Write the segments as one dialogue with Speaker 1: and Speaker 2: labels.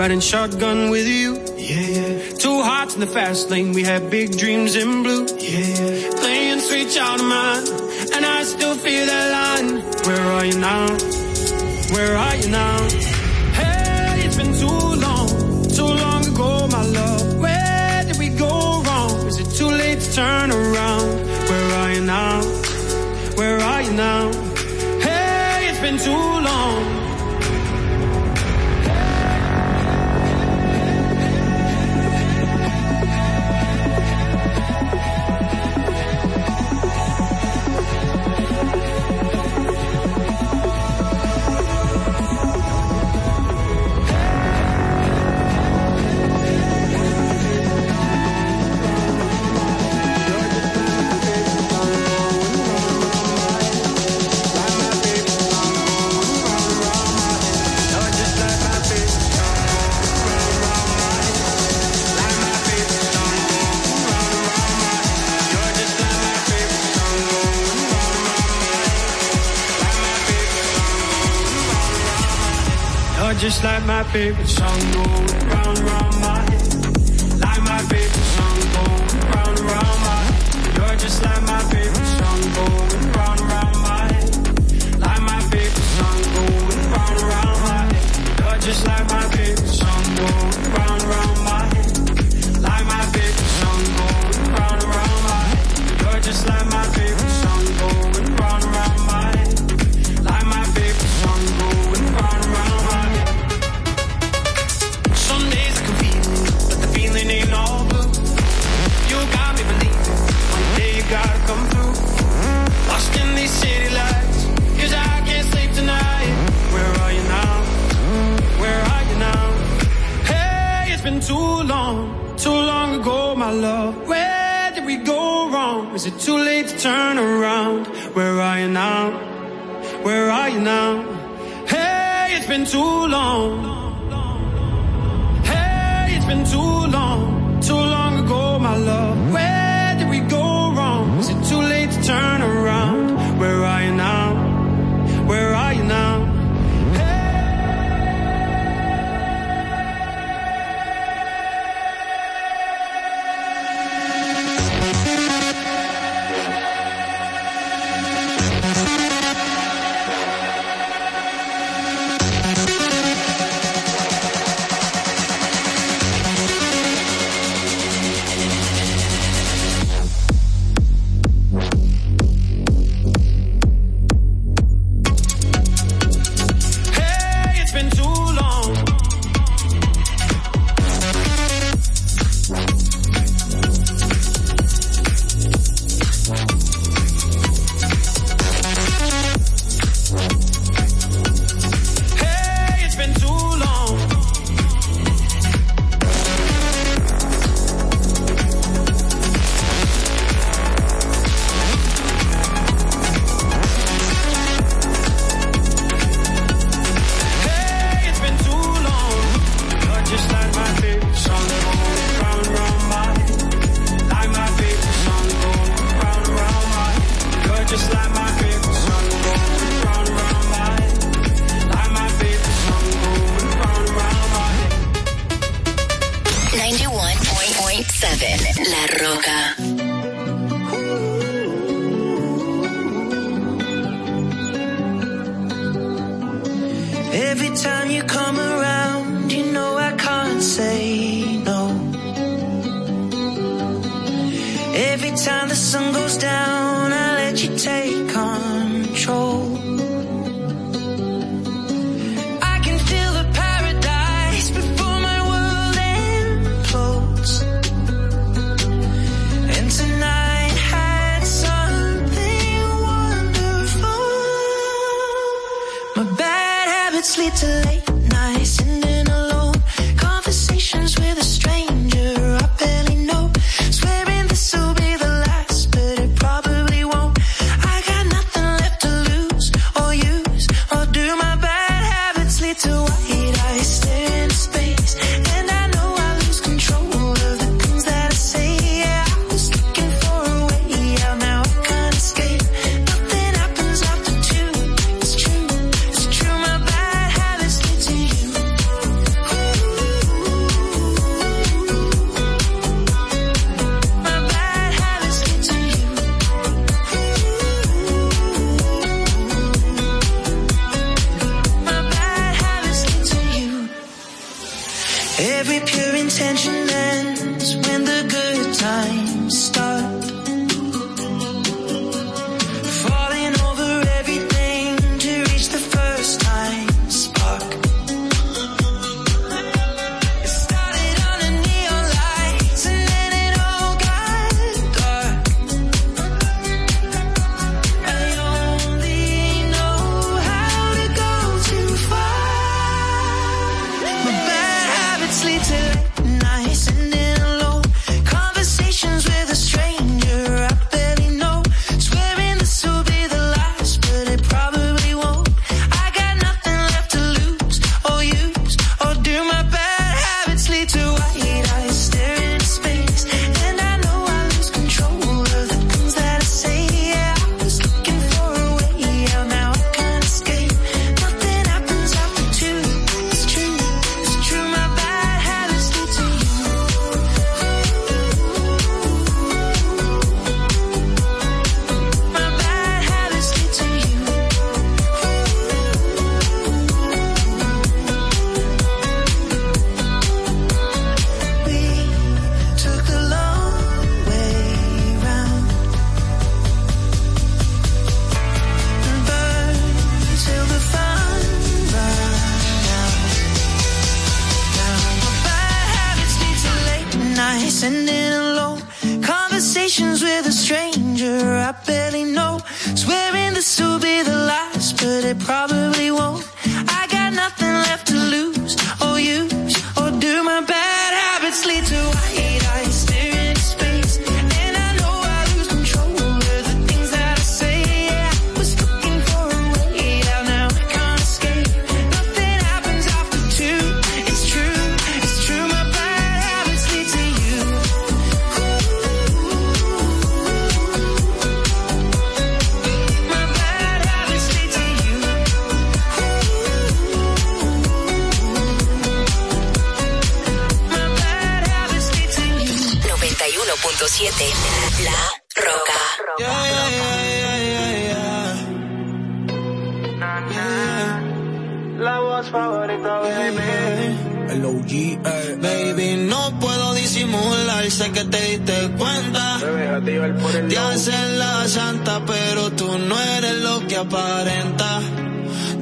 Speaker 1: riding shotgun with you. Yeah, yeah. Two hearts in the fast lane, we had big dreams in blue.
Speaker 2: favorite song. it too late to turn around? Where are you now? Where are you now? Hey, it's been too long. Hey, it's been too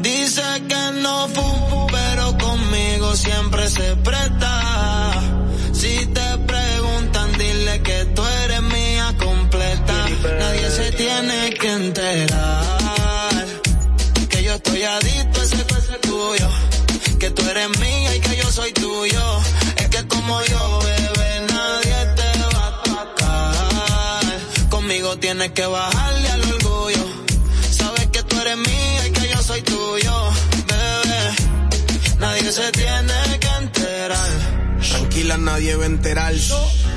Speaker 3: Dice que no fumo, pero conmigo siempre se presta. Si te preguntan, dile que tú eres mía completa. Nadie se tiene que enterar que yo estoy adicto a ese es tuyo. Que tú eres mía y que yo soy tuyo. Es que como yo, bebé, nadie te va a atacar. Conmigo tienes que bajarle se tiene que enterar.
Speaker 4: Tranquila, nadie va a enterar.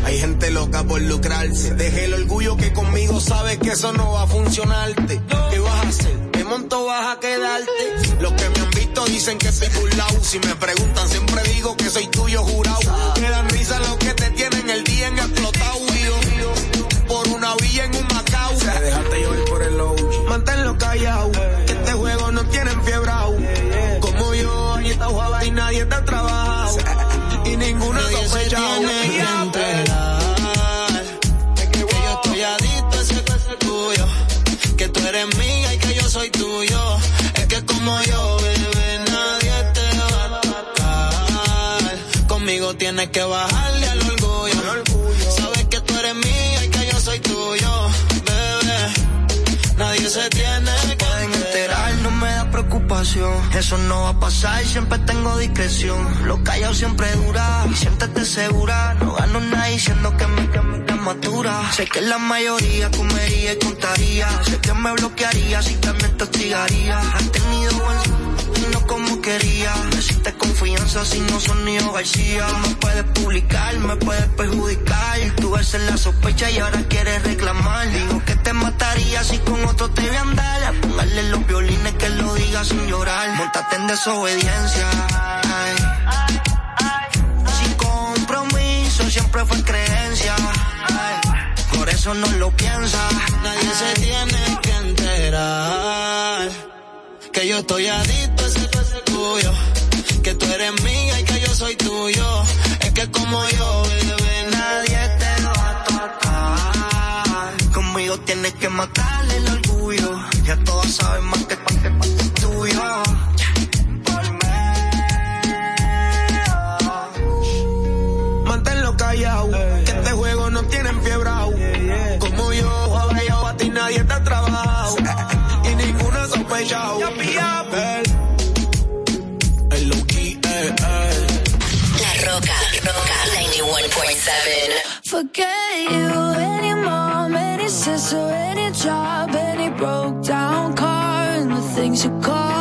Speaker 4: Hay gente loca por lucrarse. Deje el orgullo que conmigo sabes que eso no va a funcionarte. ¿Qué vas a hacer? ¿Qué monto vas a quedarte? Los que me han visto dicen que soy burlao. Si me preguntan, siempre digo que soy tuyo jurado. Me dan risa los que te tienen el día en explotado. Por una villa en un
Speaker 3: que bajarle al orgullo. Sabes que tú eres mía y que yo soy tuyo, bebé. Nadie se tiene que enterar,
Speaker 4: no me da preocupación. Eso no va a pasar, y siempre tengo discreción. Lo callado siempre dura y siéntate segura. No gano nada diciendo que me, que matura. Sé que la mayoría comería y contaría. Sé que me bloquearía si también te hostigaría. Has tenido buen no quería. Necesitas confianza si no son ni García. Me puedes publicar, me puedes perjudicar. Tú eres la sospecha y ahora quieres reclamar. Digo que te mataría si con otro te voy a andar. los violines que lo diga sin llorar. Montate en desobediencia. Sin compromiso siempre fue creencia. Por eso no lo piensas.
Speaker 3: Nadie se tiene que enterar que yo estoy adicto a ese tuyo, que tú eres mía y que yo soy tuyo, es que como yo, bebé, nadie te lo va a tocar. Conmigo tienes que matarle el orgullo, ya todos saben más que
Speaker 5: Forget you, any sister, any job, any broke down car, and the things you call.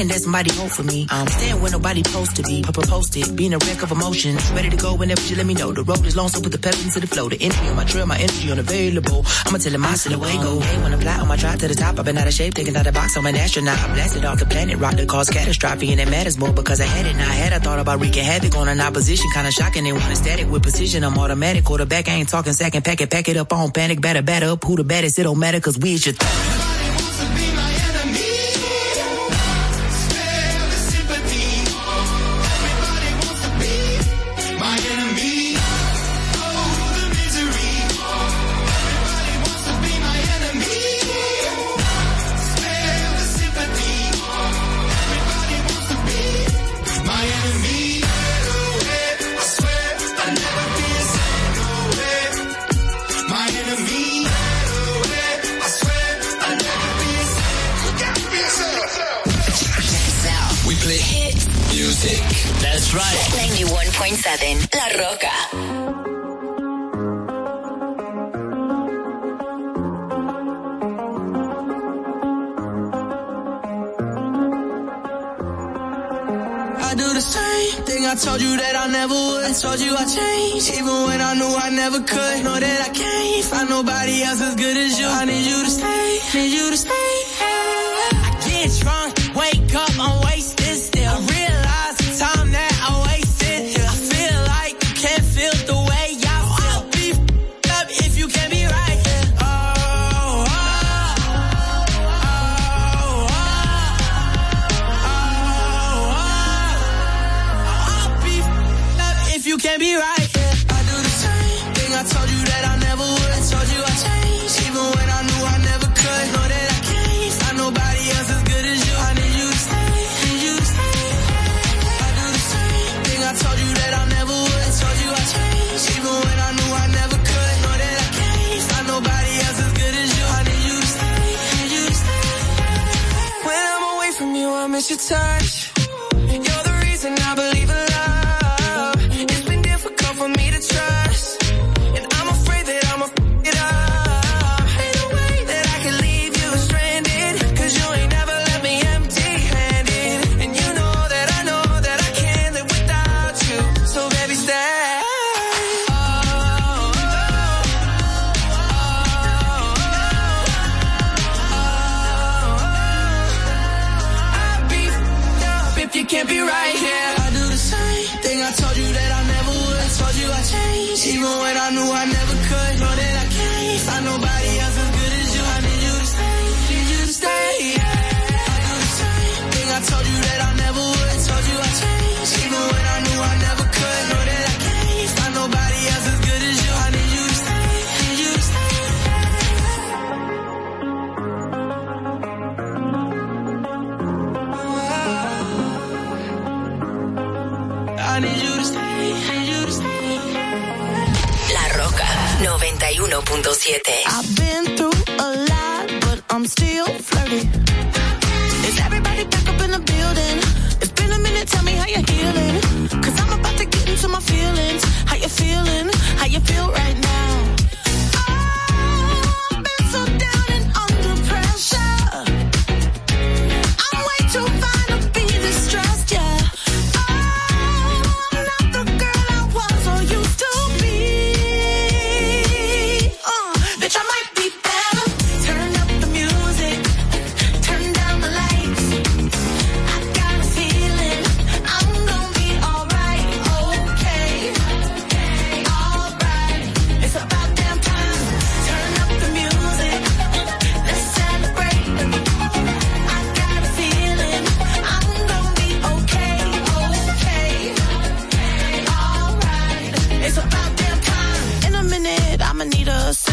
Speaker 6: Can't somebody hold for me. I'm staying where nobody supposed to be. I proposed it, being a wreck of emotions. Ready to go whenever you let me know. The road is long, so put the pedal into the flow. The energy on my trail, my energy unavailable. I'ma tell him I still way go. Hey, when I fly on my drive to the top, I've been out of shape, taking out the box, I'm an astronaut. I blasted off the planet, rock that caused catastrophe, and it matters more because I had it. Now I had, I thought about wreaking havoc on an opposition. Kinda shocking, they want static with precision. I'm automatic, quarterback, I ain't talking second, pack it, pack it up on panic, batter, batter up. Who the baddest? It don't matter, cause we is your th-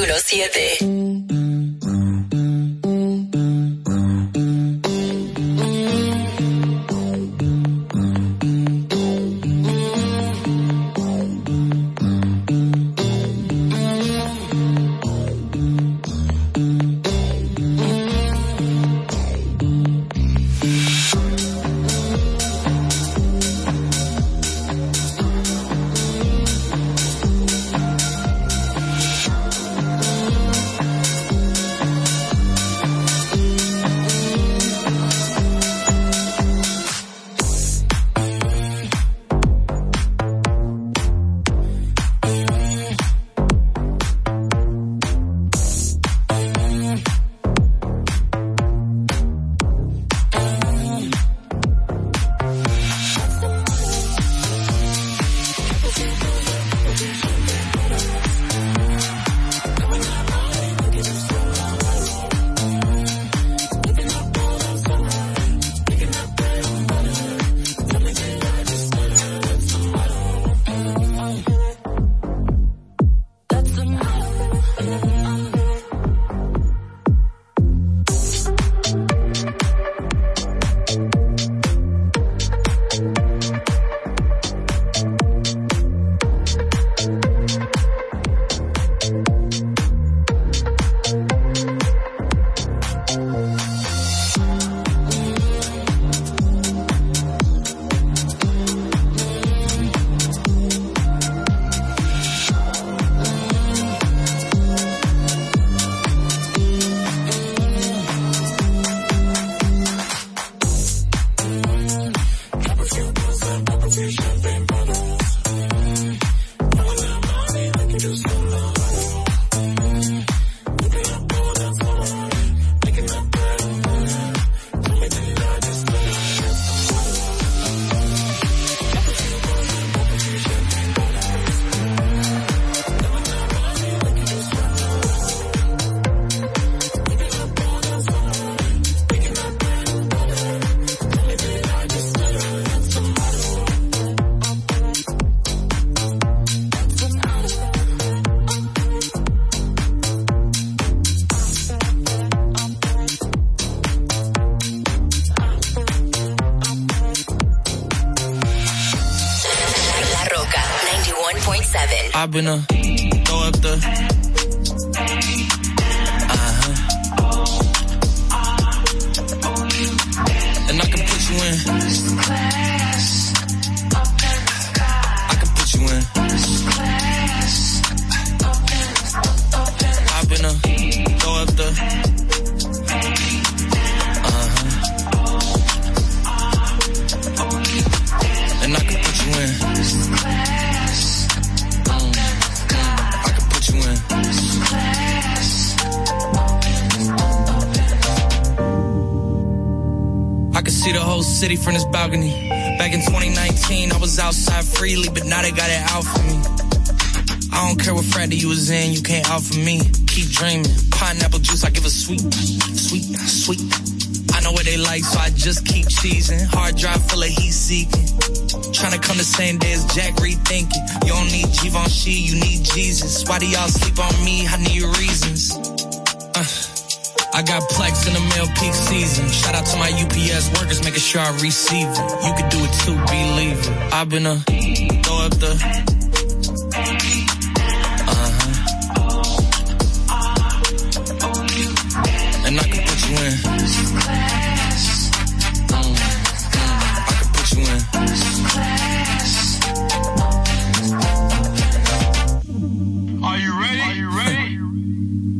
Speaker 7: 7 I've been a same day as Jack rethinking. You don't need Givenchy, you need Jesus. Why do y'all sleep on me? I need reasons. Uh. I got plex in the mail peak season. Shout out to my UPS workers, making sure I receive it. You can do it too, believe it. I've been a throw up the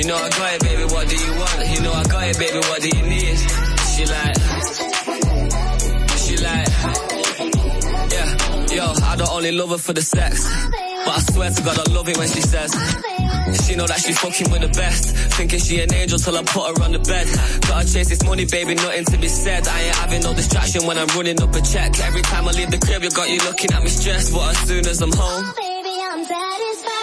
Speaker 7: You know I got it, baby, what do you want? You know I got it, baby, what do you need? She like, she like, yeah, yo, I don't only love her for the sex. But I swear to God I love it when she says She know that she fucking with the best Thinking she an angel till I put her on the bed Gotta chase this money baby, nothing to be said I ain't having no distraction when I'm running up a check Every time I leave the crib you got you looking at me stressed But as soon as I'm home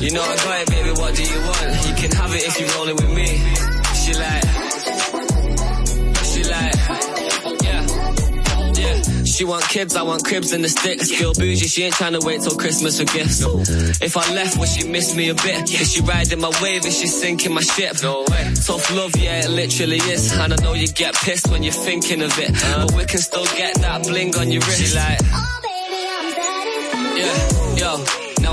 Speaker 7: You know I got it, baby, what do you want? You can have it if you roll it with me. She like, she like, yeah, yeah. She want kids, I want cribs and the sticks. Feel bougie, she ain't trying to wait till Christmas for gifts. No. If I left, would she miss me a bit? Is she riding my wave? and she sinking my ship? No way. Tough love, yeah, it literally is. And I know you get pissed when you're thinking of it. Uh-huh. But we can still get that bling on your wrist. She like, oh baby, I'm satisfied. Yeah, yo.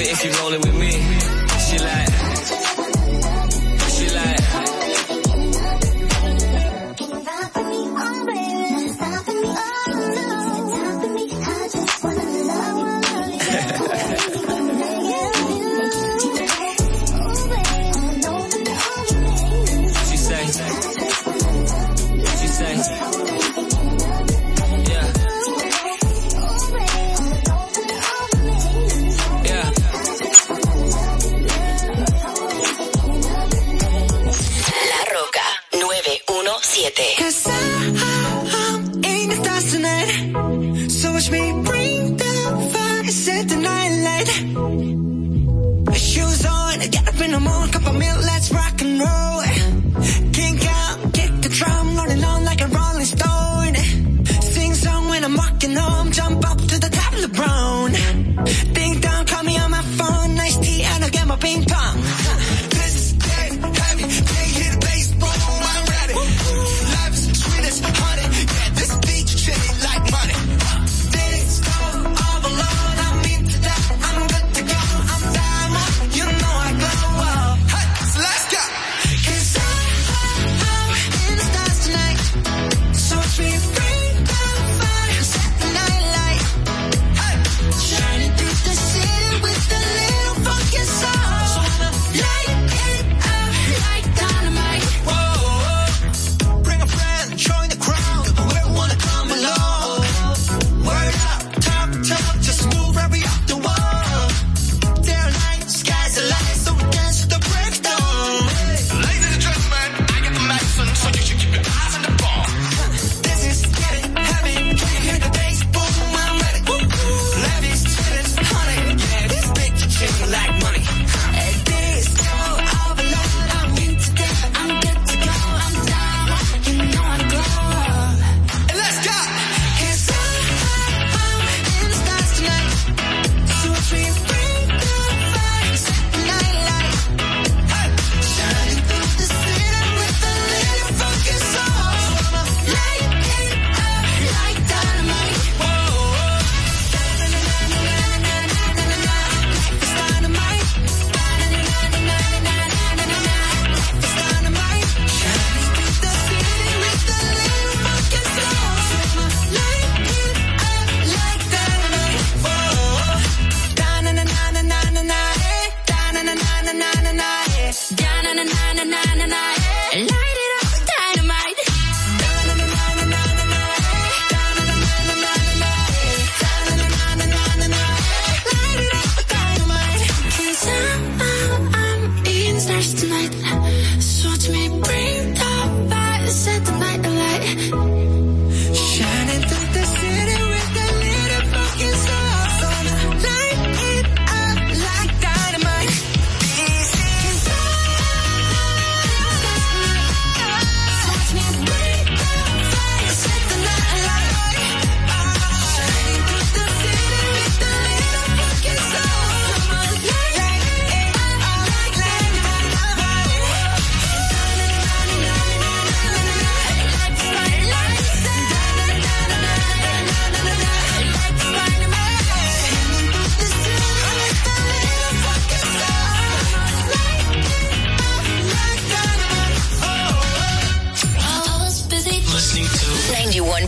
Speaker 7: it if you rollin' with me. She like,
Speaker 8: 7.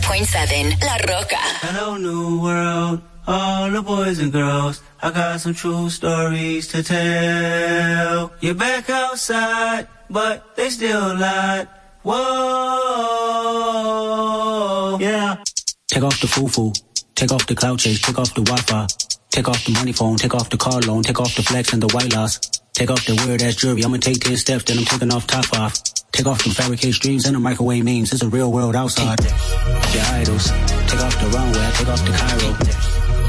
Speaker 9: 101.7 La Roca.
Speaker 10: Hello, new world, all the boys and girls. I got some true stories to tell. You're back outside, but they still lie. Whoa, yeah.
Speaker 11: Take off the foo-foo. Take off the cloud chase. Take off the Wi-Fi. Take off the money phone. Take off the car loan. Take off the flex and the white loss. Take off the weird ass jewelry. I'ma take 10 steps, then I'm taking off top off. Take off from fabricated dreams and the microwave memes. It's a real world outside. Your idols. Take off the runway. I take off the Cairo.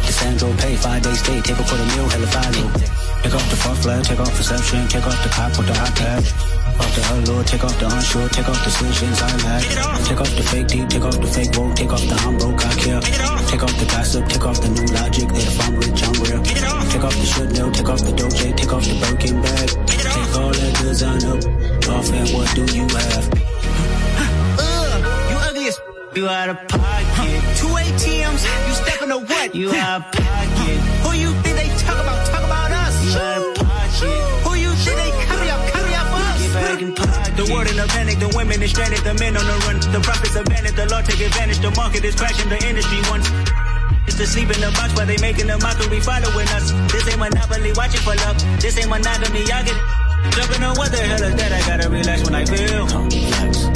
Speaker 11: Cassandra pay five days stay. Table for the meal. Hella Take off the far flag. Take off perception. Take off the cop with the iPad off the hello, take off the unsure, take off the solutions I lack. Take off the fake deep, take off the fake woke, take off the humble am broke, Take off the gossip, take off the new logic, that if I'm rich, I'm real. Take off the shirt now, take off the Doja, take off the Birkin bag. Take all that
Speaker 12: designer off
Speaker 11: and what
Speaker 12: do you
Speaker 11: have?
Speaker 12: Uh, you ugly as you out of pocket. Two ATMs, you stepping on what? You out of pocket. Who you think they talk about? Talk about us. You out of pocket. Who you think they cover up? Cover up
Speaker 13: us. Back in pocket. The world in a panic, the women is stranded, the men on the run. The profits are vanished, the law take advantage, the market is crashing, the industry wants to sleep in the box, while they making a mockery following us. This ain't monopoly, watching for love. This ain't monogamy, I get Jumping on what the hell is that? I gotta relax when I feel.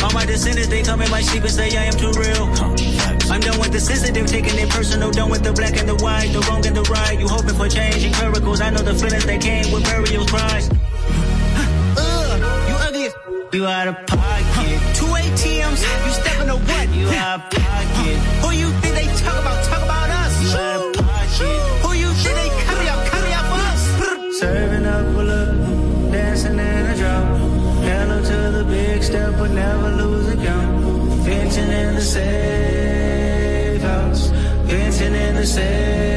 Speaker 13: All my descendants, they come in my sleep and say I am too real. I'm done with the sensitive, taking it personal. Done with the black and the white, the wrong and the right. You hoping for change in miracles. I know the feelings that came with burial
Speaker 12: cries. you ugly you out of pocket. Two ATMs, you stepping on what? You out of pocket. Who you think they talk about? Talk about
Speaker 10: step but never lose account. Venting in the safe house, venting in the safe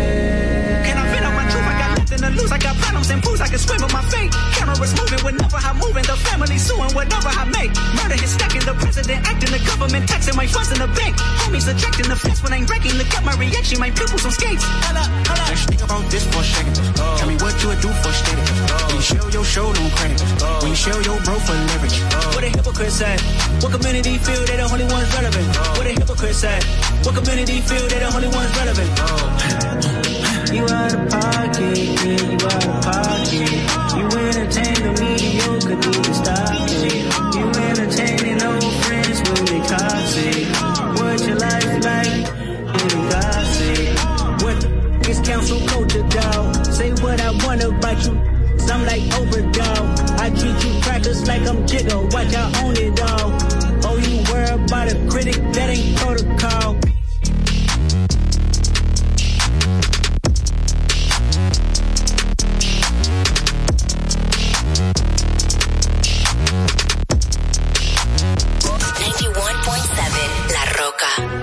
Speaker 14: and fools, I can swim with my fate. Cameras moving whenever I'm moving. The family suing whatever I make. Murder is stacking. The president acting. The government taxing. My funds in the bank. Homies ejecting the fence when I'm breaking. Look at my reaction. My pupils on skates. Hold up,
Speaker 15: hold up. Just think about this for a second. Oh. Tell me what you would do for status. Oh. When you show your show no credit. Oh. When you show your bro for leverage. Oh. What a hypocrite said. What community feel they the only ones relevant? Oh. What a hypocrite said. What community feel they the only ones relevant?
Speaker 10: Oh. You out of pocket, yeah, you out of pocket. You entertain the mediocre, need to stop it. You entertaining old friends when they toxic. What your life like? In gossip.
Speaker 16: What the f- is council culture, dog? Say what I want about you. I'm like overdog. I treat you crackers like I'm jigger. Watch I own it all. Oh, you worry about a critic that ain't protocol.
Speaker 9: Roca.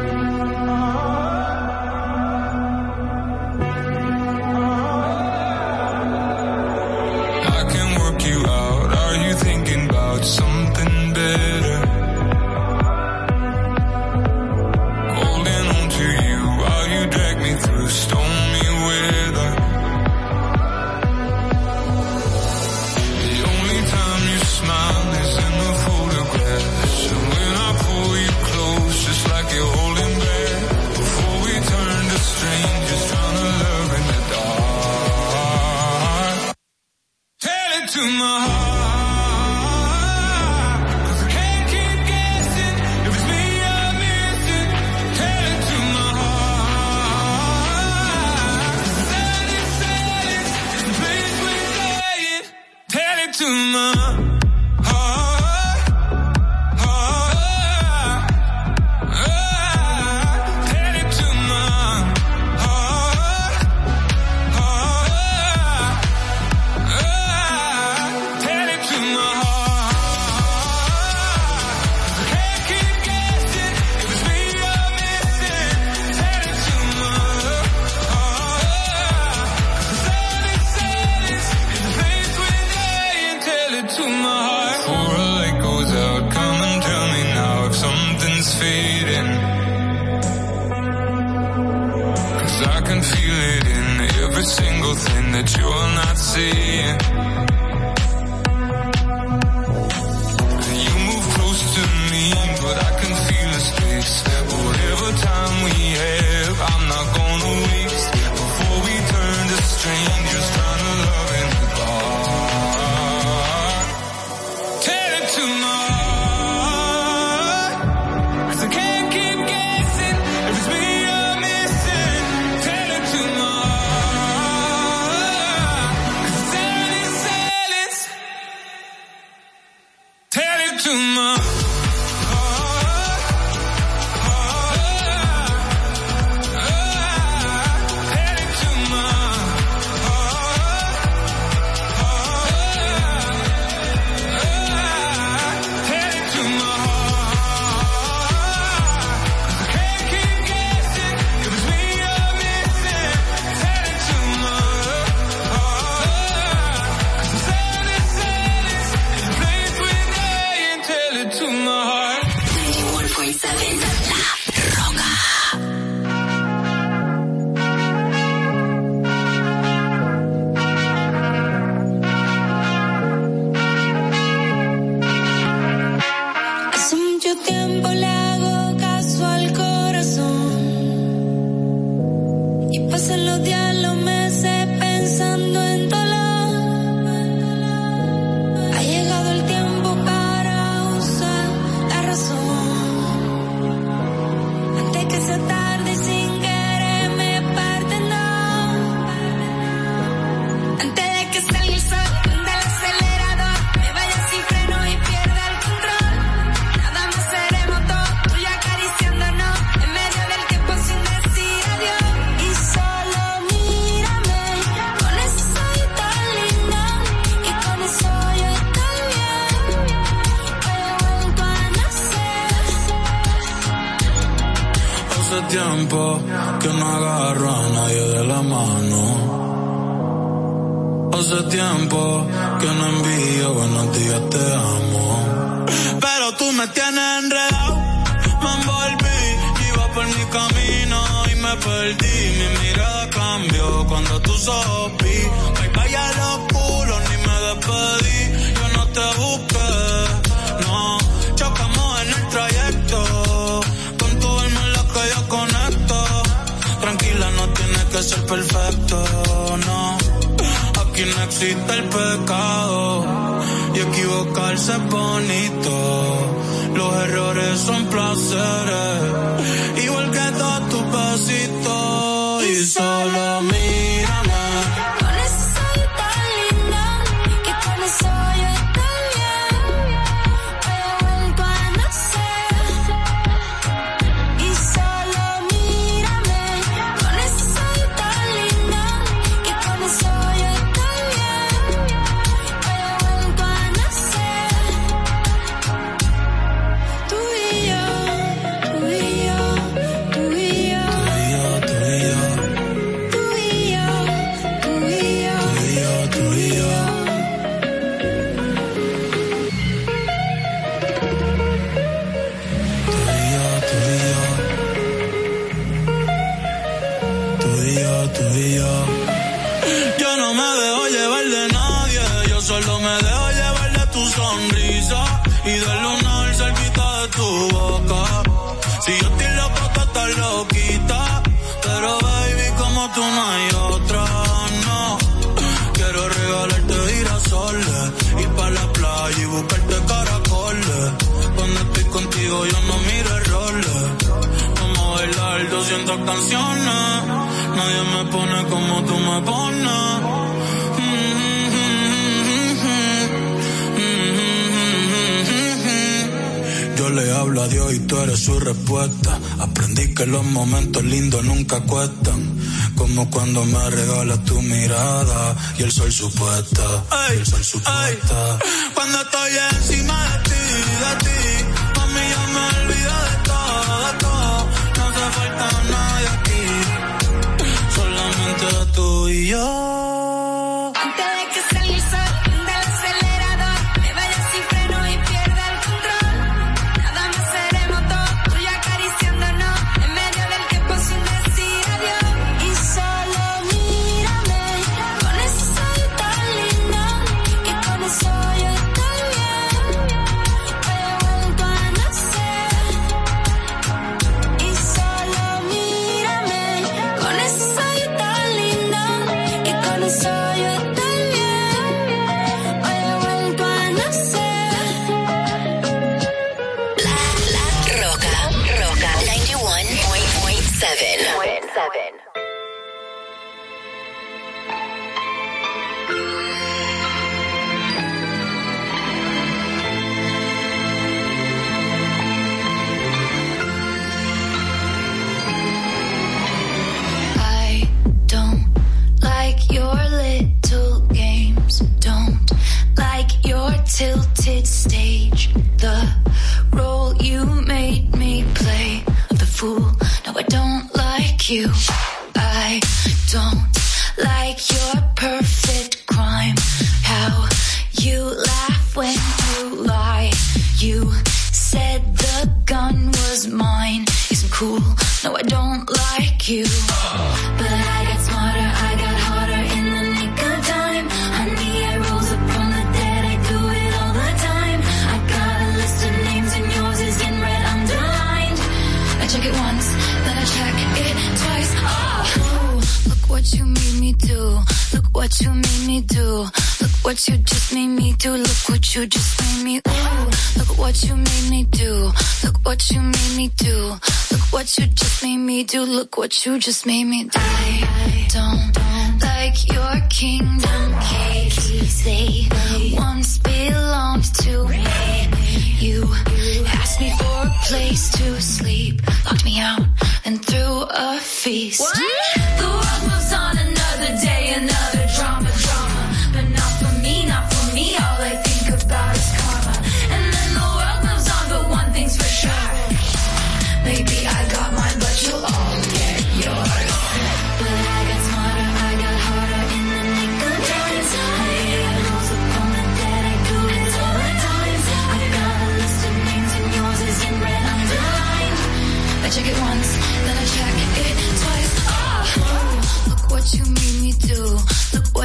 Speaker 17: but you just made me die. Don't like your king.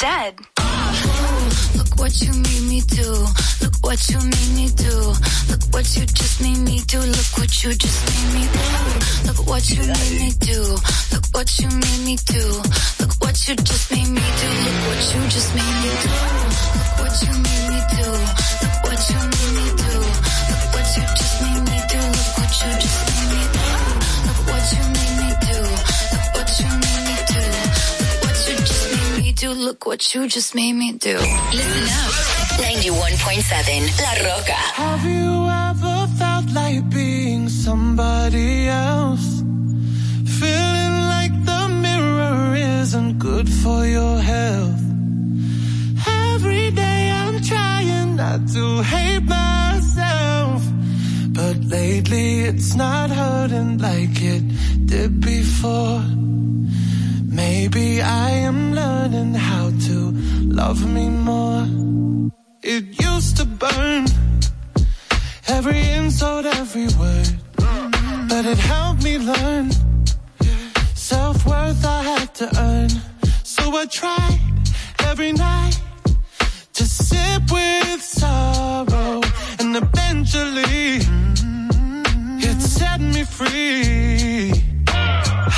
Speaker 17: dead. Look what you made me do. Look what you made me do. Look what you just made me do. Look what you just made me do. Look what you made me do. Look what you made me do. Look what you just made me do. Look what you just made me do. Look what you made me do. Look what you made me do. Look what you just made me do. Look what you just made me do. Look what you made me do. do. Look what you just made me do. Listen up. 91.7 La
Speaker 9: Roca.
Speaker 18: Have you ever felt like being somebody else? Feeling like the mirror isn't good for your health. Every day I'm trying not to hate myself. But lately it's not hurting like it did before. Maybe I am learning how to love me more. It used to burn every insult, every word, but it helped me learn self worth I had to earn. So I tried every night to sip with sorrow, and eventually it set me free.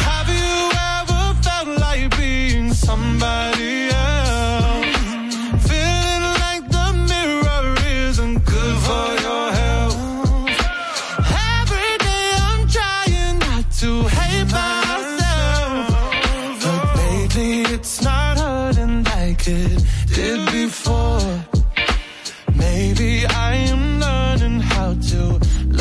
Speaker 18: Have you ever? somebody else. Feeling like the mirror isn't good for your health. Every day I'm trying not to hate myself. But lately it's not hurting like it did before. Maybe I am learning how to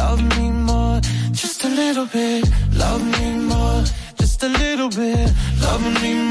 Speaker 18: love me more. Just a little bit, love me more. Just a little bit, love me more.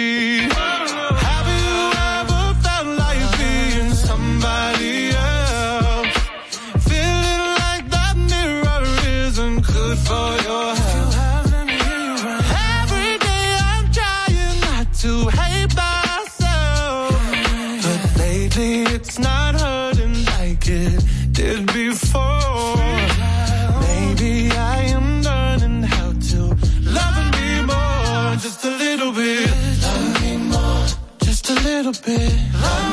Speaker 18: me.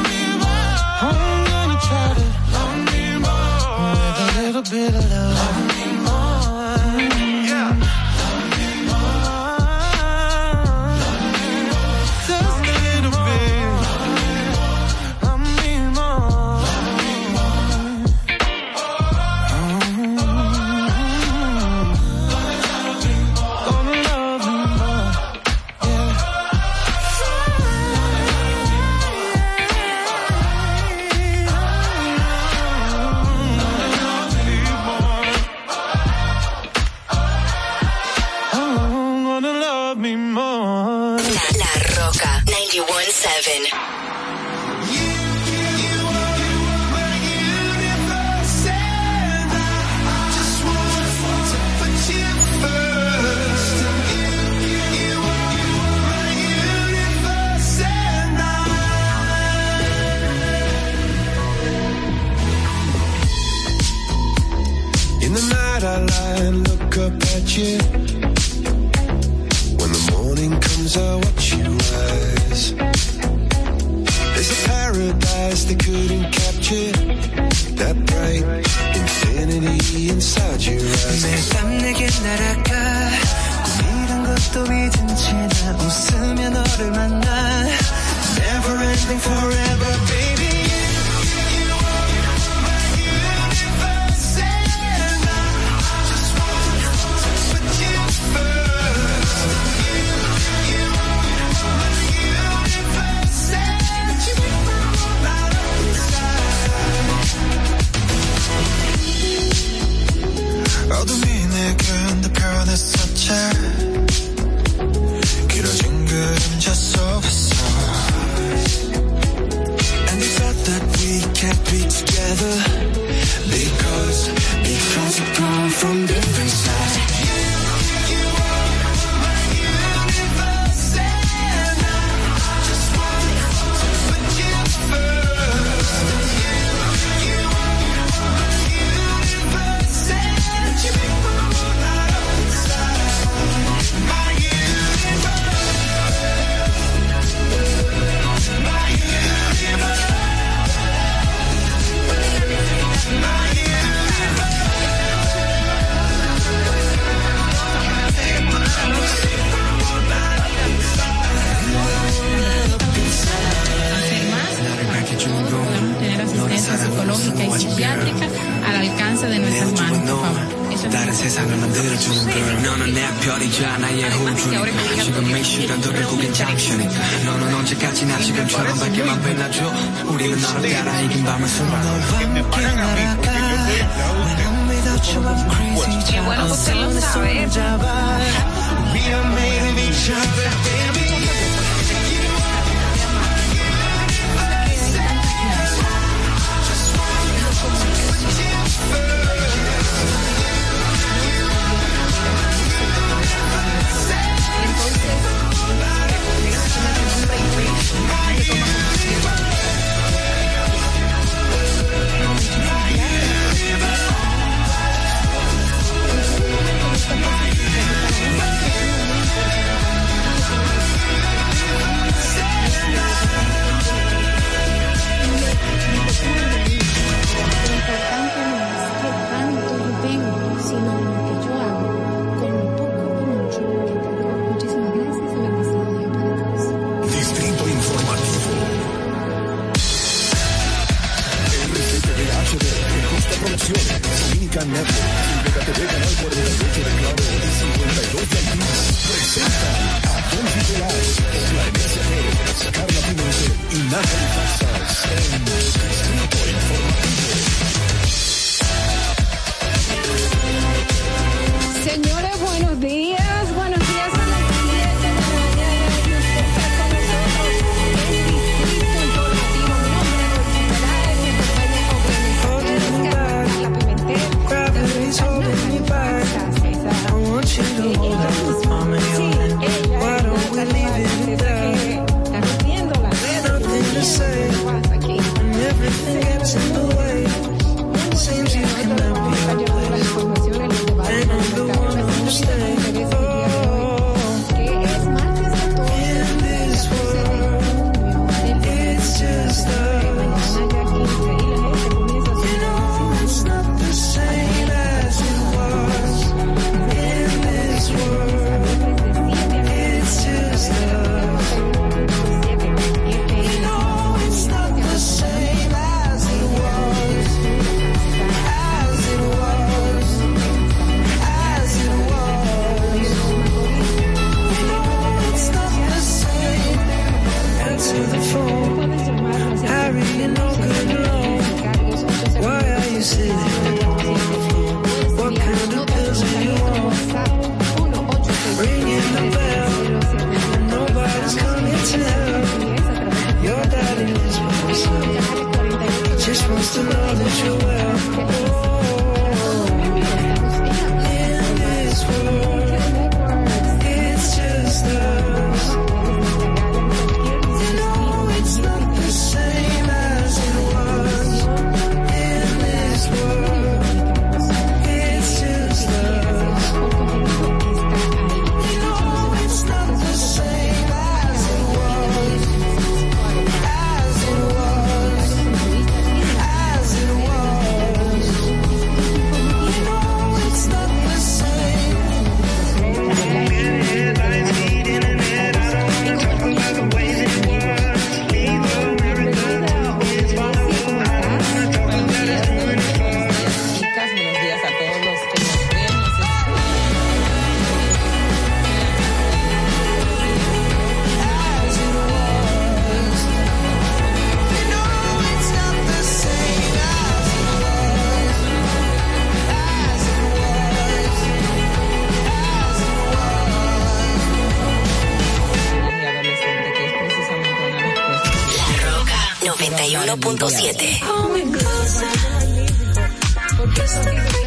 Speaker 19: 91.7.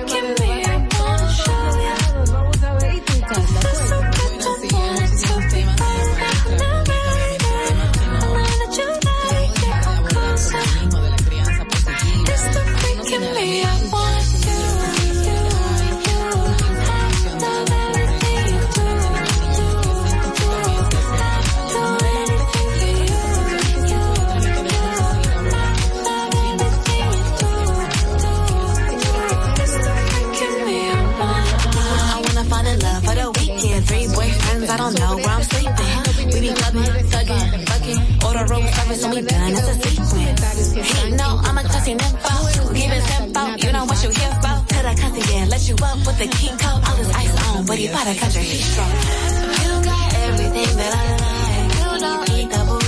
Speaker 20: giving so me done as sequence. Hey, no, I'm a cussing info. Giving info, you know what you here for. Could I cuss again? Let you up with the king coat. All this ice on, but he bought a country heat strong. You got everything that I like. You don't eat the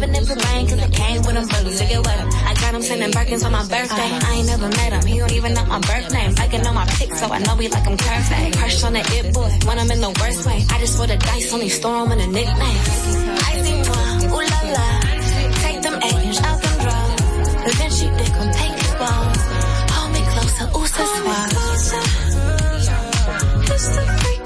Speaker 20: cause I came with them bullets to get with I got him sending Birkins on my birthday. I ain't never met him, he don't even know my birth name. I can know my pick, so I know he like him perfect. Crush on the it boy, when I'm in the worst way. I just roll the dice on these storm and a nickname. I see one, ooh la la. Take them eggs out them drugs. But then she dick him, take his balls. Hold me closer, ooh so suave. It's the freak.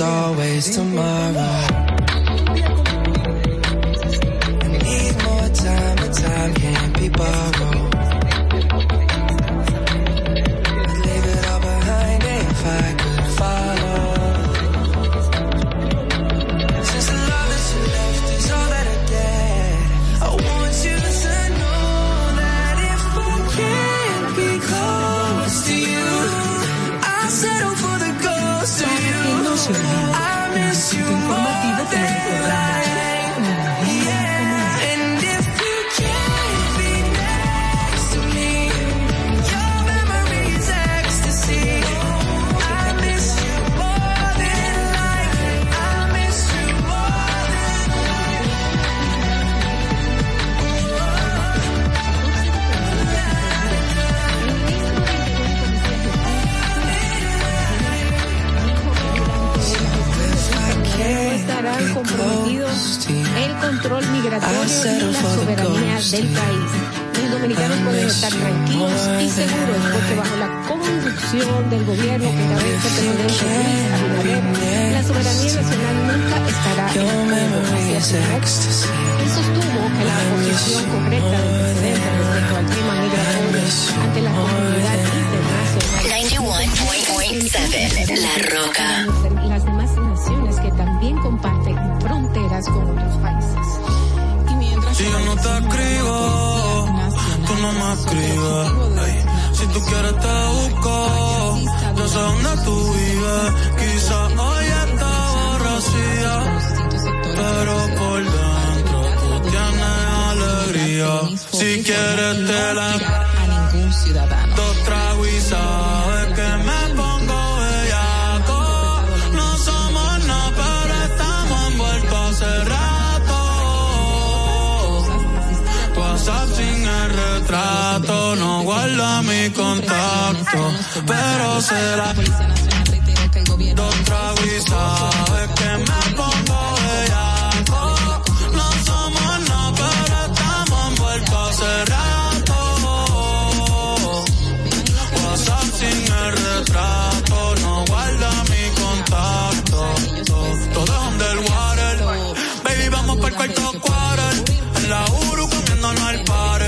Speaker 21: always tomorrow.
Speaker 22: escribe. si tú quieres te busco, no sé dónde tú vives. Quizás hoy está borracía, pero por dentro tú tienes alegría. Si quieres te la pero será. Dos tragos y que me pongo arco? No somos nada, pero estamos envueltos hace rato. WhatsApp sin el retrato, no guarda mi contacto. Todo es underwater. Baby, vamos para el cuarto En la Uru comiéndonos al par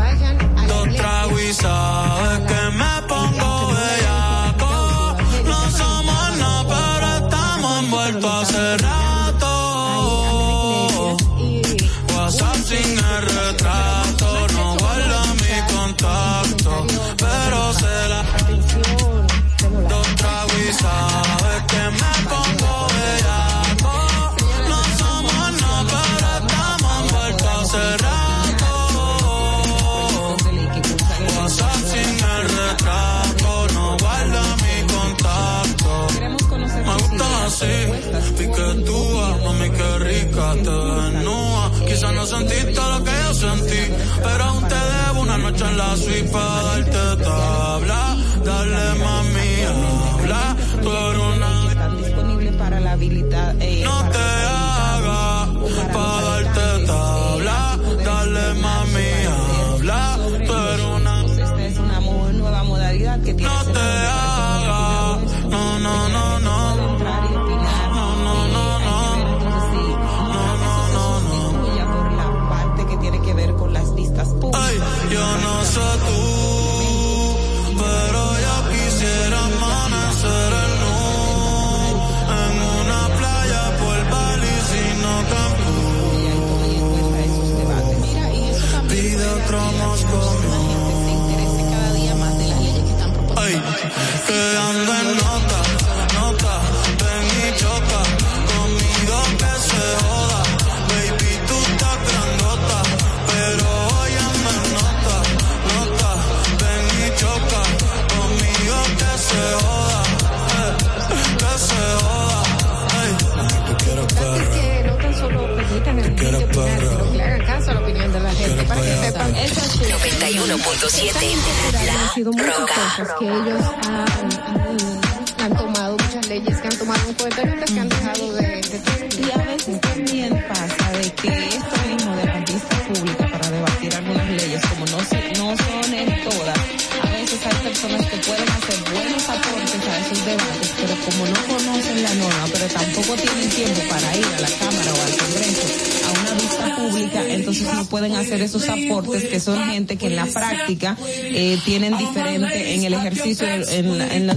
Speaker 22: vayan a la que me la suite quedando en nota, nota, ven y choca, conmigo que se joda, baby tú estás grandota, pero hoy anda en nota, nota, ven y choca, conmigo que se joda, eh, que se joda, ay,
Speaker 23: te quiero perra, te quiero perra. 91.7
Speaker 19: La han sido muchas cosas que ellos
Speaker 23: han, tomado, muchas leyes que han tomado un gente que han dejado de, Y
Speaker 24: a veces también pasa de que esto mismo de la vista pública para debatir algunas leyes, como no, no son en todas, a veces hay personas que pueden hacer buenos aportes a esos debates, pero como no conocen la norma, pero tampoco tienen pueden hacer esos aportes, que son gente que en la práctica eh, tienen diferente en el ejercicio, en, la...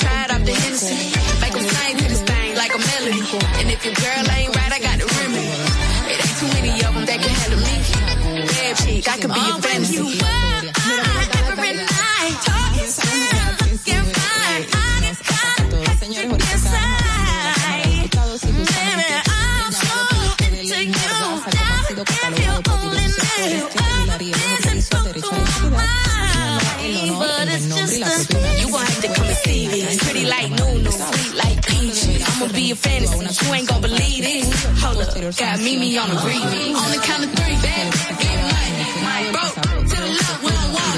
Speaker 25: Try it off the Hennessy. Make them sing to this thing like a melody. And if your girl ain't right, I got the remedy. It ain't too many of them that can handle me. Bad chick, I could be your fantasy. a fantasy. You ain't gonna believe this. Hold up, got Mimi on the repeat. On the count of three, baby, get money. Broke to the left, we do walk.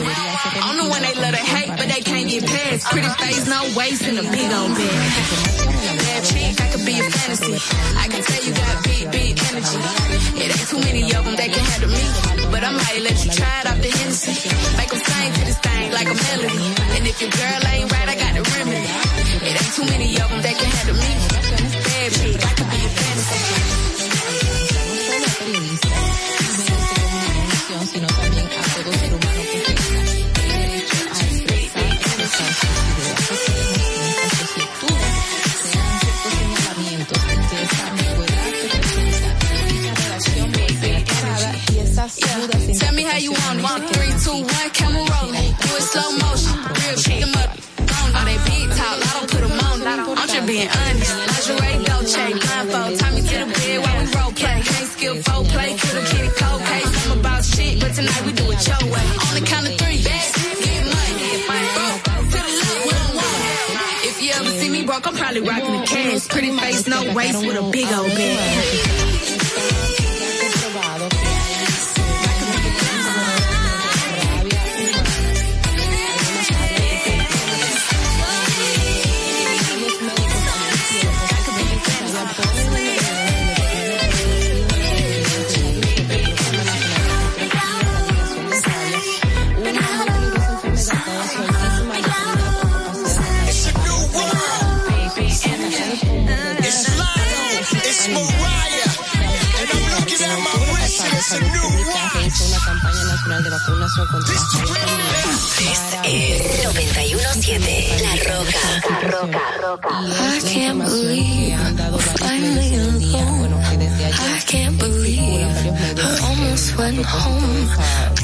Speaker 25: I'm the one they love to hate, but they can't get past. Pretty face, no waste, and a big on bed. Bad chick, I could be a fantasy. I can tell you got big, big energy. It ain't too many of them that can handle me. But I might let you try it off the Hennessy. Make them sing to this thing like a melody. And if your girl ain't right, I got the remedy. It ain't too many of them that can handle me. Yeah. Tell me how you want it. Three, two, one, camera rolling. Do it slow motion. Real shit, them up. All they big talk, I don't put them on. I'm just being honest. Lingerie, Dolce, blindfold. Tie me to the bed while we role play. Can't skill full play, the kitty cold case. I'm about shit, but tonight we do it your way. On the count of three, best. Get money. Broke, to the left, If you ever see me broke, I'm probably rocking the cans. Pretty face, no waist, with a big old bed.
Speaker 26: I can't believe finally alone. I can't believe I almost went home.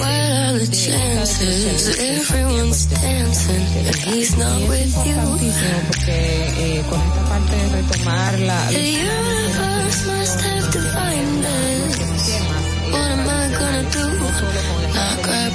Speaker 26: What are the chances? Everyone's dancing, he's not with you. Eh, the universe must have eh, What am I gonna do? grab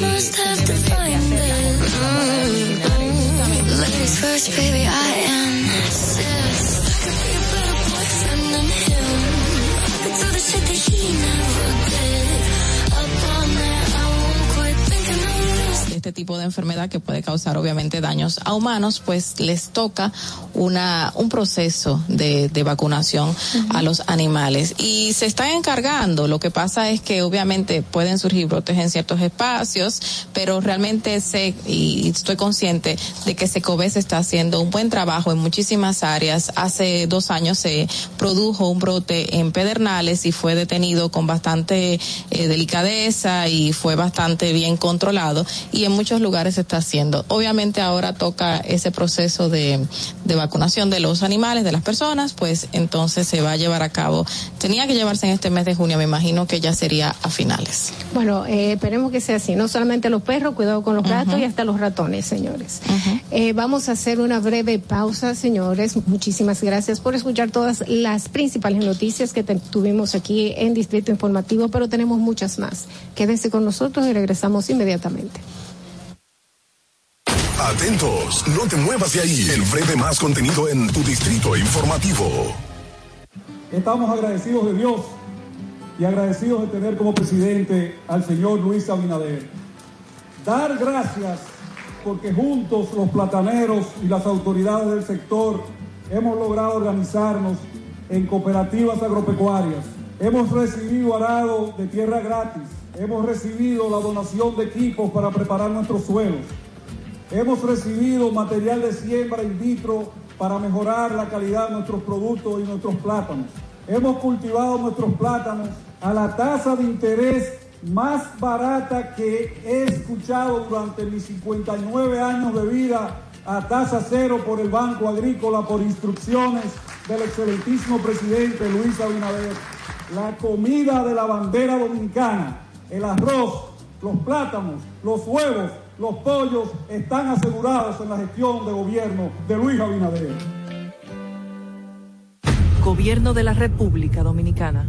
Speaker 26: First, have defined it. Mm. Ladies first, baby, I insist. I could be a better boyfriend than him. I could do the shit that he never
Speaker 27: este tipo de enfermedad que puede causar obviamente daños a humanos, pues les toca una, un proceso de, de vacunación a los animales. Y se están encargando, lo que pasa es que obviamente pueden surgir brotes en ciertos espacios, pero realmente sé y estoy consciente de que Secobes está haciendo un buen trabajo en muchísimas áreas. Hace dos años se produjo un brote en Pedernales y fue detenido con bastante eh, delicadeza y fue bastante bien controlado. Y muchos lugares se está haciendo. Obviamente ahora toca ese proceso de, vacunación de los animales, de las personas, pues entonces se va a llevar a cabo. Tenía que llevarse en este mes de junio, me imagino que ya sería a finales.
Speaker 23: Bueno, eh, esperemos que sea así. No solamente los perros, cuidado con los gatos y hasta los ratones, señores. Eh, vamos a hacer una breve pausa, señores. Muchísimas gracias por escuchar todas las principales noticias que tuvimos aquí en Distrito Informativo, pero tenemos muchas más. Quédense con nosotros y regresamos inmediatamente.
Speaker 28: Atentos, no te muevas de ahí. El breve más contenido en tu distrito informativo.
Speaker 29: Estamos agradecidos de Dios y agradecidos de tener como presidente al señor Luis Abinader. Dar gracias porque juntos los plataneros y las autoridades del sector hemos logrado organizarnos en cooperativas agropecuarias. Hemos recibido arado de tierra gratis. Hemos recibido la donación de equipos para preparar nuestros suelos. Hemos recibido material de siembra in vitro para mejorar la calidad de nuestros productos y nuestros plátanos. Hemos cultivado nuestros plátanos a la tasa de interés más barata que he escuchado durante mis 59 años de vida a tasa cero por el Banco Agrícola por instrucciones del excelentísimo presidente Luis Abinader. La comida de la bandera dominicana, el arroz, los plátanos, los huevos, los pollos están asegurados en la gestión de gobierno de Luis Abinader.
Speaker 30: Gobierno de la República Dominicana.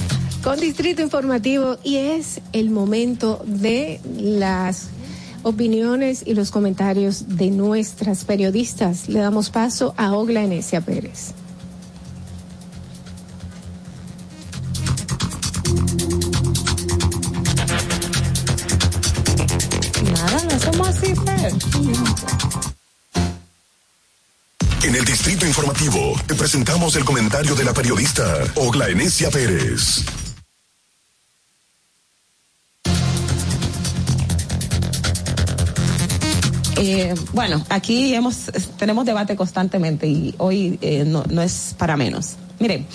Speaker 23: con Distrito Informativo y es el momento de las opiniones y los comentarios de nuestras periodistas. Le damos paso a Ogla Enesia Pérez. Nada, somos pues.
Speaker 31: En el Distrito Informativo te presentamos el comentario de la periodista Ogla Enesia Pérez.
Speaker 27: Eh, bueno, aquí hemos, tenemos debate constantemente y hoy eh, no, es para menos. Mire,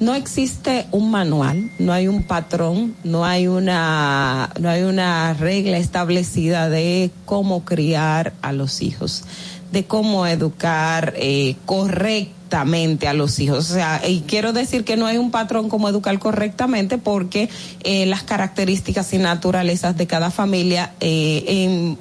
Speaker 27: no existe un manual, no hay un patrón, no hay una, no hay una regla establecida de cómo criar a los hijos, de cómo educar eh, correctamente a los hijos. O sea, y quiero decir que no hay un patrón como educar correctamente porque eh, las características y naturalezas de cada familia eh,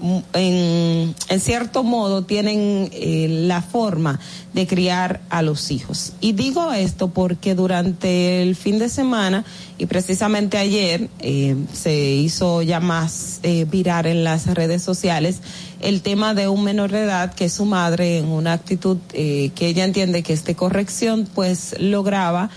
Speaker 27: en, en, cierto modo tienen eh, la forma de criar a los hijos. Y digo esto porque durante el fin de semana y precisamente ayer se hizo ya más virar en las redes sociales el tema de un menor de edad que su madre en una actitud eh, que ella entiende que es este corrección, pues lograba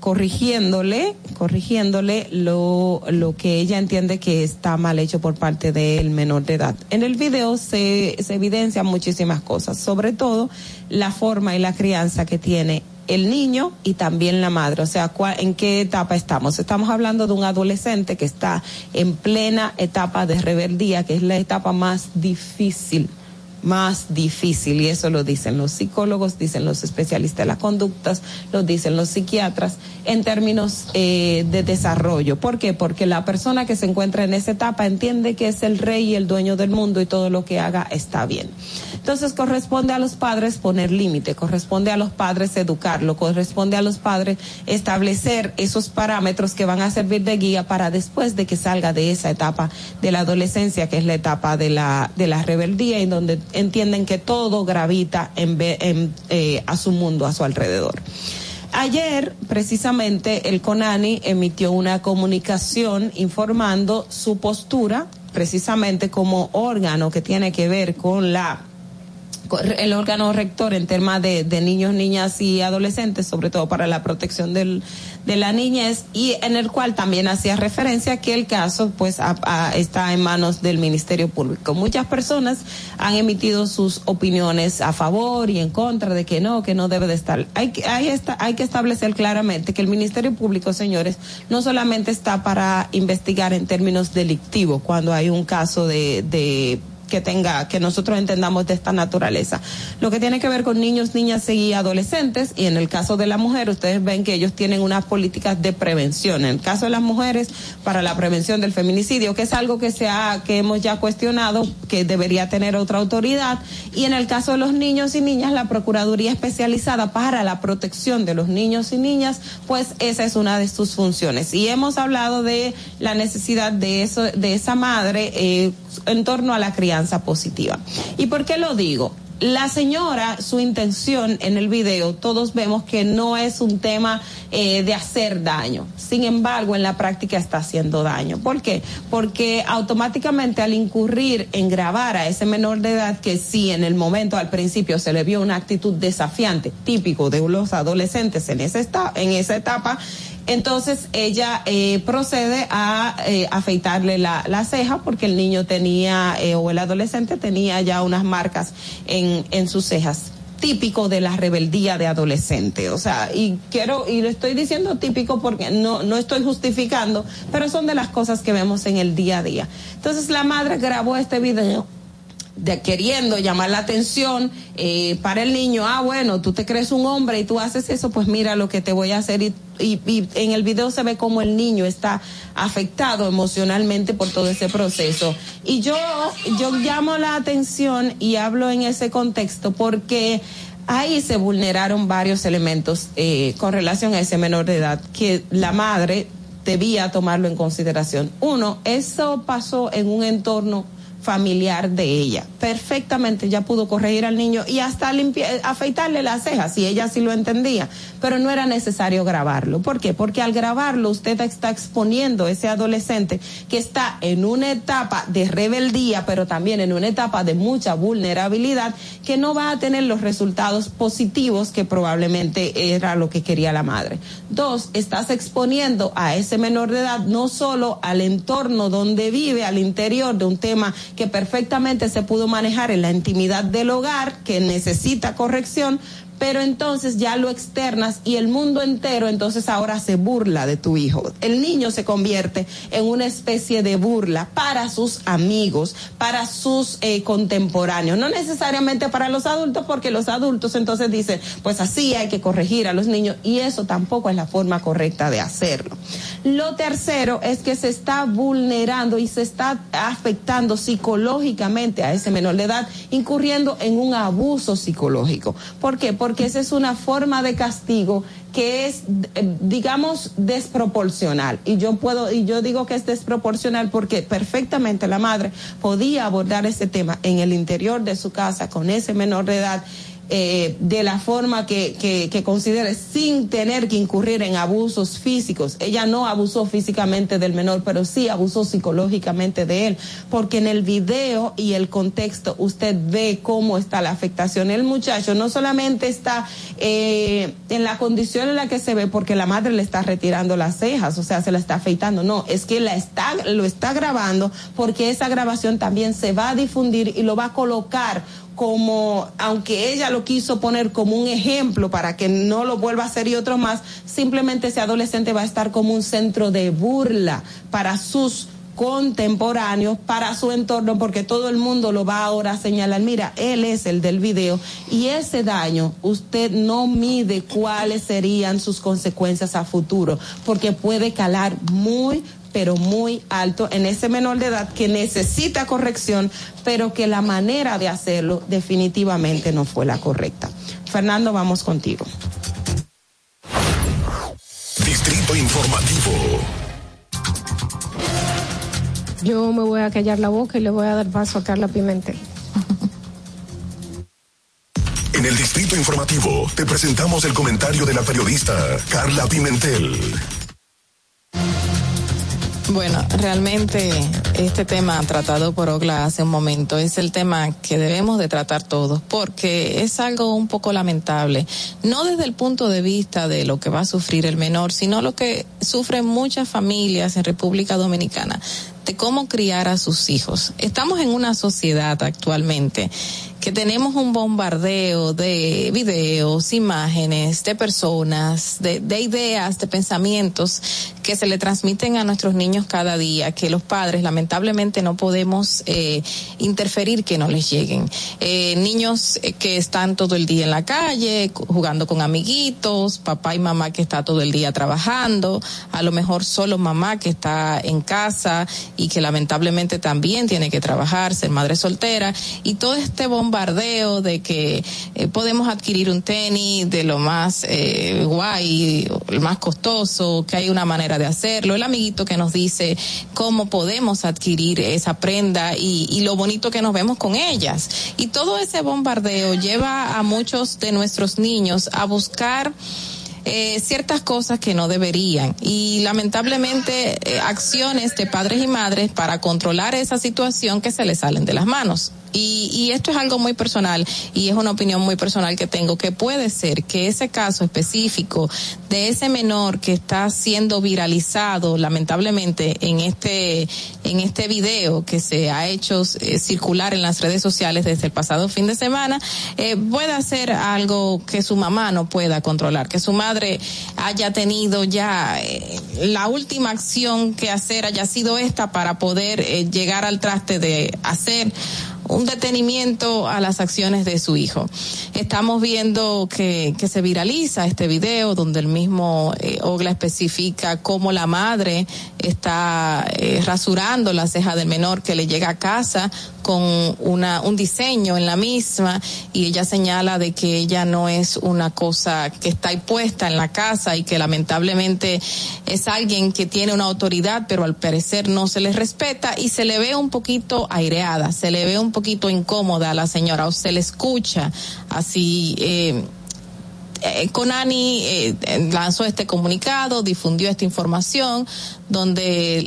Speaker 27: corrigiéndole, corrigiéndole lo, lo que ella entiende que está mal hecho por parte del menor de edad. En el video se, se evidencian muchísimas cosas, sobre todo la forma y la crianza que tiene el niño y también la madre. O sea, ¿en qué etapa estamos? Estamos hablando de un adolescente que está en plena etapa de rebeldía, que es la etapa más difícil más difícil y eso lo dicen los psicólogos, dicen los especialistas de las conductas, lo dicen los psiquiatras en términos eh, de desarrollo. ¿Por qué? Porque la persona que se encuentra en esa etapa entiende que es el rey y el dueño del mundo y todo lo que haga está bien. Entonces corresponde a los padres poner límite, corresponde a los padres educarlo, corresponde a los padres establecer esos parámetros que van a servir de guía para después de que salga de esa etapa de la adolescencia, que es la etapa de la, de la rebeldía y donde entienden que todo gravita en, eh, a su mundo, a su alrededor. Ayer, precisamente, el CONANI emitió una comunicación informando su postura, precisamente como órgano que tiene que ver con la el órgano rector en tema de, de, niños, niñas y adolescentes, sobre todo para la protección del, de la niñez, y en el cual también hacía referencia que el caso pues está en manos del Ministerio Público. Muchas personas han emitido sus opiniones a favor y en contra de que no, que no debe de estar. Hay que, hay esta, hay que establecer claramente que el Ministerio Público, señores, no solamente está para investigar en términos delictivos cuando hay un caso de, de que tenga, que nosotros entendamos de esta naturaleza. Lo que tiene que ver con niños, niñas y adolescentes, y en el caso de la mujer, ustedes ven que ellos tienen unas políticas de prevención. En el caso de las mujeres, para la prevención del feminicidio, que es algo que se ha, que hemos ya cuestionado, que debería tener otra autoridad. Y en el caso de los niños y niñas, la Procuraduría Especializada para la Protección de los Niños y Niñas, pues esa es una de sus funciones. Y hemos hablado de la necesidad de eso, de esa madre, eh, en torno a la crianza positiva. ¿Y por qué lo digo? la señora, su intención en el video, todos vemos que no es un tema eh, de hacer daño. Sin embargo, en la práctica está haciendo daño. ¿Por qué? Porque automáticamente al incurrir en grabar a ese menor de edad, que sí, en el momento, al principio, se le vio una actitud desafiante, típico de los adolescentes en esa etapa, entonces ella eh, procede a eh, afeitarle la, ceja porque el niño tenía eh, o el adolescente tenía ya unas marcas en, sus cejas típico de la rebeldía de adolescente, o sea, y quiero y lo estoy diciendo típico porque no no estoy justificando, pero son de las cosas que vemos en el día a día. Entonces la madre grabó este video de queriendo llamar la atención eh, para el niño, ah, bueno, tú te crees un hombre y tú haces eso, pues mira lo que te voy a hacer. Y, en el video se ve como el niño está afectado emocionalmente por todo ese proceso. Y yo, yo llamo la atención y hablo en ese contexto porque ahí se vulneraron varios elementos eh, con relación a ese menor de edad, que la madre debía tomarlo en consideración. Uno, eso pasó en un entorno familiar de ella. Perfectamente, ya pudo corregir al niño y hasta afeitarle las cejas, si ella sí lo entendía, pero no era necesario grabarlo. ¿Por qué? Porque al grabarlo usted está exponiendo a ese adolescente que está en una etapa de rebeldía, pero también en una etapa de mucha vulnerabilidad, que no va a tener los resultados positivos que probablemente era lo que quería la madre. Dos, estás exponiendo a ese menor de edad no solo al entorno donde vive, al interior de un tema que perfectamente se pudo manejar en la intimidad del hogar, que necesita corrección, pero entonces ya lo externas y el mundo entero entonces ahora se burla de tu hijo. El niño se convierte en una especie de burla para sus amigos, para sus eh, contemporáneos, no necesariamente para los adultos, porque los adultos entonces dicen, pues así hay que corregir a los niños y eso tampoco es la forma correcta de hacerlo. Lo tercero es que se está vulnerando y se está afectando psicológicamente a ese menor de edad, incurriendo en un abuso psicológico. ¿Por qué? porque esa es una forma de castigo que es, eh, digamos, desproporcional. Y yo puedo, y yo digo que es desproporcional porque perfectamente la madre podía abordar ese tema en el interior de su casa con ese menor de edad eh, de la forma que, considere, sin tener que incurrir en abusos físicos. Ella no abusó físicamente del menor, pero sí abusó psicológicamente de él, porque en el video y el contexto usted ve cómo está la afectación. El muchacho no solamente está eh, en la condición en la que se ve, porque la madre le está retirando las cejas, o sea, se la está afeitando, no, es que la está, lo está grabando porque esa grabación también se va a difundir y lo va a colocar como, aunque ella lo quiso poner como un ejemplo para que no lo vuelva a hacer y otro más, simplemente ese adolescente va a estar como un centro de burla para sus contemporáneos, para su entorno, porque todo el mundo lo va ahora a señalar, mira, él es el del video y ese daño usted no mide cuáles serían sus consecuencias a futuro, porque puede calar muy pero muy alto en ese menor de edad que necesita corrección, pero que la manera de hacerlo definitivamente no fue la correcta. Fernando, vamos contigo.
Speaker 31: Distrito Informativo.
Speaker 23: Yo me voy a callar la boca y le voy a dar paso a Carla Pimentel.
Speaker 31: En el Distrito Informativo te presentamos el comentario de la periodista Carla Pimentel.
Speaker 27: Bueno, realmente este tema tratado por Ogla hace un momento es el tema que debemos de tratar todos porque es algo un poco lamentable, no desde el punto de vista de lo que va a sufrir el menor, sino lo que sufren muchas familias en República Dominicana de cómo criar a sus hijos. Estamos en una sociedad actualmente que tenemos un bombardeo de videos, imágenes, de personas, de, de ideas, de pensamientos que se le transmiten a nuestros niños cada día, que los padres lamentablemente no podemos eh, interferir que no les lleguen. Eh, niños eh, que están todo el día en la calle, jugando con amiguitos, papá y mamá que está todo el día trabajando, a lo mejor solo mamá que está en casa y que lamentablemente también tiene que trabajar, ser madre soltera, y todo este bombardeo de que eh, podemos adquirir un tenis de lo más eh, guay, el más costoso, que hay una manera de hacerlo, el amiguito que nos dice cómo podemos adquirir esa prenda y, lo bonito que nos vemos con ellas. Y todo ese bombardeo lleva a muchos de nuestros niños a buscar eh, ciertas cosas que no deberían y lamentablemente eh, acciones de padres y madres para controlar esa situación que se les salen de las manos. Y, y esto es algo muy personal y es una opinión muy personal que tengo, que puede ser que ese caso específico de ese menor que está siendo viralizado lamentablemente en este, en este video que se ha hecho eh, circular en las redes sociales desde el pasado fin de semana, eh, pueda ser algo que su mamá no pueda controlar, que su madre haya tenido ya eh, la última acción que hacer haya sido esta para poder llegar al traste de hacer un detenimiento a las acciones de su hijo. Estamos viendo que, se viraliza este video donde el mismo eh, Ogla especifica cómo la madre está eh, rasurando la ceja del menor que le llega a casa con una, un diseño en la misma y ella señala de que ella no es una cosa que está impuesta en la casa y que lamentablemente es alguien que tiene una autoridad pero al parecer no se le respeta y se le ve un poquito aireada, se le ve un poquito incómoda a la señora o se le escucha así. Eh, Conani eh, eh, lanzó este comunicado, difundió esta información donde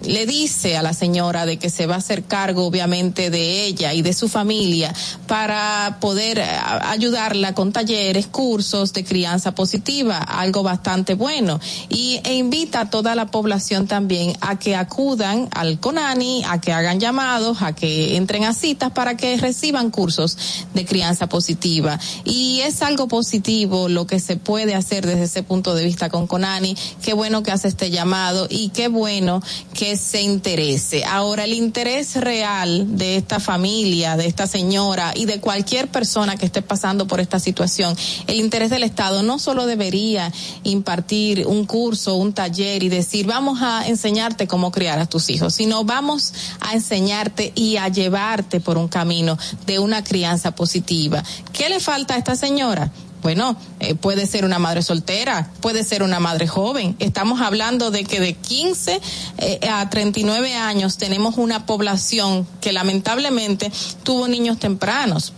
Speaker 27: le, le dice a la señora de que se va a hacer cargo obviamente de ella y de su familia para poder eh, ayudarla con talleres, cursos de crianza positiva, algo bastante bueno. Y, e invita a toda la población también a que acudan al CONANI, a que hagan llamados, a que entren a citas para que reciban cursos de crianza positiva. Y es algo positivo lo que se puede hacer desde ese punto de vista con CONANI. Qué bueno que hace este llamado y qué bueno que se interese. Ahora, el interés real de esta familia, de esta señora y de cualquier persona que esté pasando por esta situación, el interés del Estado no solo debería impartir un curso, un taller y decir, vamos a enseñarte cómo criar a tus hijos, sino vamos a enseñarte y a llevarte por un camino de una crianza positiva. ¿Qué le falta a esta señora? Bueno, eh, puede ser una madre soltera, puede ser una madre joven. Estamos hablando de que de 15 eh, a 39 años tenemos una población que lamentablemente tuvo niños tempranos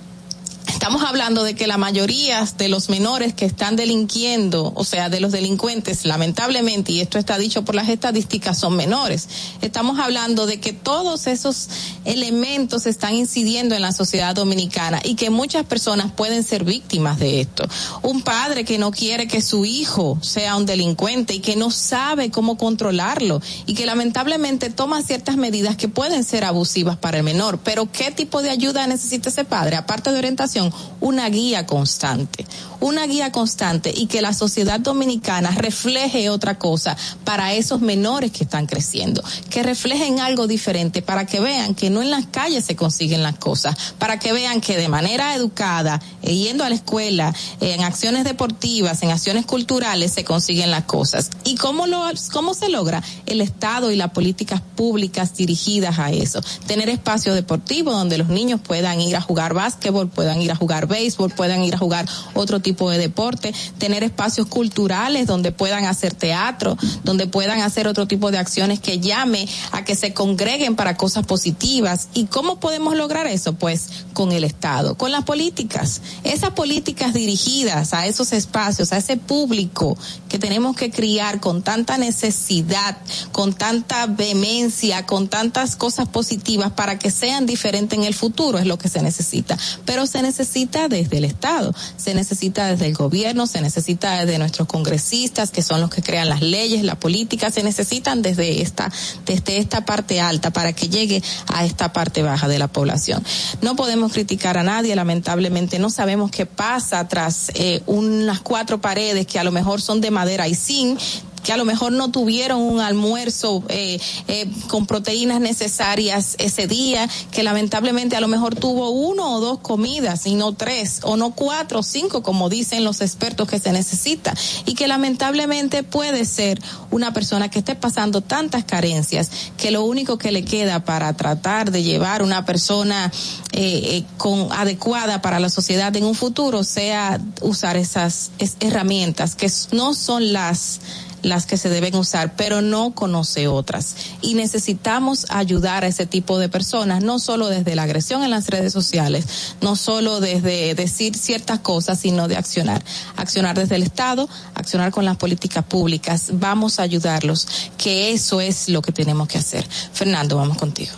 Speaker 27: estamos hablando de que la mayoría de los menores que están delinquiendo, o sea, de los delincuentes, lamentablemente, y esto está dicho por las estadísticas, son menores. Estamos hablando de que todos esos elementos están incidiendo en la sociedad dominicana y que muchas personas pueden ser víctimas de esto. Un padre que no quiere que su hijo sea un delincuente y que no sabe cómo controlarlo y que lamentablemente toma ciertas medidas que pueden ser abusivas para el menor. Pero ¿qué tipo de ayuda necesita ese padre? Aparte de orientación, una guía constante, una guía constante y que la sociedad dominicana refleje otra cosa para esos menores que están creciendo, que reflejen algo diferente para que vean que no en las calles se consiguen las cosas, para que vean que de manera educada, eh, yendo a la escuela, en acciones deportivas, en acciones culturales se consiguen las cosas. ¿Y cómo lo cómo se logra? El Estado y las políticas públicas dirigidas a eso. Tener espacios deportivos donde los niños puedan ir a jugar básquetbol, puedan ir a jugar béisbol, puedan ir a jugar otro tipo de deporte, tener espacios culturales donde puedan hacer teatro, donde puedan hacer otro tipo de acciones que llame a que se congreguen para cosas positivas. ¿Y cómo podemos lograr eso? Pues con el Estado, con las políticas, esas políticas dirigidas a esos espacios, a ese público que tenemos que criar con tanta necesidad, con tanta vehemencia, con tantas cosas positivas para que sean diferentes en el futuro es lo que se necesita. Pero se necesita desde el Estado, se necesita desde el gobierno, se necesita desde nuestros congresistas, que son los que crean las leyes, la política, se necesitan desde esta, desde esta parte alta para que llegue a esta parte baja de la población. No podemos criticar a nadie, lamentablemente no sabemos qué pasa tras eh, unas cuatro paredes que a lo mejor son de madera y zinc, que a lo mejor no tuvieron un almuerzo eh, eh, con proteínas necesarias ese día, que lamentablemente a lo mejor tuvo uno o dos comidas y no tres o no cuatro o cinco, como dicen los expertos que se necesita, y que lamentablemente puede ser una persona que esté pasando tantas carencias que lo único que le queda para tratar de llevar una persona eh, con adecuada para la sociedad en un futuro sea usar esas herramientas que no son las las que se deben usar, pero no conoce otras. Y necesitamos ayudar a ese tipo de personas, no solo desde la agresión en las redes sociales, no solo desde decir ciertas cosas, sino de accionar. Accionar desde el Estado, accionar con las políticas públicas. Vamos a ayudarlos, que eso es lo que tenemos que hacer. Fernando, vamos contigo.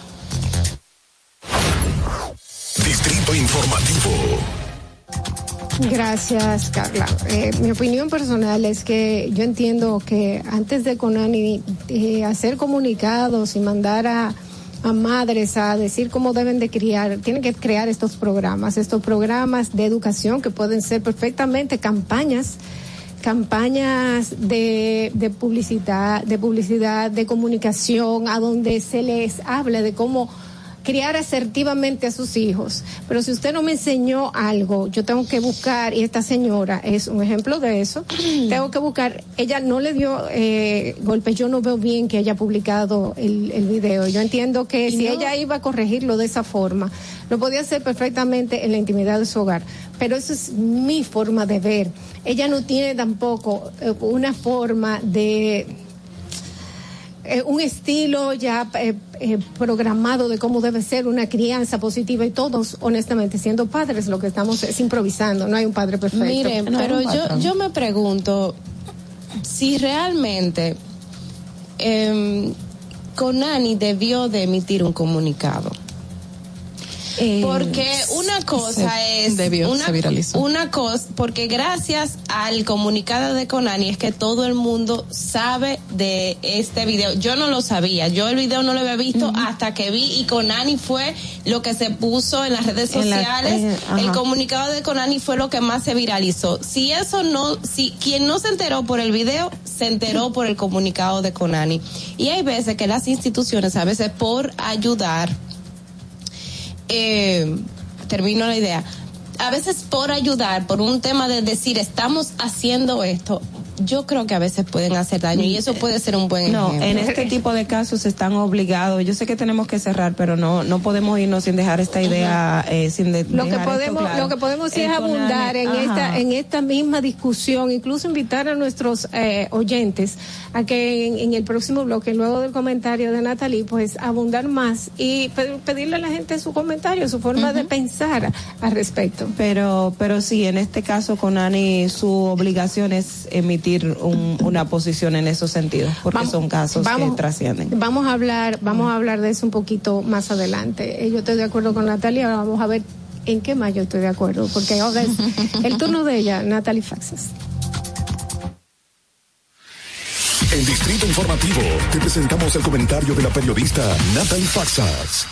Speaker 31: Distrito Informativo.
Speaker 23: Gracias, Carla. Eh, mi opinión personal es que yo entiendo que antes de Conani eh, hacer comunicados y mandar a, madres a decir cómo deben de criar, tienen que crear estos programas, estos programas de educación que pueden ser perfectamente campañas campañas de, publicidad, de publicidad, de comunicación, a donde se les habla de cómo criar asertivamente a sus hijos. Pero si usted no me enseñó algo, yo tengo que buscar, y esta señora es un ejemplo de eso, mm. tengo que buscar, ella no le dio eh, golpes, yo no veo bien que haya publicado el, video. Yo entiendo que si ella iba a corregirlo de esa forma, lo podía hacer perfectamente en la intimidad de su hogar. Pero eso es mi forma de ver. Ella no tiene tampoco eh, una forma de eh, un estilo ya eh, eh, programado de cómo debe ser una crianza positiva y todos, honestamente, siendo padres, lo que estamos es improvisando, no hay un padre perfecto. mire
Speaker 27: pero yo, yo me pregunto si realmente em, Conani debió de emitir un comunicado eh, porque una cosa es. Debió, una, Una cosa, porque gracias al comunicado de Conani es que todo el mundo sabe de este video. Yo no lo sabía, yo el video no lo había visto hasta que vi y Conani fue lo que se puso en las redes sociales. Eh, el comunicado de Conani fue lo que más se viralizó. Si eso no, si quien no se enteró por el video, se enteró por el comunicado de Conani. Y hay veces que las instituciones, a veces por ayudar, eh, termino la idea, a veces por ayudar, por un tema de decir estamos haciendo esto, yo creo que a veces pueden hacer daño y eso puede ser un buen ejemplo.
Speaker 23: No, en este tipo de casos están obligados. Yo sé que tenemos que cerrar, pero no no podemos irnos sin dejar esta idea eh,
Speaker 27: sin
Speaker 23: lo
Speaker 27: que podemos lo que podemos sí es abundar en esta en esta misma discusión, incluso invitar a nuestros eh, oyentes a que en, el próximo bloque luego del comentario de Natalie pues abundar más y pedirle a la gente su comentario, su forma de pensar al respecto.
Speaker 23: Pero pero sí, en este caso con Ani su obligación es emitir una posición en esos sentidos, porque son casos que trascienden. Vamos a hablar, vamos a hablar de eso un poquito más adelante. Eh, yo estoy de acuerdo con Natalia, ahora vamos a ver en qué más yo estoy de acuerdo, porque ahora es el turno de ella, Natalie Faxas.
Speaker 31: En Distrito Informativo te presentamos el comentario de la periodista Natalie Faxas.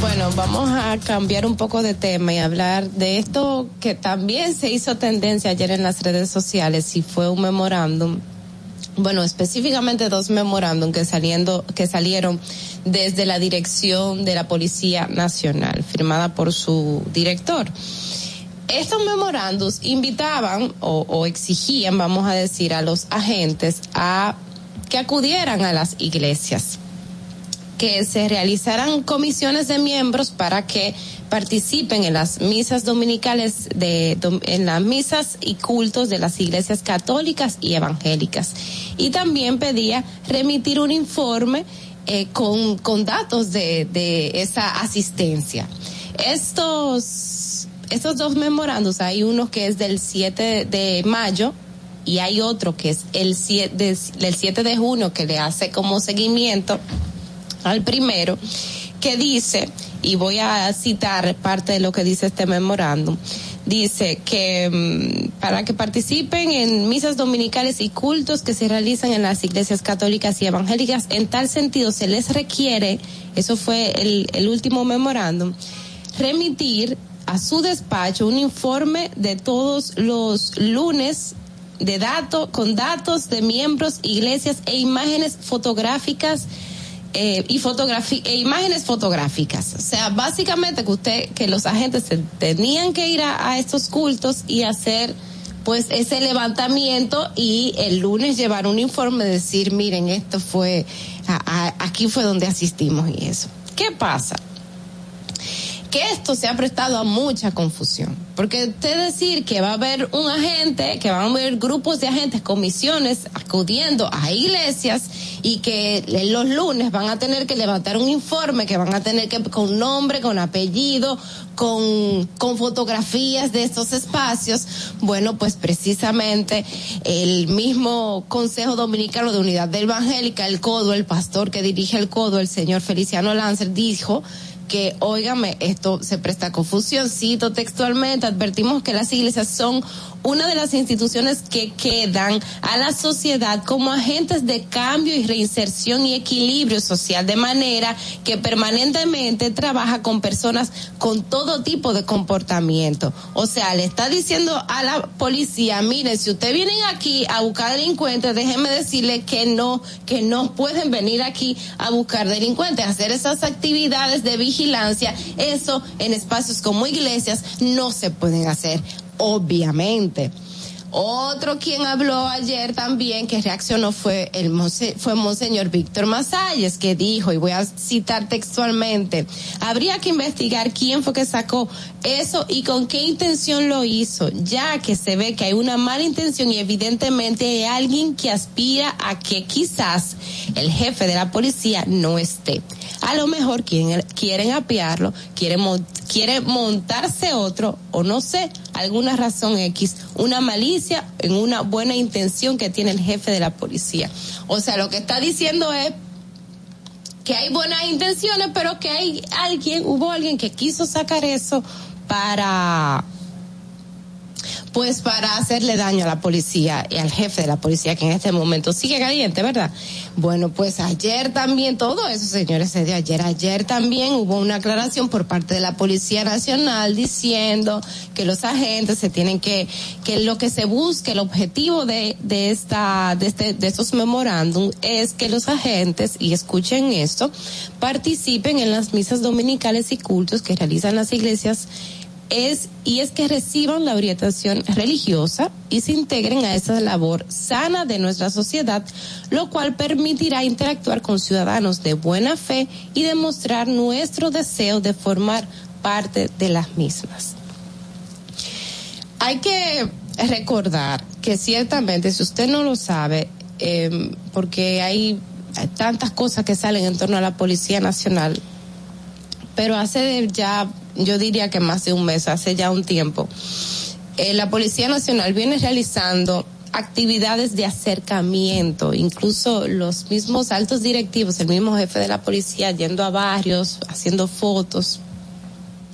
Speaker 32: Bueno, vamos a cambiar un poco de tema y hablar de esto que también se hizo tendencia ayer en las redes sociales y fue un memorándum. Bueno, específicamente dos memorándum que saliendo que salieron desde la dirección de la Policía Nacional, firmada por su director. Estos memorándums invitaban o exigían, vamos a decir, a los agentes a que acudieran a las iglesias que se realizaran comisiones de miembros para que participen en las misas dominicales de en las misas y cultos de las iglesias católicas y evangélicas. Y también pedía remitir un informe eh, con, datos de, de esa asistencia. Estos, estos dos memorandos, hay uno que es del 7 de mayo y hay otro que es el del 7 de junio que le hace como seguimiento al primero, que dice, y voy a citar parte de lo que dice este memorándum, dice que mm, para que participen en misas dominicales y cultos que se realizan en las iglesias católicas y evangélicas, en tal sentido se les requiere, eso fue el, último memorándum, remitir a su despacho un informe de todos los lunes de datos con datos de miembros, iglesias e imágenes fotográficas eh, y e imágenes fotográficas. O sea, básicamente que usted, que los agentes tenían que ir a, estos cultos y hacer pues ese levantamiento y el lunes llevar un informe, decir, miren, esto fue, aquí fue donde asistimos y eso. ¿Qué pasa? que esto se ha prestado a mucha confusión. Porque usted decir que va a haber un agente, que van a haber grupos de agentes, comisiones acudiendo a iglesias y que los lunes van a tener que levantar un informe que van a tener que con nombre, con apellido, con, con fotografías de estos espacios. Bueno, pues precisamente el mismo Consejo Dominicano de Unidad de Evangélica, el CODO, el pastor que dirige el CODO, el señor Feliciano Lancer, dijo que, óigame, esto se presta a confusión, cito textualmente, advertimos que las iglesias son una de las instituciones que quedan a la sociedad como agentes de cambio y reinserción y equilibrio social, de manera que permanentemente trabaja con personas con todo tipo de comportamiento. O sea, le está diciendo a la policía, miren, si ustedes vienen aquí a buscar delincuentes, déjenme decirle que no, que no pueden venir aquí a buscar delincuentes, hacer esas actividades de vigilancia, eso en espacios como iglesias no se pueden hacer obviamente. Otro quien habló ayer también que reaccionó fue el fue Monseñor Víctor Masalles que dijo y voy a citar textualmente, habría que investigar quién fue que sacó eso y con qué intención lo hizo, ya que se ve que hay una mala intención y evidentemente hay alguien que aspira a que quizás el jefe de la policía no esté a lo mejor quieren, quieren apiarlo, quieren, quiere montarse otro, o no sé, alguna razón X, una malicia en una buena intención que tiene el jefe de la policía. O sea, lo que está diciendo es que hay buenas intenciones, pero que hay alguien, hubo alguien que quiso sacar eso para pues para hacerle daño a la policía y al jefe de la policía que en este momento sigue caliente, ¿verdad? Bueno, pues ayer también, todo eso, señores, es ayer. Ayer también hubo una aclaración por parte de la Policía Nacional diciendo que los agentes se tienen que, que lo que se busque, el objetivo de, de esta, de este, de estos memorándum es que los agentes, y escuchen esto, participen en las misas dominicales y cultos que realizan las iglesias es y es que reciban la orientación religiosa y se integren a esa labor sana de nuestra sociedad, lo cual permitirá interactuar con ciudadanos de buena fe y demostrar nuestro deseo de formar parte de las mismas. Hay que recordar que ciertamente, si usted no lo sabe, em, porque hay tantas cosas que salen en torno a la Policía Nacional, pero hace ya yo diría que más de un mes, hace ya un tiempo, eh, la Policía Nacional viene realizando actividades de acercamiento, incluso los mismos altos directivos, el mismo jefe de la policía yendo a barrios, haciendo fotos,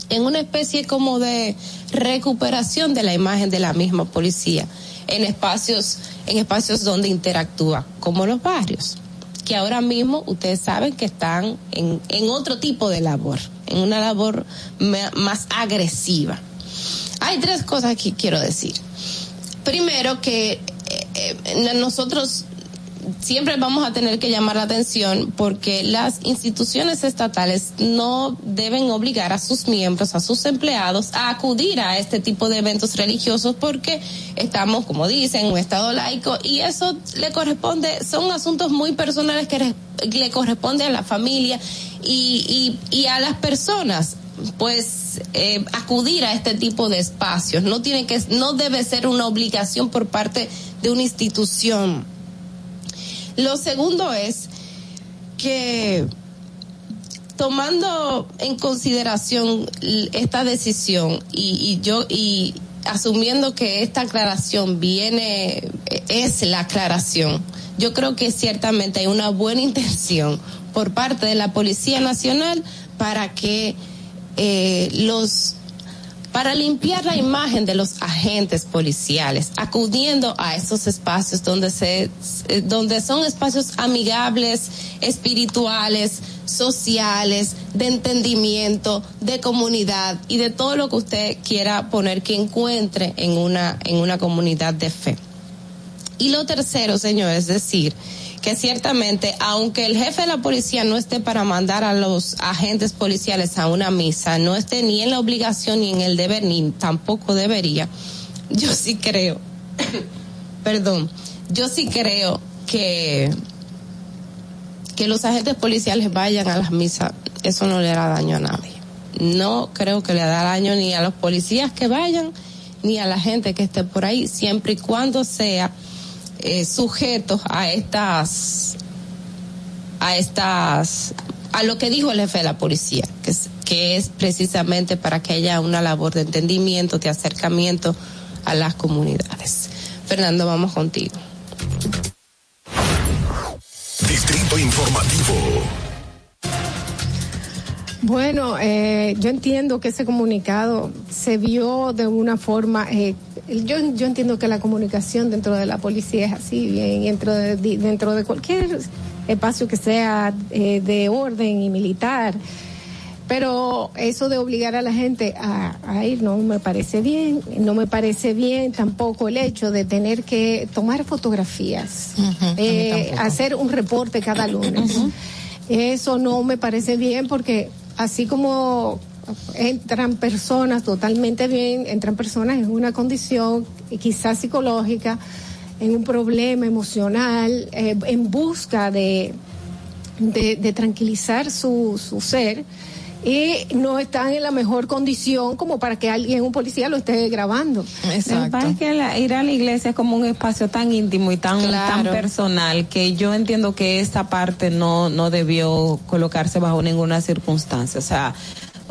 Speaker 32: en una especie como de recuperación de la imagen de la misma policía en espacios en espacios donde interactúa, como los barrios, que ahora mismo ustedes saben que están en otro tipo de labor en una labor más agresiva. Hay tres cosas que quiero decir. Primero, que eh, eh, nosotros siempre vamos a tener que llamar la atención porque las instituciones estatales no deben obligar a sus miembros, a sus empleados, a acudir a este tipo de eventos religiosos porque estamos, como dicen, en un estado laico y eso le corresponde, son asuntos muy personales que le corresponde a la familia y, y, a las personas pues eh, acudir a este tipo de espacios no tiene que no debe ser una obligación por parte de una institución lo segundo es que tomando en consideración esta decisión y, y, yo y asumiendo que esta aclaración viene es la aclaración yo creo que ciertamente hay una buena intención por parte de la Policía Nacional para que eh, los para limpiar la imagen de los agentes policiales, acudiendo a esos espacios donde se eh, donde son espacios amigables, espirituales, sociales, de entendimiento, de comunidad y de todo lo que usted quiera poner que encuentre en una en una comunidad de fe. Y lo tercero, señor es decir, que ciertamente, aunque el jefe de la policía no esté para mandar a los agentes policiales a una misa, no esté ni en la obligación ni en el deber, ni tampoco debería, yo sí creo, perdón, yo sí creo que, que los agentes policiales vayan a las misas, eso no le hará daño a nadie. No creo que le haga daño ni a los policías que vayan, ni a la gente que esté por ahí, siempre y cuando sea eh, sujetos a estas, a estas, a lo que dijo el jefe de la policía, que es, que es precisamente para que haya una labor de entendimiento, de acercamiento a las comunidades. Fernando, vamos contigo.
Speaker 31: Distrito Informativo.
Speaker 23: Bueno, eh, yo entiendo que ese comunicado se vio de una forma eh, yo, yo entiendo que la comunicación dentro de la policía es así, bien, dentro de, dentro de cualquier espacio que sea eh, de orden y militar. Pero eso de obligar a la gente a, ir no me parece bien. No me parece bien tampoco el hecho de tener que tomar fotografías, eh, hacer un reporte cada lunes. Eso no me parece bien porque así como entran personas totalmente bien, entran personas en una condición quizás psicológica, en un problema emocional, eh, en busca de, de, tranquilizar su, su ser y no están en la mejor condición como para que alguien, un policía, lo esté grabando.
Speaker 33: Exacto. parece que ir a la iglesia es como un espacio tan íntimo y tan, personal que yo entiendo que esa parte no, no debió colocarse bajo ninguna circunstancia. O sea,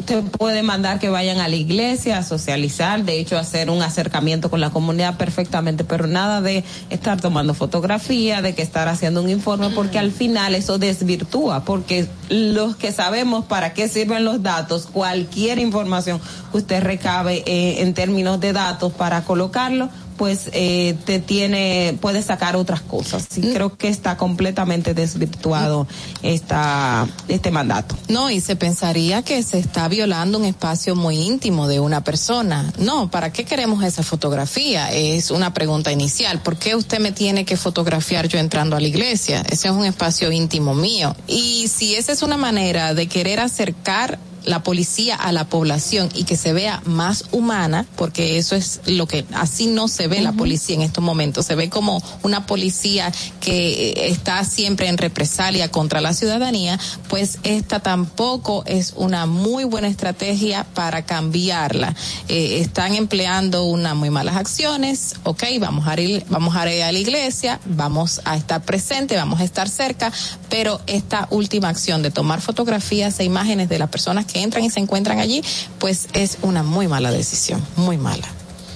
Speaker 33: se puede mandar que vayan a la iglesia a socializar, de hecho hacer un acercamiento con la comunidad perfectamente, pero nada de estar tomando fotografía, de que estar haciendo un informe, porque al final eso desvirtúa, porque los que sabemos para qué sirven los datos, cualquier información que usted recabe eh, en términos de datos para colocarlo, pues eh, te tiene, puede sacar otras cosas. Sí, mm. creo que está completamente desvirtuado esta, este mandato.
Speaker 27: No, y se pensaría que se está violando un espacio muy íntimo de una persona. No, ¿para qué queremos esa fotografía? Es una pregunta inicial. ¿Por qué usted me tiene que fotografiar yo entrando a la iglesia? Ese es un espacio íntimo mío. Y si esa es una manera de querer acercar la policía a la población y que se vea más humana, porque eso es lo que así no se ve la policía en estos momentos, se ve como una policía que eh, está siempre en represalia contra la ciudadanía, pues esta tampoco es una muy buena estrategia para cambiarla. Eh, están empleando unas muy malas acciones, ok, vamos a ir, vamos a ir a la iglesia, vamos a estar presente, vamos a estar cerca, pero esta última acción de tomar fotografías e imágenes de las personas que entran y se encuentran allí, pues es una muy mala decisión, muy mala.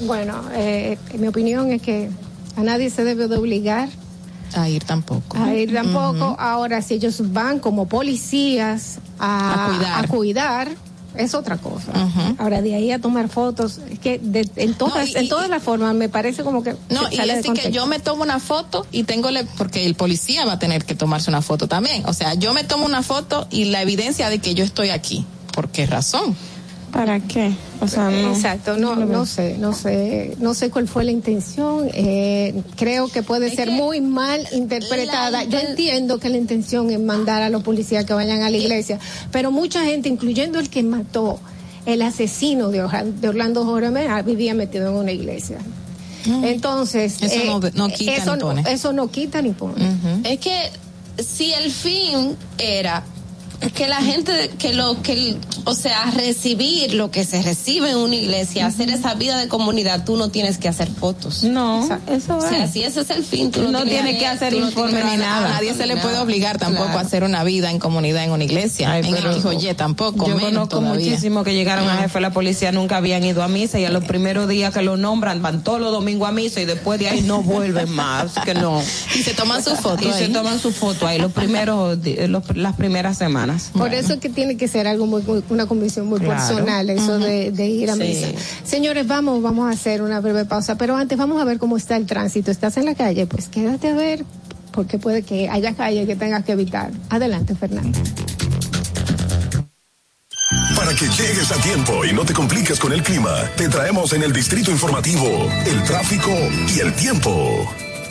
Speaker 23: Bueno, eh, mi opinión es que a nadie se debe de obligar
Speaker 27: a ir tampoco.
Speaker 23: A ir tampoco. Ahora, si ellos van como policías a, cuidar. es otra cosa. Ahora, de ahí a tomar fotos, es que en todas, las formas me parece como que.
Speaker 27: No, y así que yo me tomo una foto y tengo, le, porque el policía va a tener que tomarse una foto también. O sea, yo me tomo una foto y la evidencia de que yo estoy aquí ¿Por qué razón?
Speaker 23: ¿Para qué? no, Exacto, no, sé, no sé, no sé cuál fue la intención. Eh, creo que puede ser muy mal interpretada. Yo entiendo que la intención es mandar a los policías que vayan a la iglesia, pero mucha gente, incluyendo el que mató, el asesino de Orlando Jorge vivía metido en una iglesia. Entonces, eso, no, quita ni pone. no quita ni
Speaker 32: Es que si el fin era que la gente, que lo que, o sea, recibir lo que se recibe en una iglesia, hacer esa vida de comunidad, tú no tienes que hacer fotos. No, eso es. ese es el
Speaker 33: fin, no, tienes que hacer informe ni nada.
Speaker 27: nadie se le puede obligar tampoco a hacer una vida en comunidad en una iglesia. en
Speaker 33: el tampoco.
Speaker 27: Yo conozco muchísimo que llegaron a jefe de la policía, nunca habían ido a misa y a los primeros días que lo nombran van todos los domingos a misa y después de ahí no vuelven más, que no.
Speaker 32: Y se toman sus fotos Y
Speaker 27: se toman sus fotos ahí los primeros, las primeras semanas.
Speaker 23: Por eso eso que tiene que ser algo muy, una convicción muy personal, eso de, ir a mesa. Señores, vamos, vamos a hacer una breve pausa, pero antes vamos a ver cómo está el tránsito. ¿Estás en la calle? Pues quédate a ver, porque puede que haya calle que tengas que evitar. Adelante, Fernando.
Speaker 31: Para que llegues a tiempo y no te compliques con el clima, te traemos en el distrito informativo el tráfico y el tiempo.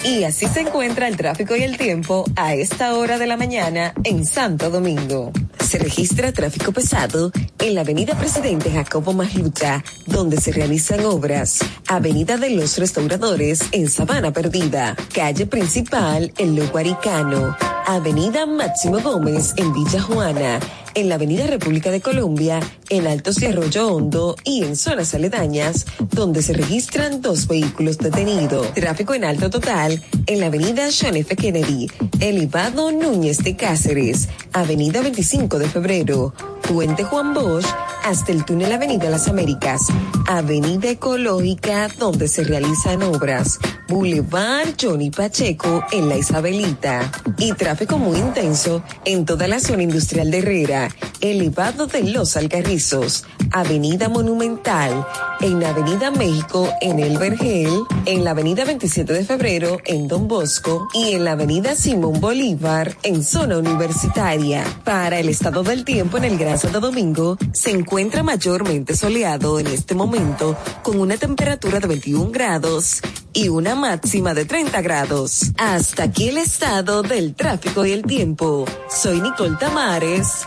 Speaker 34: Y así se encuentra el tráfico y el tiempo a esta hora de la mañana en Santo Domingo. Se registra tráfico pesado en la Avenida Presidente Jacobo Majucha, donde se realizan obras. Avenida de los Restauradores en Sabana Perdida. Calle Principal en Lo Guaricano. Avenida Máximo Gómez en Villa Juana en la Avenida República de Colombia, en Alto de Hondo y en zonas aledañas, donde se registran dos vehículos detenidos. Tráfico en alto total en la Avenida John F. Kennedy, Elevado Núñez de Cáceres, Avenida 25 de Febrero, Puente Juan Bosch, hasta el túnel Avenida Las Américas, Avenida Ecológica, donde se realizan obras, Boulevard Johnny Pacheco en la Isabelita, y tráfico muy intenso en toda la zona industrial de Herrera elevado de los Alcarrizos, Avenida Monumental, en Avenida México, en El Vergel, en la Avenida 27 de Febrero, en Don Bosco, y en la Avenida Simón Bolívar, en zona universitaria. Para el estado del tiempo en el Gran Santo Domingo, se encuentra mayormente soleado en este momento, con una temperatura de 21 grados y una máxima de 30 grados. Hasta aquí el estado del tráfico y el tiempo. Soy Nicole Tamares.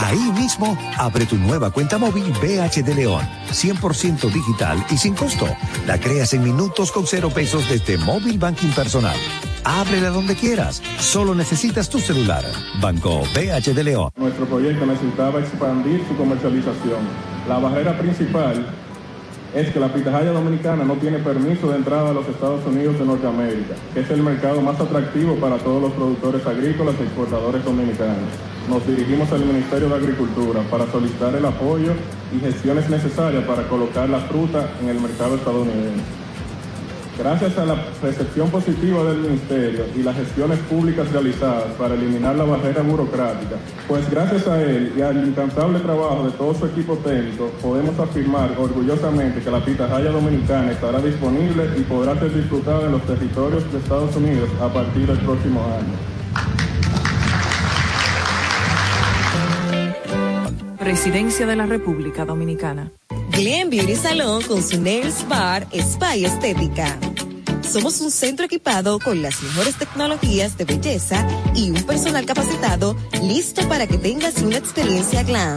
Speaker 31: Ahí mismo, abre tu nueva cuenta móvil BH de León, 100% digital y sin costo. La creas en minutos con cero pesos desde Móvil Banking Personal. Ábrela donde quieras, solo necesitas tu celular. Banco BH de León.
Speaker 35: Nuestro proyecto necesitaba expandir su comercialización. La barrera principal es que la pitahaya dominicana no tiene permiso de entrada a los Estados Unidos de Norteamérica, que es el mercado más atractivo para todos los productores agrícolas y e exportadores dominicanos nos dirigimos al Ministerio de Agricultura para solicitar el apoyo y gestiones necesarias para colocar la fruta en el mercado estadounidense. Gracias a la recepción positiva del Ministerio y las gestiones públicas realizadas para eliminar la barrera burocrática, pues gracias a él y al incansable trabajo de todo su equipo técnico, podemos afirmar orgullosamente que la pitahaya dominicana estará disponible y podrá ser disfrutada en los territorios de Estados Unidos a partir del próximo año.
Speaker 36: Residencia de la República Dominicana.
Speaker 37: Glen Beauty Salón con su Nails Bar Spa y Estética. Somos un centro equipado con las mejores tecnologías de belleza y un personal capacitado listo para que tengas una experiencia glam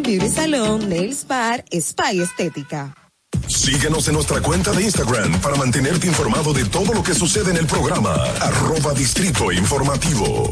Speaker 37: Beauty Salon, Nails Bar, Spa Estética.
Speaker 31: Síguenos en nuestra cuenta de Instagram para mantenerte informado de todo lo que sucede en el programa. Arroba Distrito Informativo.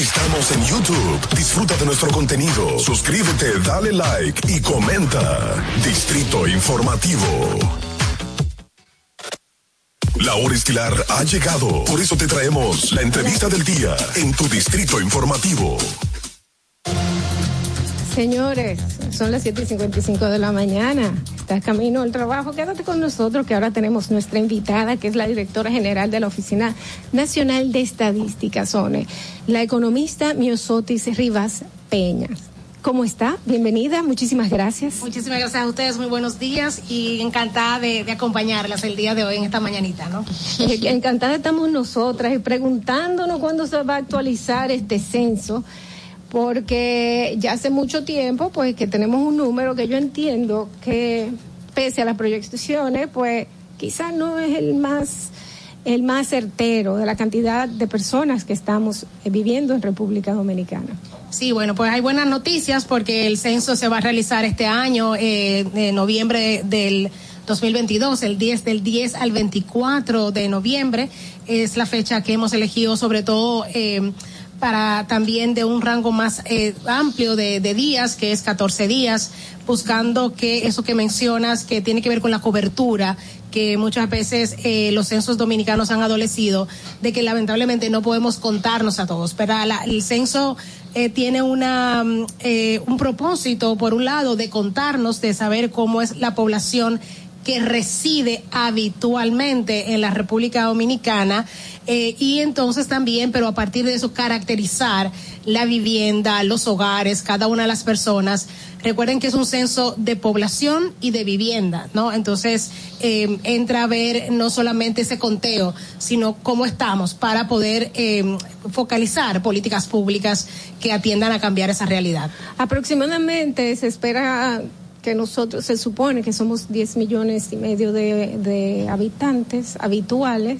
Speaker 31: Estamos en YouTube. Disfruta de nuestro contenido. Suscríbete, dale like y comenta. Distrito Informativo. La hora estilar ha llegado. Por eso te traemos la entrevista del día en tu Distrito Informativo.
Speaker 23: Señores, son las 7:55 de la mañana camino al trabajo, quédate con nosotros que ahora tenemos nuestra invitada, que es la directora general de la Oficina Nacional de Estadísticas SONE, la economista Miosotis Rivas Peñas. ¿Cómo está? Bienvenida, muchísimas gracias.
Speaker 38: Muchísimas gracias a ustedes, muy buenos días y encantada de, de acompañarlas el día de hoy en esta mañanita, ¿no?
Speaker 23: encantada estamos nosotras y preguntándonos cuándo se va a actualizar este censo porque ya hace mucho tiempo pues que tenemos un número que yo entiendo que pese a las proyecciones pues quizás no es el más el más certero de la cantidad de personas que estamos eh, viviendo en República Dominicana.
Speaker 38: Sí, bueno, pues hay buenas noticias porque el censo se va a realizar este año, eh, en noviembre del 2022, el 10 del 10 al 24 de noviembre es la fecha que hemos elegido sobre todo eh, para también de un rango más eh, amplio de, días, que es 14 días, buscando que eso que mencionas, que tiene que ver con la cobertura, que muchas veces eh, los censos dominicanos han adolecido, de que lamentablemente no podemos contarnos a todos, pero el censo eh, tiene una, mm, un propósito, por un lado, de contarnos, de saber cómo es la población que reside habitualmente en la República Dominicana eh, y entonces también, pero a partir de eso, caracterizar la vivienda, los hogares, cada una de las personas. Recuerden que es un censo de población y de vivienda, ¿no? Entonces, em, entra a ver no solamente ese conteo, sino cómo estamos para poder em, focalizar políticas públicas que atiendan a cambiar esa realidad.
Speaker 23: Aproximadamente se espera que nosotros, se supone que somos 10 millones y medio de habitantes habituales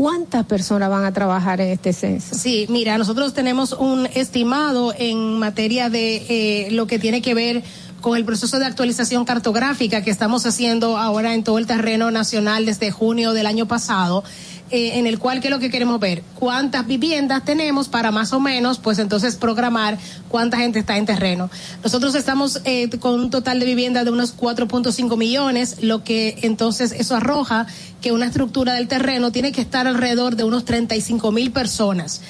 Speaker 23: ¿cuántas personas van a trabajar en este censo?
Speaker 38: Sí, mira, nosotros tenemos un estimado en materia de eh, lo que tiene que ver con el proceso de actualización cartográfica que estamos haciendo ahora en todo el terreno nacional desde junio del año pasado. Eh, en el cual, ¿qué es lo que queremos ver? ¿Cuántas viviendas tenemos para más o menos, pues entonces programar cuánta gente está en terreno? Nosotros estamos eh, con un total de viviendas de unos 4.5 millones, lo que entonces eso arroja que una estructura del terreno tiene que estar alrededor de unos 35 mil personas.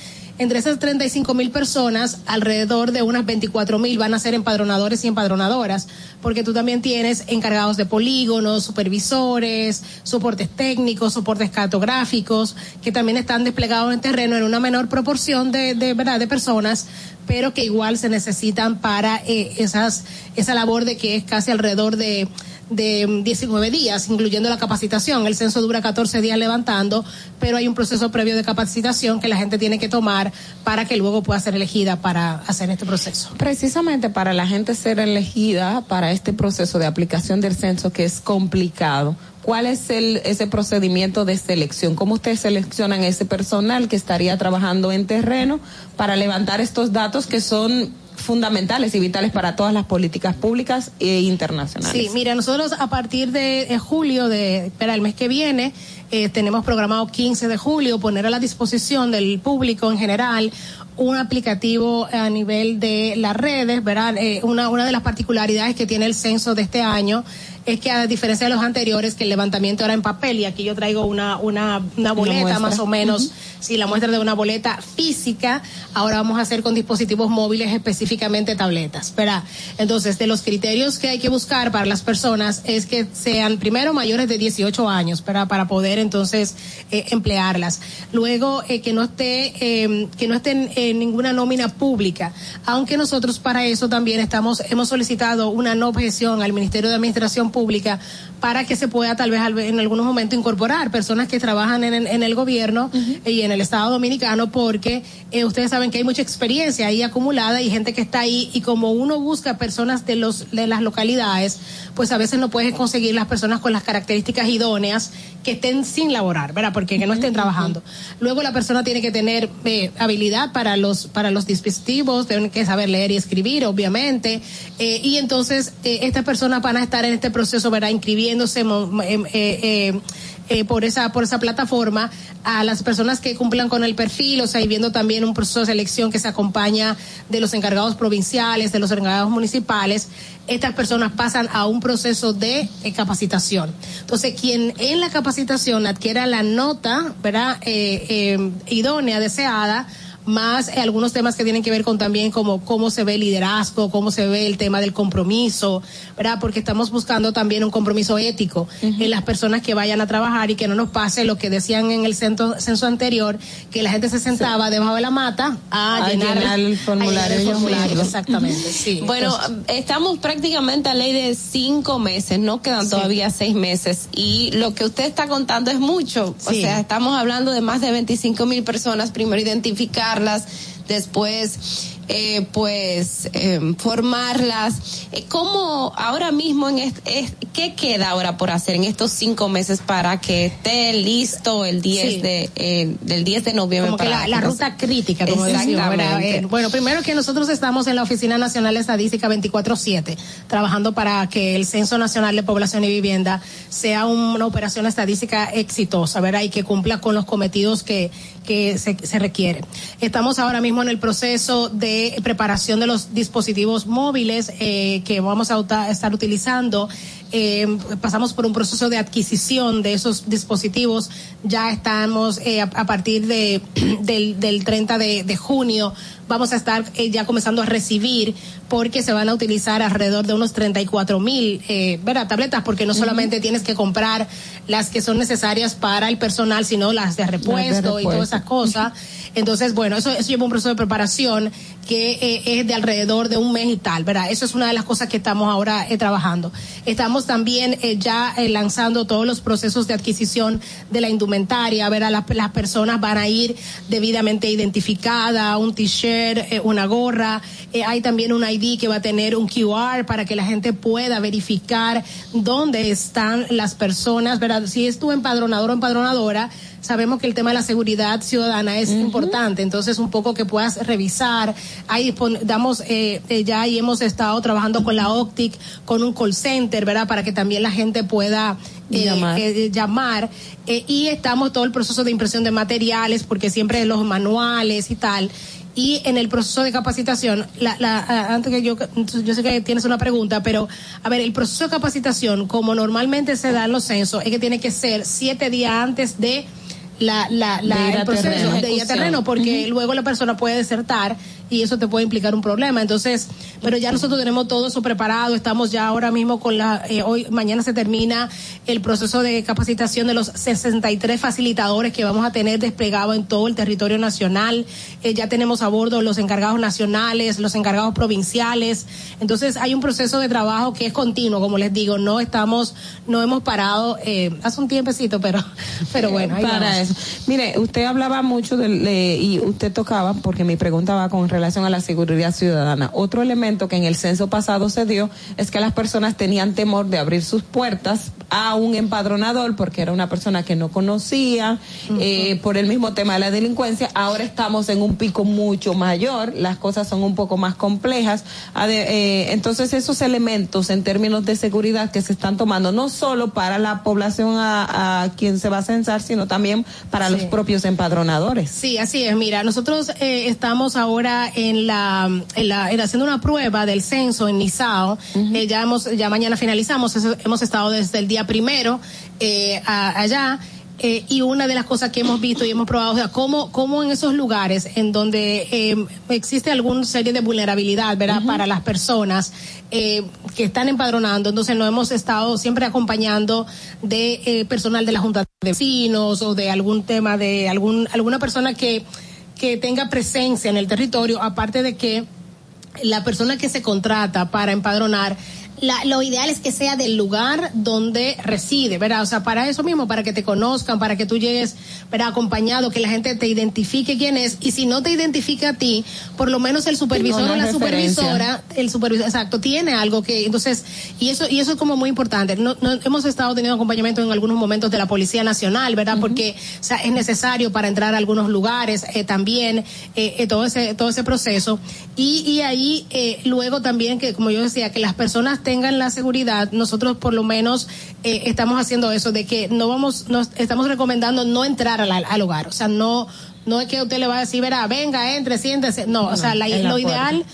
Speaker 38: Entre esas 35 mil personas, alrededor de unas 24 mil van a ser empadronadores y empadronadoras, porque tú también tienes encargados de polígonos, supervisores, soportes técnicos, soportes cartográficos, que también están desplegados en terreno en una menor proporción de, de, ¿verdad? de personas, pero que igual se necesitan para eh, esas, esa labor de que es casi alrededor de de 19 días, incluyendo la capacitación. El censo dura 14 días levantando, pero hay un proceso previo de capacitación que la gente tiene que tomar para que luego pueda ser elegida para hacer este proceso.
Speaker 27: Precisamente para la gente ser elegida para este proceso de aplicación del censo que es complicado. ¿Cuál es el, ese procedimiento de selección? ¿Cómo ustedes seleccionan ese personal que estaría trabajando en terreno para levantar estos datos que son fundamentales y vitales para todas las políticas públicas e internacionales.
Speaker 38: Sí, mira, nosotros a partir de julio, de, para el mes que viene, eh, tenemos programado 15 de julio poner a la disposición del público en general un aplicativo a nivel de las redes, verán eh, una, una de las particularidades que tiene el censo de este año es que a diferencia de los anteriores, que el levantamiento era en papel, y aquí yo traigo una, una, boleta más o menos, ...si la muestra de una boleta física, ahora vamos a hacer con dispositivos móviles, específicamente tabletas, Entonces, de los criterios que hay que buscar para las personas es que sean primero mayores de 18 años, Para poder entonces eh, emplearlas. Luego, eh, que no esté, em, que no estén en ninguna nómina pública, aunque nosotros para eso también estamos, hemos solicitado una no objeción al Ministerio de Administración pública para que se pueda tal vez en algunos momentos incorporar personas que trabajan en, en el gobierno eh, y en el Estado Dominicano porque eh, ustedes saben que hay mucha experiencia ahí acumulada y gente que está ahí y como uno busca personas de los de las localidades pues a veces no puedes conseguir las personas con las características idóneas que estén sin laborar verdad porque que no estén trabajando luego la persona tiene que tener eh, habilidad para los para los dispositivos tienen que saber leer y escribir obviamente y entonces estas personas van a estar en este proceso proceso, ¿verdad? Inscribiéndose em, eh, eh, eh, por esa por esa plataforma a las personas que cumplan con el perfil, o sea, y viendo también un proceso de selección que se acompaña de los encargados provinciales, de los encargados municipales, estas personas pasan a un proceso de capacitación. Entonces, quien en la capacitación adquiera la nota, ¿verdad? Em, idónea, deseada, más eh, algunos temas que tienen que ver con también como cómo se ve el liderazgo, cómo se ve el tema del compromiso, ¿verdad? Porque estamos buscando también un compromiso ético en las personas que vayan a trabajar y que no nos pase lo que decían en el centro, censo anterior, que la gente se sentaba debajo de la mata a, llenar, el
Speaker 32: formulario.
Speaker 38: exactamente, sí.
Speaker 32: Bueno, estamos prácticamente a ley de cinco meses, no quedan todavía seis meses y lo que usted está contando es mucho, o sea, estamos hablando de más de 25 mil personas, primero identificar después eh, pues em, formarlas. Eh, ¿Cómo ahora mismo, en qué queda ahora por hacer en estos cinco meses para que esté listo el 10 de, eh, de noviembre? la,
Speaker 38: ruta crítica, como bueno, primero que nosotros estamos en la Oficina Nacional de Estadística 24-7, trabajando para que el Censo Nacional de Población y Vivienda sea una operación estadística exitosa, ¿verdad? Y que cumpla con los cometidos que, que se, se requiere. Estamos ahora mismo en el proceso de preparación de los dispositivos móviles eh, que vamos a estar utilizando. Eh, pasamos por un proceso de adquisición de esos dispositivos. Ya estamos eh, a, partir del, 30 de junio vamos a estar eh, ya comenzando a recibir porque se van a utilizar alrededor de unos 34 mil eh, ¿verdad? tabletas, porque no solamente tienes que comprar las que son necesarias para el personal, sino las de repuesto, y todas esas cosas. Entonces, bueno, eso, eso lleva un proceso de preparación que eh, es de alrededor de un mes y tal, ¿verdad? Eso es una de las cosas que estamos ahora eh, trabajando. Estamos también eh, ya lanzando todos los procesos de adquisición de la indumentaria, ¿verdad? Las, las personas van a ir debidamente identificada, un t-shirt, una gorra. hay también un ID que va a tener un QR para que la gente pueda verificar dónde están las personas, ¿verdad? Si es tu empadronador o empadronadora, sabemos que el tema de la seguridad ciudadana es importante, entonces un poco que puedas revisar ahí damos, eh, ya y hemos estado trabajando con la OCTIC, con un call center, ¿verdad? Para que también la gente pueda eh, llamar, eh, y estamos todo el proceso de impresión de materiales, porque siempre los manuales y tal y en el proceso de capacitación, antes que yo, yo sé que tienes una pregunta, pero a ver, el proceso de capacitación, como normalmente se da en los censos, es que tiene que ser siete días antes de la, de proceso terreno, de ir terreno, porque luego la persona puede desertar y eso te puede implicar un problema. Entonces, pero ya nosotros tenemos todo eso preparado, estamos ya ahora mismo con la, eh, hoy, mañana se termina el proceso de capacitación de los 63 facilitadores que vamos a tener desplegado en todo el territorio nacional. Eh, ya tenemos a bordo los encargados nacionales, los encargados provinciales. Entonces, hay un proceso de trabajo que es continuo, como les digo, no estamos, no hemos parado, eh, hace un tiempecito, pero, pero bueno,
Speaker 27: para eso. Mire, usted hablaba mucho de, y usted tocaba, porque mi pregunta va con relación a la seguridad ciudadana. Otro elemento que en el censo pasado se dio es que las personas tenían temor de abrir sus puertas a un empadronador porque era una persona que no conocía eh, por el mismo tema de la delincuencia. Ahora estamos en un pico mucho mayor, las cosas son un poco más complejas. Eh, entonces esos elementos en términos de seguridad que se están tomando no solo para la población a, quien se va a censar, sino también para los propios empadronadores.
Speaker 38: Sí, así es. Mira, nosotros eh, estamos ahora en la, en la haciendo una prueba del censo en Nizao. Eh, ya hemos, ya mañana finalizamos, hemos estado desde el día primero eh, allá. Eh, y una de las cosas que hemos visto y hemos probado, o sea, cómo, cómo en esos lugares en donde existe alguna serie de vulnerabilidad, ¿verdad? Para las personas que están empadronando, entonces no hemos estado siempre acompañando de personal de la Junta de Vecinos o de algún tema, de algún, alguna persona que que tenga presencia en el territorio, aparte de que la persona que se contrata para empadronar lo ideal es que sea del lugar donde reside, ¿verdad? O sea, para eso mismo, para que te conozcan, para que tú llegues, ¿verdad? Acompañado, que la gente te identifique quién es. Y si no te identifica a ti, por lo menos el supervisor o la supervisora, el supervisor, exacto, tiene algo que, entonces, y eso, y eso es como muy importante. No, hemos estado teniendo acompañamiento en algunos momentos de la Policía Nacional, ¿verdad? Porque es necesario para entrar a algunos lugares eh, también, eh, eh, todo ese, todo ese proceso. Y, ahí, luego también que, como yo decía, que las personas te tengan la seguridad, nosotros por lo menos eh, estamos haciendo eso, de que no vamos, nos estamos recomendando no entrar al, hogar, o sea, no, no es que usted le va a decir, verá, venga, entre, siéntese, no, o sea, lo ideal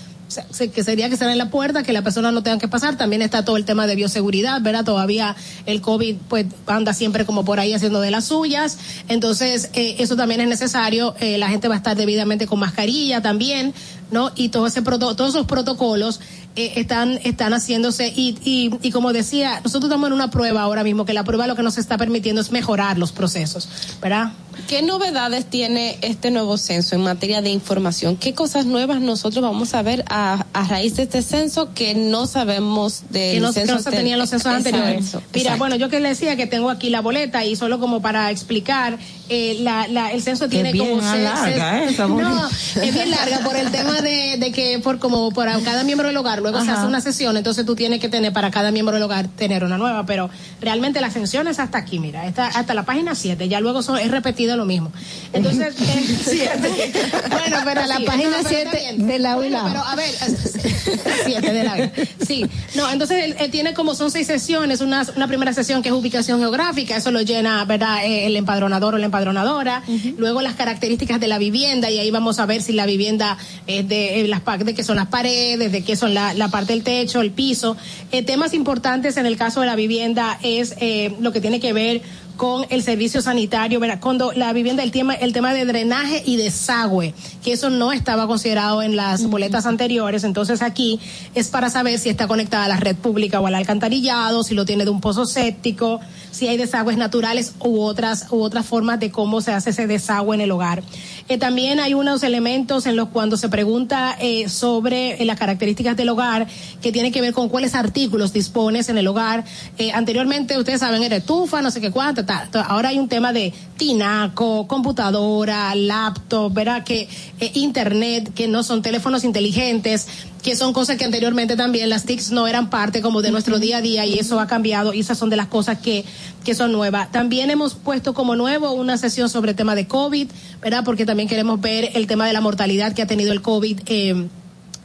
Speaker 38: que sería que estar en la puerta, que la persona no tenga que pasar. También está todo el tema de bioseguridad, ¿verdad? Todavía el COVID pues anda siempre como por ahí haciendo de las suyas. Entonces, eh, eso también es necesario. Eh, la gente va a estar debidamente con mascarilla también, ¿no? Y todo ese todos esos protocolos eh, están, están haciéndose y, y, y, como decía, nosotros estamos en una prueba ahora mismo, que la prueba lo que nos está permitiendo es mejorar los procesos, ¿verdad?
Speaker 32: ¿Qué novedades tiene este nuevo censo en materia de información? ¿Qué cosas nuevas nosotros vamos a ver a, raíz de este censo que no sabemos de...
Speaker 38: que no,
Speaker 32: censo que
Speaker 38: no se tenían los censos anteriores? Mira, bueno, yo que le decía que tengo aquí la boleta y solo como para explicar, eh, el censo tiene como bien larga, no, es bien larga por el tema de, que por como para cada miembro del hogar luego se hace una sesión, entonces tú tienes que tener para cada miembro del hogar tener una nueva, pero realmente la sesión es hasta aquí, mira, está hasta la página 7, ya luego son, es repetido lo mismo. Entonces, eh,
Speaker 23: bueno, pero la página 7 de la pero a ver,
Speaker 38: 7 de la Sí, no, entonces tiene como son seis sesiones, una, primera sesión que es ubicación geográfica, eso lo llena, ¿verdad? Eh, el empadronador o la empadronadora, luego las características de la vivienda y ahí vamos a ver si la vivienda es de eh, las de que son las paredes, de qué son la, parte del techo, el piso. temas importantes en el caso de la vivienda es lo que tiene que ver con el servicio sanitario, cuando la vivienda, el tema, el tema de drenaje y desagüe, que eso no estaba considerado en las boletas anteriores, entonces aquí es para saber si está conectada a la red pública o al alcantarillado, si lo tiene de un pozo séptico, si hay desagües naturales u otras, u otras formas de cómo se hace ese desagüe en el hogar. Eh, también hay unos elementos en los cuando se pregunta eh, sobre eh, las características del hogar que tienen que ver con cuáles artículos dispones en el hogar. anteriormente ustedes saben era estufa, no sé qué cuánto, tal. Ahora hay un tema de tinaco, computadora, laptop, ¿verdad? Que internet, que no son teléfonos inteligentes que son cosas que anteriormente también las TICs no eran parte como de nuestro día a día y eso ha cambiado y esas son de las cosas que, que son nuevas. También hemos puesto como nuevo una sesión sobre el tema de COVID, ¿verdad? Porque también queremos ver el tema de la mortalidad que ha tenido el COVID. Eh,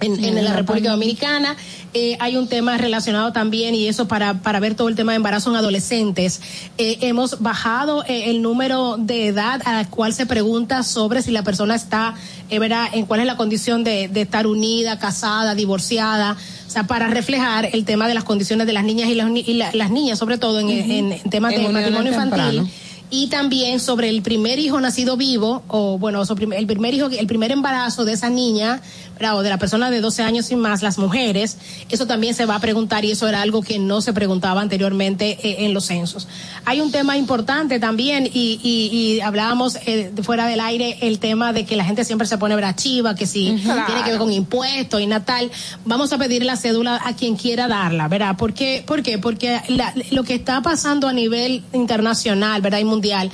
Speaker 38: en, la República Dominicana. Eh, hay un tema relacionado también, y eso para, para ver todo el tema de embarazo en adolescentes. Eh, hemos bajado eh, el número de edad a la cual se pregunta sobre si la persona está, ¿verdad?, en cuál es la condición de, estar unida, casada, divorciada. O sea, para reflejar el tema de las condiciones de las niñas y las, niñas, sobre todo en, temas de matrimonio infantil y también sobre el primer hijo nacido vivo o bueno el primer hijo el primer embarazo de esa niña o de la persona de 12 años y más, las mujeres, eso también se va a preguntar y eso era algo que no se preguntaba anteriormente eh, en los censos. Hay un tema importante también y, hablábamos eh, fuera del aire el tema de que la gente siempre se pone brachiva, que si tiene que ver con impuestos y natal, vamos a pedir la cédula a quien quiera darla, ¿verdad? ¿Por qué? ¿Por qué? Porque lo que está pasando a nivel internacional, ¿verdad? Y mundial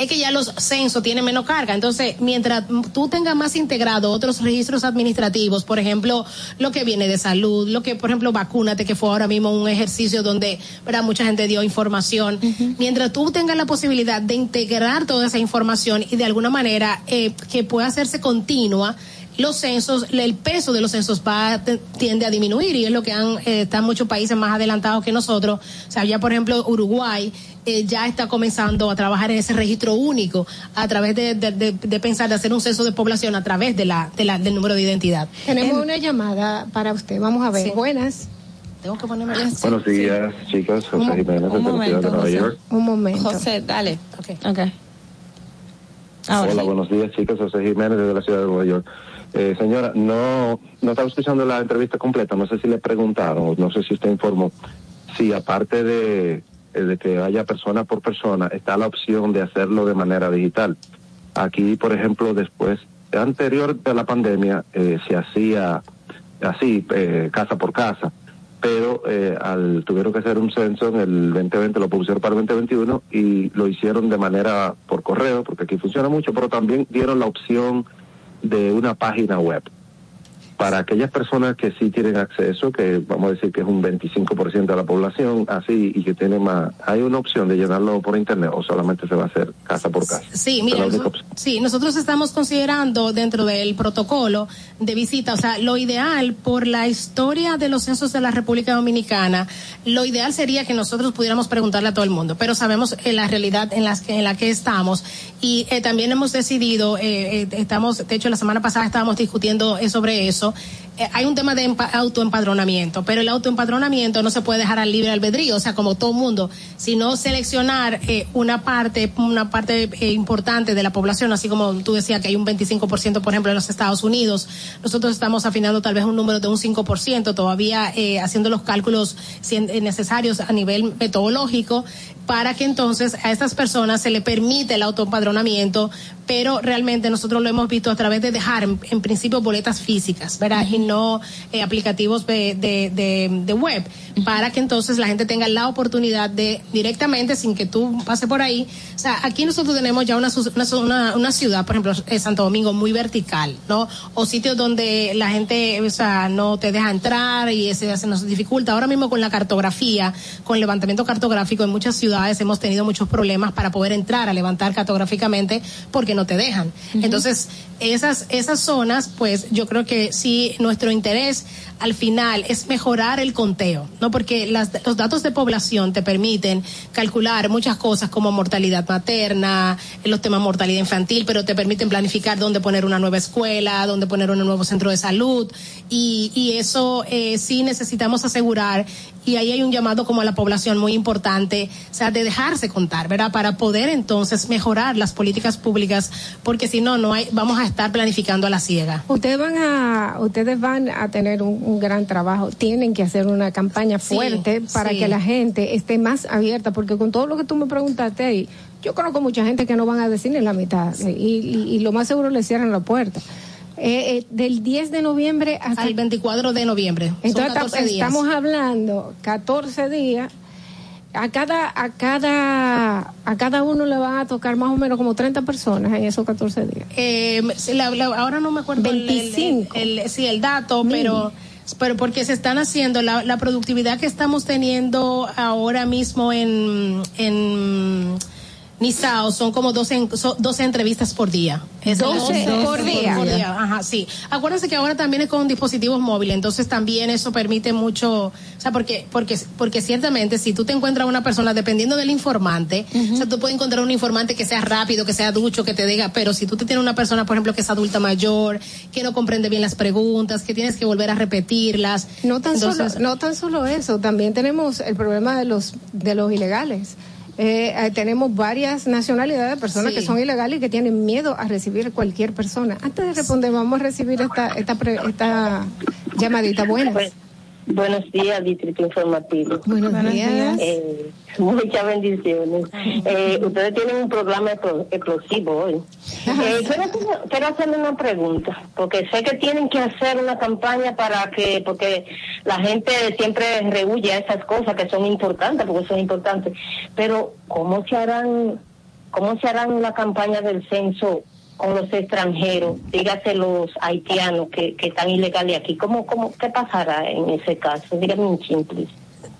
Speaker 38: es que ya los censos tienen menos carga. Entonces, mientras tú tengas más integrado otros registros administrativos, por ejemplo, lo que viene de salud, lo que, por ejemplo, vacúnate, que fue ahora mismo un ejercicio donde mucha gente dio información, mientras tú tengas la posibilidad de integrar toda esa información y de alguna manera eh, que pueda hacerse continua, los censos, el peso de los censos va, tiende a disminuir y es lo que han, eh, están muchos países más adelantados que nosotros. O sea, ya por ejemplo Uruguay eh, ya está comenzando a trabajar en ese registro único a través de, pensar de hacer un censo de población a través de la, del número de identidad.
Speaker 23: Tenemos una llamada para usted, vamos a ver. Buenas.
Speaker 39: Tengo que ponerme Buenos días, chicas. José Jiménez Jiménez, la momento, de Nueva
Speaker 32: York. Un
Speaker 39: momento.
Speaker 32: José, dale. Okay.
Speaker 39: Hola, buenos días, chicas. José Jiménez, desde la ciudad de Nueva York. Eh, señora, no, no estaba escuchando la entrevista completa, no sé si le preguntaron, no sé si usted informó. si aparte eh, de, que haya persona por persona, está la opción de hacerlo de manera digital. Aquí, por ejemplo, después, anterior a la pandemia, eh, se hacía así, casa por casa, pero al, tuvieron que hacer un censo en el 2020, lo pusieron para el 2021 y lo hicieron de manera por correo, porque aquí funciona mucho, pero también dieron la opción de una página web. Para aquellas personas que sí tienen acceso, que vamos a decir que es un 25% de la población, así, y que tienen más, ¿hay una opción de llenarlo por internet o solamente se va a hacer casa por casa?
Speaker 38: Sí, mira, sí, nosotros estamos considerando dentro del protocolo de visita, o sea, lo ideal por la historia de los censos de la República Dominicana, lo ideal sería que nosotros pudiéramos preguntarle a todo el mundo, pero sabemos eh, la realidad en, la que estamos y eh, también hemos decidido, eh, estamos, de hecho la semana pasada estábamos discutiendo sobre eso, eh, hay un tema de autoempadronamiento, pero el autoempadronamiento no se puede dejar al libre albedrío, o sea, como todo mundo, sino seleccionar eh, una parte, una parte eh, importante de la población, así como tú decías que hay un 25%, por ejemplo, en los Estados Unidos. Nosotros estamos afinando tal vez un número de un 5%, todavía haciendo los cálculos necesarios a nivel metodológico para que entonces a estas personas se le permite el autoempadronamiento, pero realmente nosotros lo hemos visto a través de dejar en, principio boletas físicas, ¿verdad? no eh, aplicativos de, de, web, para que entonces la gente tenga la oportunidad de directamente, sin que tú pase por ahí. O sea, aquí nosotros tenemos ya una, una, una ciudad, por ejemplo, eh, Santo Domingo, muy vertical, ¿no? O sitios donde la gente, o sea, no te deja entrar y ese se nos dificulta. Ahora mismo con la cartografía, con el levantamiento cartográfico en muchas ciudades hemos tenido muchos problemas para poder entrar a levantar cartográficamente porque no te dejan. Entonces, esas, esas zonas, pues yo creo que sí, no nuestro interés al final es mejorar el conteo, ¿no? Porque las, los datos de población te permiten calcular muchas cosas como mortalidad materna, los temas mortalidad infantil, pero te permiten planificar dónde poner una nueva escuela, dónde poner un nuevo centro de salud y, eso eh, sí necesitamos asegurar y ahí hay un llamado como a la población muy importante, o sea, de dejarse contar, ¿verdad? Para poder entonces mejorar las políticas públicas, porque si no, no hay, vamos a estar planificando a la ciega.
Speaker 40: Ustedes van a, ustedes van a tener un, gran trabajo. Tienen que hacer una campaña fuerte para que la gente esté más abierta, porque con todo lo que tú me preguntaste y yo conozco mucha gente que no van a decir ni la mitad y, lo más seguro le cierran la puerta. Eh, eh, del 10 de noviembre
Speaker 38: hasta el 24 de noviembre.
Speaker 40: Entonces estamos hablando 14 días a cada, a cada, a cada uno le van a tocar más o menos como 30 personas en esos 14 días. Eh,
Speaker 38: ahora no me acuerdo 25. El, sí, el dato, pero porque se están haciendo la, la productividad que estamos teniendo ahora mismo en ni son como 12, entrevistas por día. 12, por, día. Ajá, sí. Acuérdense que ahora también es con dispositivos móviles, entonces también eso permite mucho, o sea, porque, porque, porque ciertamente si tú te encuentras una persona, dependiendo del informante, o sea, tú puedes encontrar un informante que sea rápido, que sea ducho, que te diga, pero si tú te tienes una persona, por ejemplo, que es adulta mayor, que no comprende bien las preguntas, que tienes que volver a repetirlas.
Speaker 40: No tan solo, no tan solo eso, también tenemos el problema de los, de los ilegales eh, eh, tenemos varias nacionalidades de personas que son ilegales y que tienen miedo a recibir cualquier persona. Antes de responder, vamos a recibir esta, esta, esta llamadita.
Speaker 41: Buenas. Buenos días, Distrito Informativo. Buenos, días. Eh, Muchas bendiciones. Eh, ustedes tienen un programa explosivo hoy. Eh, quiero, quiero, hacerle una pregunta, porque sé que tienen que hacer una campaña para que, porque la gente siempre rehuye a esas cosas que son importantes, porque son importantes. Pero, ¿cómo se harán, cómo se harán una campaña del censo con los extranjeros, dígase los haitianos que, que están ilegales aquí? ¿Cómo, cómo, qué pasará en ese caso? Dígame un simple.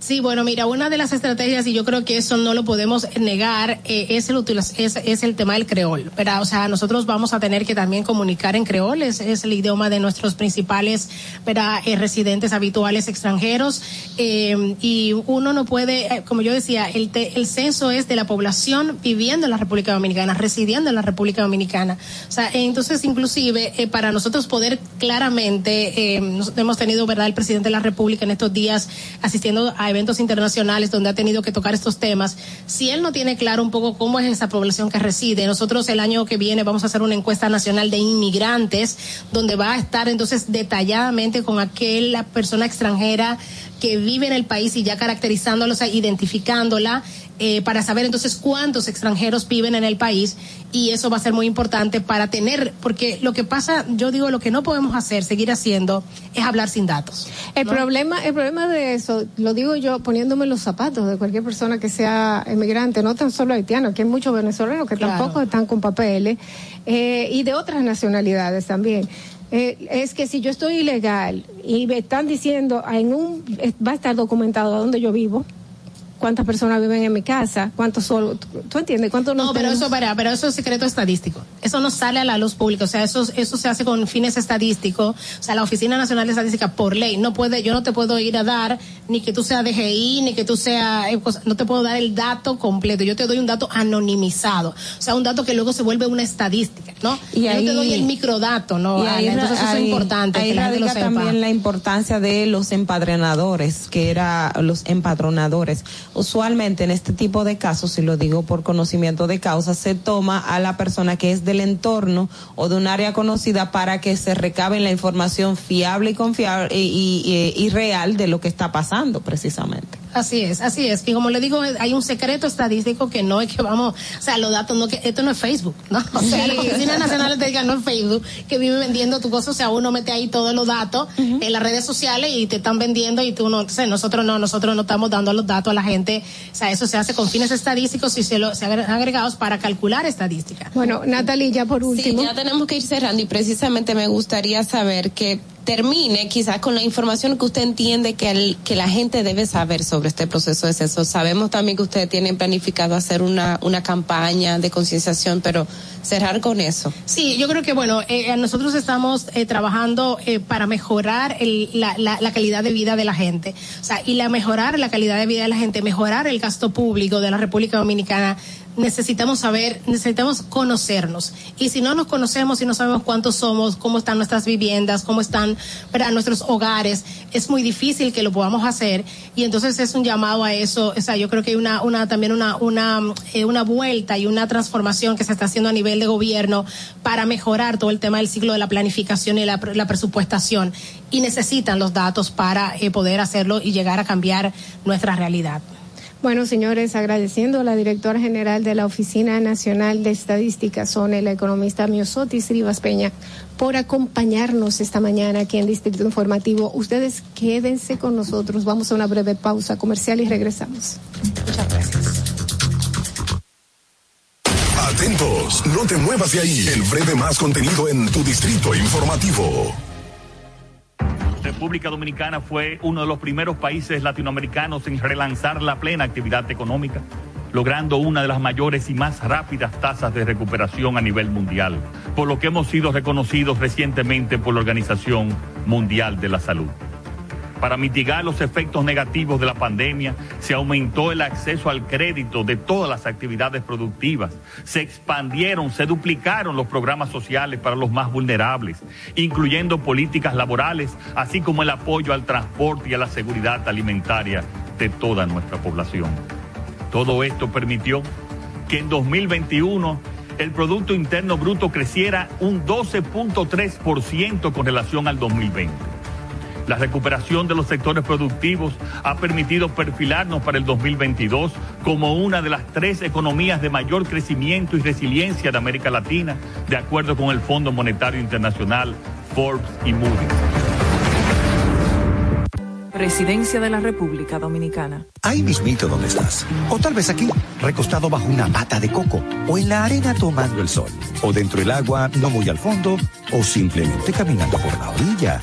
Speaker 38: Sí, bueno, mira, una de las estrategias, y yo creo que eso no lo podemos negar, eh, es, el, es, el tema del creol, ¿verdad? O sea, nosotros vamos a tener que también comunicar en creol, es, el idioma de nuestros principales, eh, residentes habituales extranjeros, eh, y uno no puede, como yo decía, el, el censo es de la población viviendo en la República Dominicana, residiendo en la República Dominicana. O sea, entonces, inclusive, para nosotros poder claramente, hemos tenido, ¿verdad?, el presidente de la República en estos días asistiendo a eventos internacionales donde ha tenido que tocar estos temas, si él no tiene claro un poco cómo es esa población que reside, nosotros el año que viene vamos a hacer una encuesta nacional de inmigrantes donde va a estar entonces detalladamente con aquella persona extranjera que vive en el país y ya caracterizándola, o sea, identificándola eh, para saber entonces cuántos extranjeros viven en el país y eso va a ser muy importante para tener, porque lo que pasa, yo digo, lo que no podemos hacer, seguir haciendo, es hablar sin datos.
Speaker 40: El problema, el problema de eso, lo digo yo poniéndome los zapatos de cualquier persona que sea emigrante, no tan solo haitiano, que hay muchos venezolanos que tampoco están con papeles eh, y de otras nacionalidades también. Eh, es que si yo estoy ilegal y me están diciendo ah, en un va a estar documentado a donde yo vivo, cuántas personas viven en mi casa, cuántos solo, ¿tú, entiendes?
Speaker 38: ¿Cuántos no, pero eso para, pero eso es secreto estadístico. Eso no sale a la luz pública, o sea, eso eso se hace con fines estadísticos. O sea, la Oficina Nacional de Estadística por ley no puede, yo no te puedo ir a dar ni que tú seas DGI, ni que tú seas eh, no te puedo dar el dato completo. Yo te doy un dato anonimizado, o sea, un dato que luego se vuelve una estadística, ¿no? yo te doy el microdato, ¿no? Ah, entonces eso es importante. Ahí
Speaker 32: también la importancia de los empadronadores, que era los empadronadores usualmente en este tipo de casos, si lo digo por conocimiento de causa, se toma a la persona que es del entorno o de un área conocida para que se recabe la información fiable y confiable y, y real de lo que está pasando precisamente.
Speaker 38: Así es, así es. Y como le digo, hay un secreto estadístico que no es que vamos, o sea, los datos no que esto no es Facebook, ¿no? O sea, sí. la nacionales te no es Facebook que vive vendiendo tu cosa, o sea, uno mete ahí todos los datos en las redes sociales y te están vendiendo y tú no, o sea, nosotros no, nosotros no estamos dando los datos a la gente, o sea, eso se hace con fines estadísticos y se lo se agregados para calcular estadística.
Speaker 40: Bueno, Natalia, ya por último.
Speaker 32: Sí, ya tenemos que ir cerrando y precisamente me gustaría saber que termine quizás con la información que usted entiende que, que la gente debe saber sobre este proceso de censo. Sabemos también que ustedes tienen planificado hacer una, una campaña de concienciación, pero cerrar con eso.
Speaker 38: Sí, yo creo que bueno, eh, eh, nosotros estamos eh, trabajando para mejorar la, la, la, calidad de vida de la gente. O sea, y la mejorar la calidad de vida de la gente, mejorar el gasto público de la República Dominicana necesitamos saber, necesitamos conocernos. Y si no nos conocemos y no sabemos cuántos somos, cómo están nuestras viviendas, cómo están nuestros hogares, es muy difícil que lo podamos hacer. Y entonces es un llamado a eso. O sea, yo creo que hay una, una, también una, eh, vuelta y una transformación que se está haciendo a nivel de gobierno para mejorar todo el tema del ciclo de la planificación y la, presupuestación. Y necesitan los datos para eh, poder hacerlo y llegar a cambiar nuestra realidad.
Speaker 40: Bueno, señores, agradeciendo a la directora general de la Oficina Nacional de Estadística, son el economista Miosotis Rivas Peña, por acompañarnos esta mañana aquí en Distrito Informativo. Ustedes quédense con nosotros. Vamos a una breve pausa comercial y regresamos. Muchas gracias.
Speaker 42: Atentos, no te muevas de ahí. El breve más contenido en tu Distrito Informativo.
Speaker 43: República Dominicana fue uno de los primeros países latinoamericanos en relanzar la plena actividad económica, logrando una de las mayores y más rápidas tasas de recuperación a nivel mundial, por lo que hemos sido reconocidos recientemente por la Organización Mundial de la Salud para mitigar los efectos negativos de la pandemia, se aumentó el acceso al crédito de todas las actividades productivas, se expandieron, se duplicaron los programas sociales para los más vulnerables, incluyendo políticas laborales, así como el apoyo al transporte y a la seguridad alimentaria de toda nuestra población. Todo esto permitió que en 2021 el Producto Interno Bruto creciera un 12.3% con relación al 2020 la recuperación de los sectores productivos ha permitido perfilarnos para el 2022 como una de las tres economías de mayor crecimiento y resiliencia de América Latina, de acuerdo con el Fondo Monetario Internacional, Forbes y Moody's.
Speaker 44: Presidencia de la República Dominicana.
Speaker 45: Ahí mismito donde estás. O tal vez aquí, recostado bajo una pata de coco. O en la arena tomando el sol. O dentro del agua, no muy al fondo. O simplemente caminando por la orilla.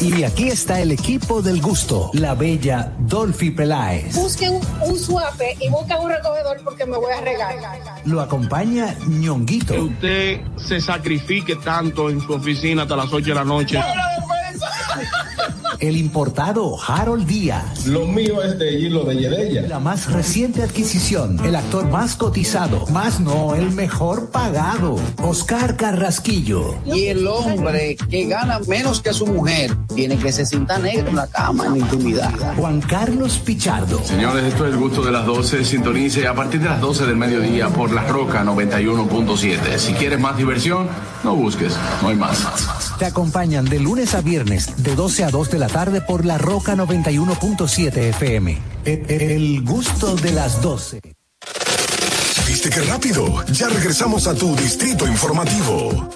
Speaker 46: Y, aquí está el equipo del gusto, la bella Dolphy Peláez.
Speaker 47: Busquen un suave y busquen un recogedor porque me voy a regalar.
Speaker 46: Lo acompaña ñonguito. Que
Speaker 48: usted se sacrifique tanto en su oficina hasta las 8 de la noche
Speaker 46: el importado Harold Díaz.
Speaker 49: Lo mío es de Hilo de Yedella.
Speaker 46: La más reciente adquisición, el actor más cotizado, más no el mejor pagado, Oscar Carrasquillo.
Speaker 50: Y el hombre que gana menos que su mujer tiene que se cinta negro en la cama, en intimidad.
Speaker 46: Juan Carlos Pichardo.
Speaker 51: Señores, esto es el gusto de las 12. Sintonice a partir de las 12 del mediodía por La Roca 91.7. Si quieres más diversión, no busques, no hay más.
Speaker 46: Te acompañan de lunes a viernes, de 12 a 2 de la tarde por La Roca 91.7 FM. E, e, el gusto de las 12.
Speaker 42: ¿Viste qué rápido? Ya regresamos a tu distrito informativo.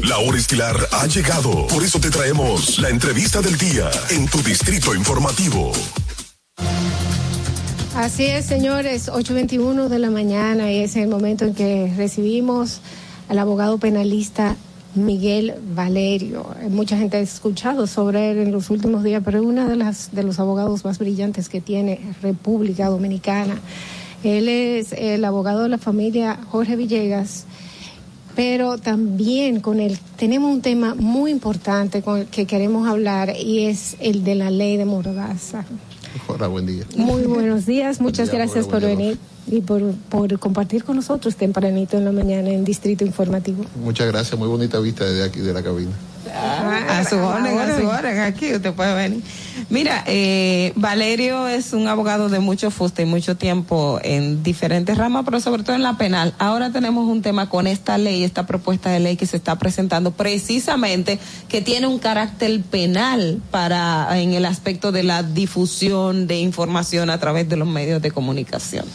Speaker 42: La hora estilar ha llegado, por eso te traemos la entrevista del día en tu distrito informativo.
Speaker 40: Así es, señores, 8.21 de la mañana y es el momento en que recibimos al abogado penalista Miguel Valerio. Mucha gente ha escuchado sobre él en los últimos días, pero es uno de, de los abogados más brillantes que tiene República Dominicana. Él es el abogado de la familia Jorge Villegas, pero también con él tenemos un tema muy importante con el que queremos hablar y es el de la ley de Mordaza. Hola, buen día. Muy buenos días, muchas gracias por venir y por, por, compartir con nosotros tempranito en la mañana en Distrito Informativo.
Speaker 52: Muchas gracias, muy bonita vista desde aquí de la cabina a su orden, a su
Speaker 32: orden, aquí usted puede venir. Mira, eh, Valerio es un abogado de mucho fuste y mucho tiempo en diferentes ramas, pero sobre todo en la penal. Ahora tenemos un tema con esta ley, esta propuesta de ley que se está presentando precisamente, que tiene un carácter penal para en el aspecto de la difusión de información a través de los medios de comunicación.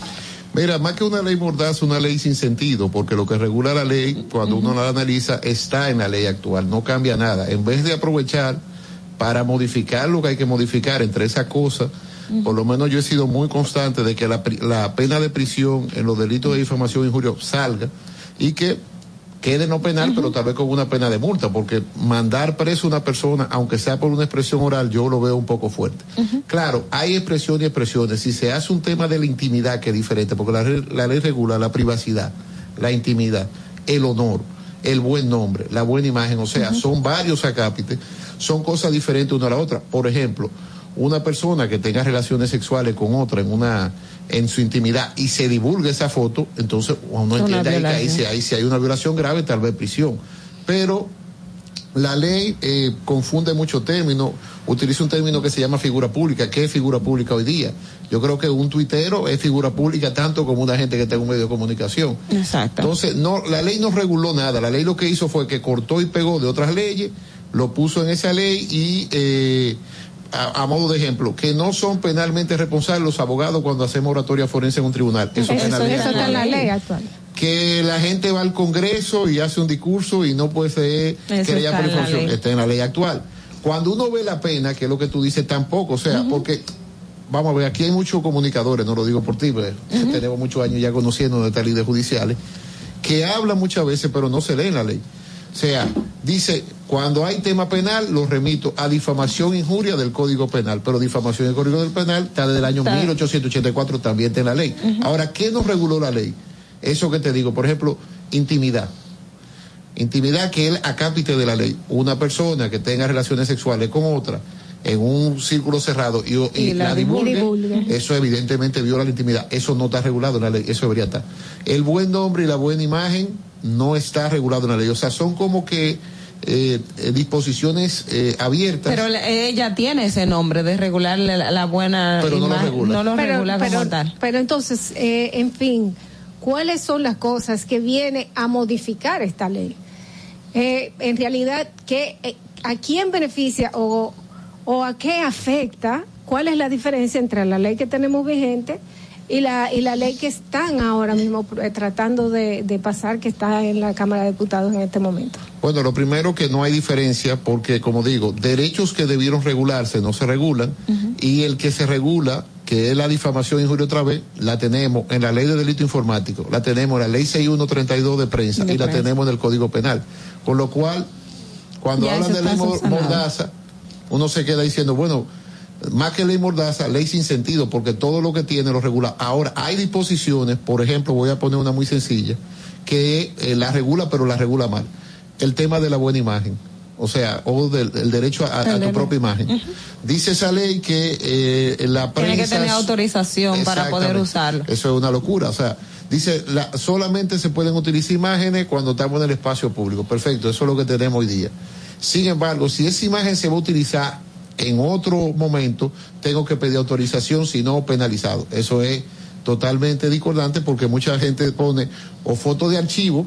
Speaker 52: Mira, más que una ley mordaz, una ley sin sentido, porque lo que regula la ley, cuando uno la analiza, está en la ley actual, no cambia nada. En vez de aprovechar para modificar lo que hay que modificar entre esas cosas, por lo menos yo he sido muy constante de que la, pena de prisión en los delitos de difamación e injuria salga y que quede no penal, pero tal vez con una pena de multa, porque mandar preso a una persona, aunque sea por una expresión oral, yo lo veo un poco fuerte. Claro, hay expresiones y expresiones. Si se hace un tema de la intimidad que es diferente, porque la, ley regula la privacidad, la intimidad, el honor, el buen nombre, la buena imagen, o sea, son varios acápites, son cosas diferentes una a la otra. Por ejemplo, una persona que tenga relaciones sexuales con otra en una en su intimidad y se divulga esa foto, entonces uno entiende que ahí si, hay una violación grave, tal vez prisión. Pero la ley eh, confunde muchos términos, utiliza un término que se llama figura pública. ¿Qué es figura pública hoy día? Yo creo que un tuitero es figura pública tanto como una gente que tenga un medio de comunicación. Entonces, no, la ley no reguló nada. La ley lo que hizo fue que cortó y pegó de otras leyes, lo puso en esa ley y... Eh, a, modo de ejemplo, que no son penalmente responsables los abogados cuando hacemos oratoria forense en un tribunal. Eso, está en la ley actual que la gente va al Congreso y hace un discurso y no puede ser querella por información. Está en la ley actual. Cuando uno ve la pena, que es lo que tú dices tampoco, o sea, porque, vamos a ver, aquí hay muchos comunicadores, no lo digo por ti, pero pues, tenemos muchos años ya conociendo de líderes judiciales, que hablan muchas veces, pero no se lee en la ley. O sea, dice, cuando hay tema penal, lo remito a difamación e injuria del Código Penal, pero difamación del Código Penal está desde el año 1884, también está en la ley. Ahora, ¿qué nos reguló la ley? Eso que te digo, por ejemplo, intimidad. Intimidad que él acápite de la ley. Una persona que tenga relaciones sexuales con otra en un círculo cerrado y, la, divulgue, eso evidentemente viola la intimidad. Eso no está regulado en la ley, eso debería estar. El buen nombre y la buena imagen no está regulado en la ley. O sea, son como que eh, eh, disposiciones eh, abiertas.
Speaker 32: Pero ella tiene ese nombre de regular la, buena pero no lo
Speaker 40: regula, no pero, entonces, eh, en fin, ¿cuáles son las cosas que viene a modificar esta ley? en realidad, ¿qué, ¿a quién beneficia o, o a qué afecta? ¿Cuál es la diferencia entre la ley que tenemos vigente? y la, y la ley que están ahora mismo eh, tratando de, pasar, que está en la Cámara de Diputados en este momento?
Speaker 52: Bueno, lo primero que no hay diferencia porque, como digo, derechos que debieron regularse no se regulan y el que se regula, que es la difamación y injuria otra vez, la tenemos en la ley de delito informático, la tenemos en la ley 6132 de prensa y la tenemos en el Código Penal. Con lo cual, cuando hablan de ley mordaza, uno se queda diciendo, bueno, más que ley mordaza, ley sin sentido, porque todo lo que tiene lo regula. Ahora, hay disposiciones, por ejemplo, voy a poner una muy sencilla, que eh, la regula, pero la regula mal. El tema de la buena imagen, o sea, o del el derecho a, tu propia imagen. Dice esa ley que eh,
Speaker 32: la prensa... Tiene que tener autorización para poder usarlo.
Speaker 52: Eso es una locura, o sea... Dice, solamente se pueden utilizar imágenes cuando estamos en el espacio público. Perfecto, eso es lo que tenemos hoy día. Sin embargo, si esa imagen se va a utilizar en otro momento tengo que pedir autorización, si no penalizado. Eso es totalmente discordante porque mucha gente pone o foto de archivo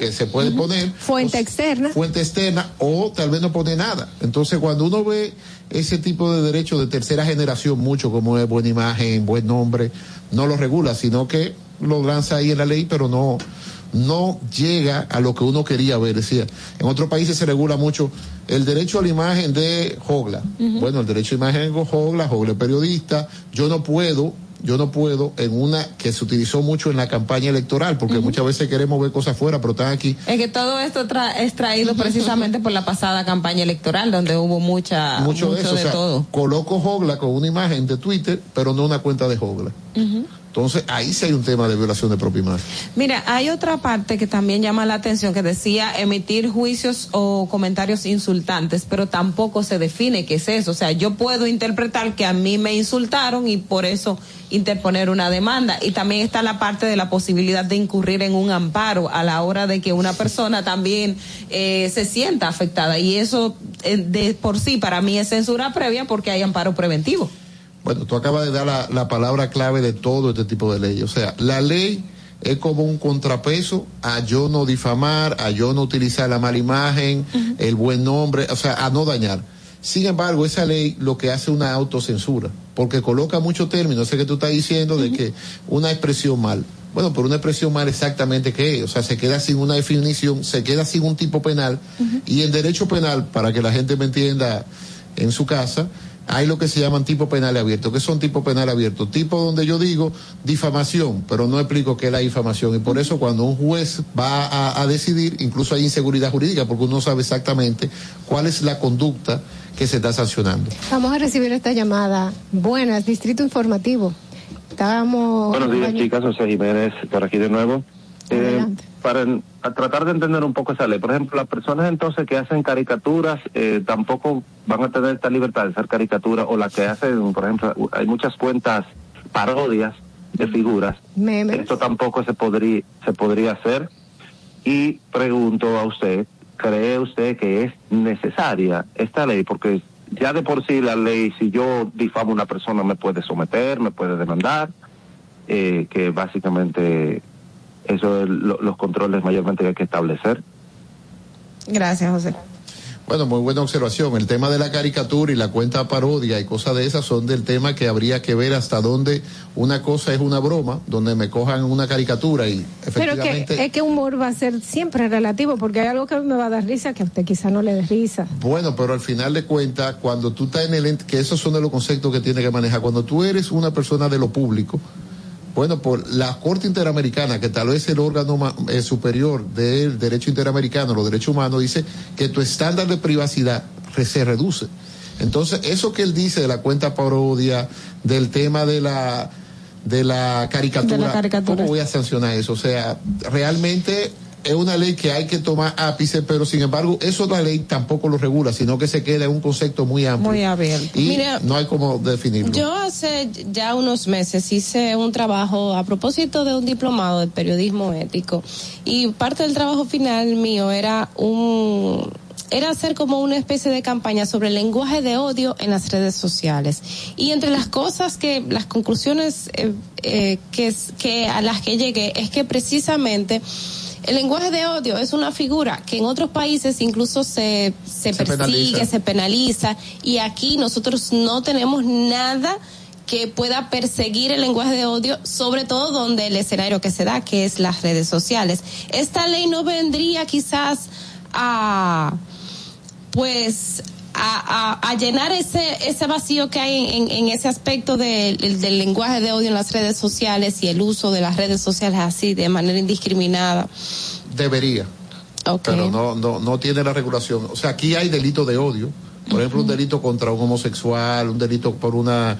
Speaker 52: que se puede poner
Speaker 40: fuente externa
Speaker 52: fuente externa o tal vez no pone nada entonces cuando uno ve ese tipo de derecho de tercera generación mucho como es buena imagen buen nombre no lo regula sino que lo lanza ahí en la ley pero no no llega a lo que uno quería ver. Decía, en otros países se regula mucho el derecho a la imagen de Jogla. Bueno, el derecho a la imagen de Jogla, Jogla es periodista. Yo no puedo, yo no puedo en una que se utilizó mucho en la campaña electoral, porque muchas veces queremos ver cosas fuera, pero están aquí.
Speaker 32: Es que todo esto es traído precisamente por la pasada campaña electoral, donde hubo mucha, mucho, de
Speaker 52: todo. Coloco Jogla con una imagen de Twitter, pero no una cuenta de Jogla. Entonces, ahí sí hay un tema de violación de propia
Speaker 32: Mira, hay otra parte que también llama la atención que decía emitir juicios o comentarios insultantes, pero tampoco se define qué es eso. O sea, yo puedo interpretar que a mí me insultaron y por eso interponer una demanda. Y también está la parte de la posibilidad de incurrir en un amparo a la hora de que una persona también eh, se sienta afectada. Y eso eh, de por sí para mí es censura previa porque hay amparo preventivo.
Speaker 52: Bueno, tú acabas de dar la, palabra clave de todo este tipo de ley. O sea, la ley es como un contrapeso a yo no difamar, a yo no utilizar la mala imagen, el buen nombre, o sea, a no dañar. Sin embargo, esa ley lo que hace es una autocensura, porque coloca muchos términos, sé que tú estás diciendo de que una expresión mal. Bueno, por una expresión mal exactamente qué es, o sea, se queda sin una definición, se queda sin un tipo penal, y el derecho penal, para que la gente me entienda en su casa, hay lo que se llaman tipo penal abierto. ¿Qué son tipo penal abierto? Tipo donde yo digo difamación, pero no explico qué es la difamación. Y por eso cuando un juez va a, decidir, incluso hay inseguridad jurídica, porque uno sabe exactamente cuál es la conducta que se está sancionando.
Speaker 40: Vamos a recibir esta llamada. Buenas, Distrito Informativo.
Speaker 39: Estábamos... Buenos días, chicas. José Jiménez, por aquí de nuevo. Eh, para tratar de entender un poco esa ley. Por ejemplo, las personas entonces que hacen caricaturas eh, tampoco van a tener esta libertad de hacer caricaturas o las que hacen, por ejemplo, hay muchas cuentas parodias de figuras. Esto tampoco se podría se podría hacer. Y pregunto a usted, ¿cree usted que es necesaria esta ley? Porque ya de por sí la ley, si yo difamo a una persona, me puede someter, me puede demandar, eh, que básicamente eso los controles mayormente que hay que establecer.
Speaker 32: Gracias, José.
Speaker 52: Bueno, muy buena observación. El tema de la caricatura y la cuenta parodia y cosas de esas son del tema que habría que ver hasta dónde una cosa es una broma, donde me cojan una caricatura y
Speaker 40: efectivamente. Pero es que humor va a ser siempre relativo, porque hay algo que me va a dar risa que a usted quizá no le dé risa.
Speaker 52: Bueno, pero al final de cuentas, cuando tú estás en el. que esos son de los conceptos que tiene que manejar. Cuando tú eres una persona de lo público bueno, por la Corte Interamericana, que tal vez es el órgano eh, superior del derecho interamericano, los derechos humanos, dice que tu estándar de privacidad se reduce. Entonces, eso que él dice de la cuenta parodia, del tema de la caricatura, de la caricatura. ¿cómo voy a sancionar eso? O sea, realmente es una ley que hay que tomar ápice, pero sin embargo, eso la ley tampoco lo regula, sino que se queda en un concepto muy amplio. Muy Y no hay como definirlo.
Speaker 32: Yo hace ya unos meses hice un trabajo a propósito de un diplomado de periodismo ético y parte del trabajo final mío era un era hacer como una especie de campaña sobre el lenguaje de odio en las redes sociales. Y entre las cosas que, las conclusiones eh, eh que, que a las que llegué es que precisamente el lenguaje de odio es una figura que en otros países incluso se, persigue, se penaliza, y aquí nosotros no tenemos nada que pueda perseguir el lenguaje de odio, sobre todo donde el escenario que se da, que es las redes sociales. Esta ley no vendría quizás a, pues, a, a, llenar ese, ese vacío que hay en, ese aspecto del, del lenguaje de odio en las redes sociales y el uso de las redes sociales así de manera indiscriminada?
Speaker 52: Debería. Pero no, no, no tiene la regulación. O sea, aquí hay delito de odio. Por ejemplo, un delito contra un homosexual, un delito por una,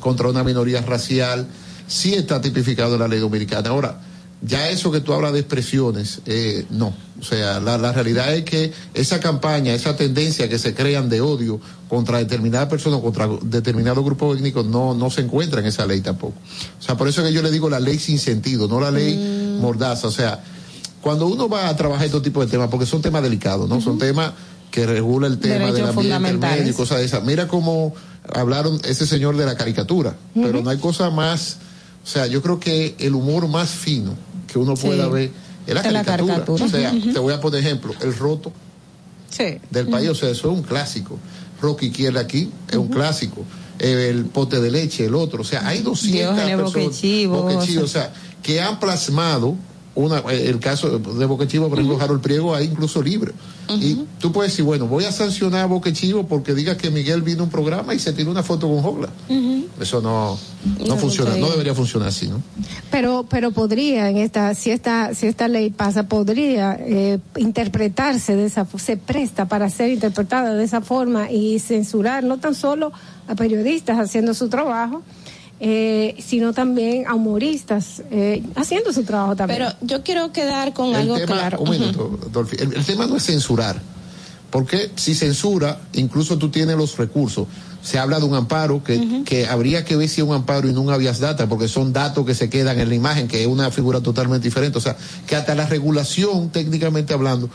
Speaker 52: contra una minoría racial, sí está tipificado en la ley dominicana. Ahora, ya eso que tú hablas de expresiones, eh, no. O sea, la, realidad es que esa campaña, esa tendencia que se crean de odio contra determinadas personas contra determinado grupo étnico, no, no se encuentra en esa ley tampoco. O sea, por eso que yo le digo la ley sin sentido, no la ley mm. mordaza. O sea, cuando uno va a trabajar este tipo de temas, porque son temas delicados, ¿no? Son temas que regula el tema de del ambiente, y cosas de esas. Mira cómo hablaron ese señor de la caricatura, pero no hay cosa más, o sea, yo creo que el humor más fino que uno pueda ver ...en la caricatura. O sea, te voy a poner ejemplo, el roto sí. del país, o sea, eso es un clásico. Rocky quiere aquí, es un clásico. El pote de leche, el otro. O sea, hay 200 personas, o sea, que han plasmado una, eh, el caso de Boquechivo por ejemplo, Priego, ahí incluso libre. Y tú puedes decir, bueno, voy a sancionar a Boquechivo porque diga que Miguel vino a un programa y se tiró una foto con Jogla. Eso no, no, funciona, no, debería funcionar así, ¿no?
Speaker 40: Pero, pero podría, en esta, si esta, si esta ley pasa, podría eh, interpretarse de esa, se presta para ser interpretada de esa forma y censurar no tan solo a periodistas haciendo su trabajo, eh, sino también a humoristas eh, haciendo su trabajo también. Pero
Speaker 32: yo quiero quedar con algo
Speaker 52: claro. Un minuto, el, tema no es censurar, porque si censura, incluso tú tienes los recursos. Se habla de un amparo que, habría que ver si es un amparo y no un habeas data, porque son datos que se quedan en la imagen, que es una figura totalmente diferente. O sea, que hasta la regulación, técnicamente hablando,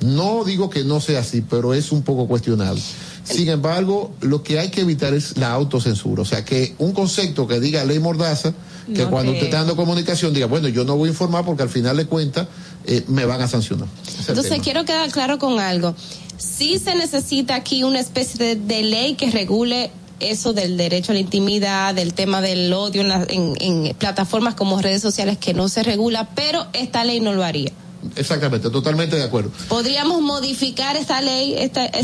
Speaker 52: no digo que no sea así, pero es un poco cuestionable. Sin embargo, lo que hay que evitar es la autocensura. O sea, que un concepto que diga ley mordaza, que cuando usted está dando comunicación diga, bueno, yo no voy a informar porque al final de cuenta, eh, me van a sancionar.
Speaker 32: Entonces, quiero quedar claro con algo. Sí se necesita aquí una especie de, ley que regule eso del derecho a la intimidad, del tema del odio en plataformas como redes sociales que no se regula, pero esta ley no lo haría
Speaker 52: exactamente, totalmente de acuerdo.
Speaker 32: ¿Podríamos modificar esta ley?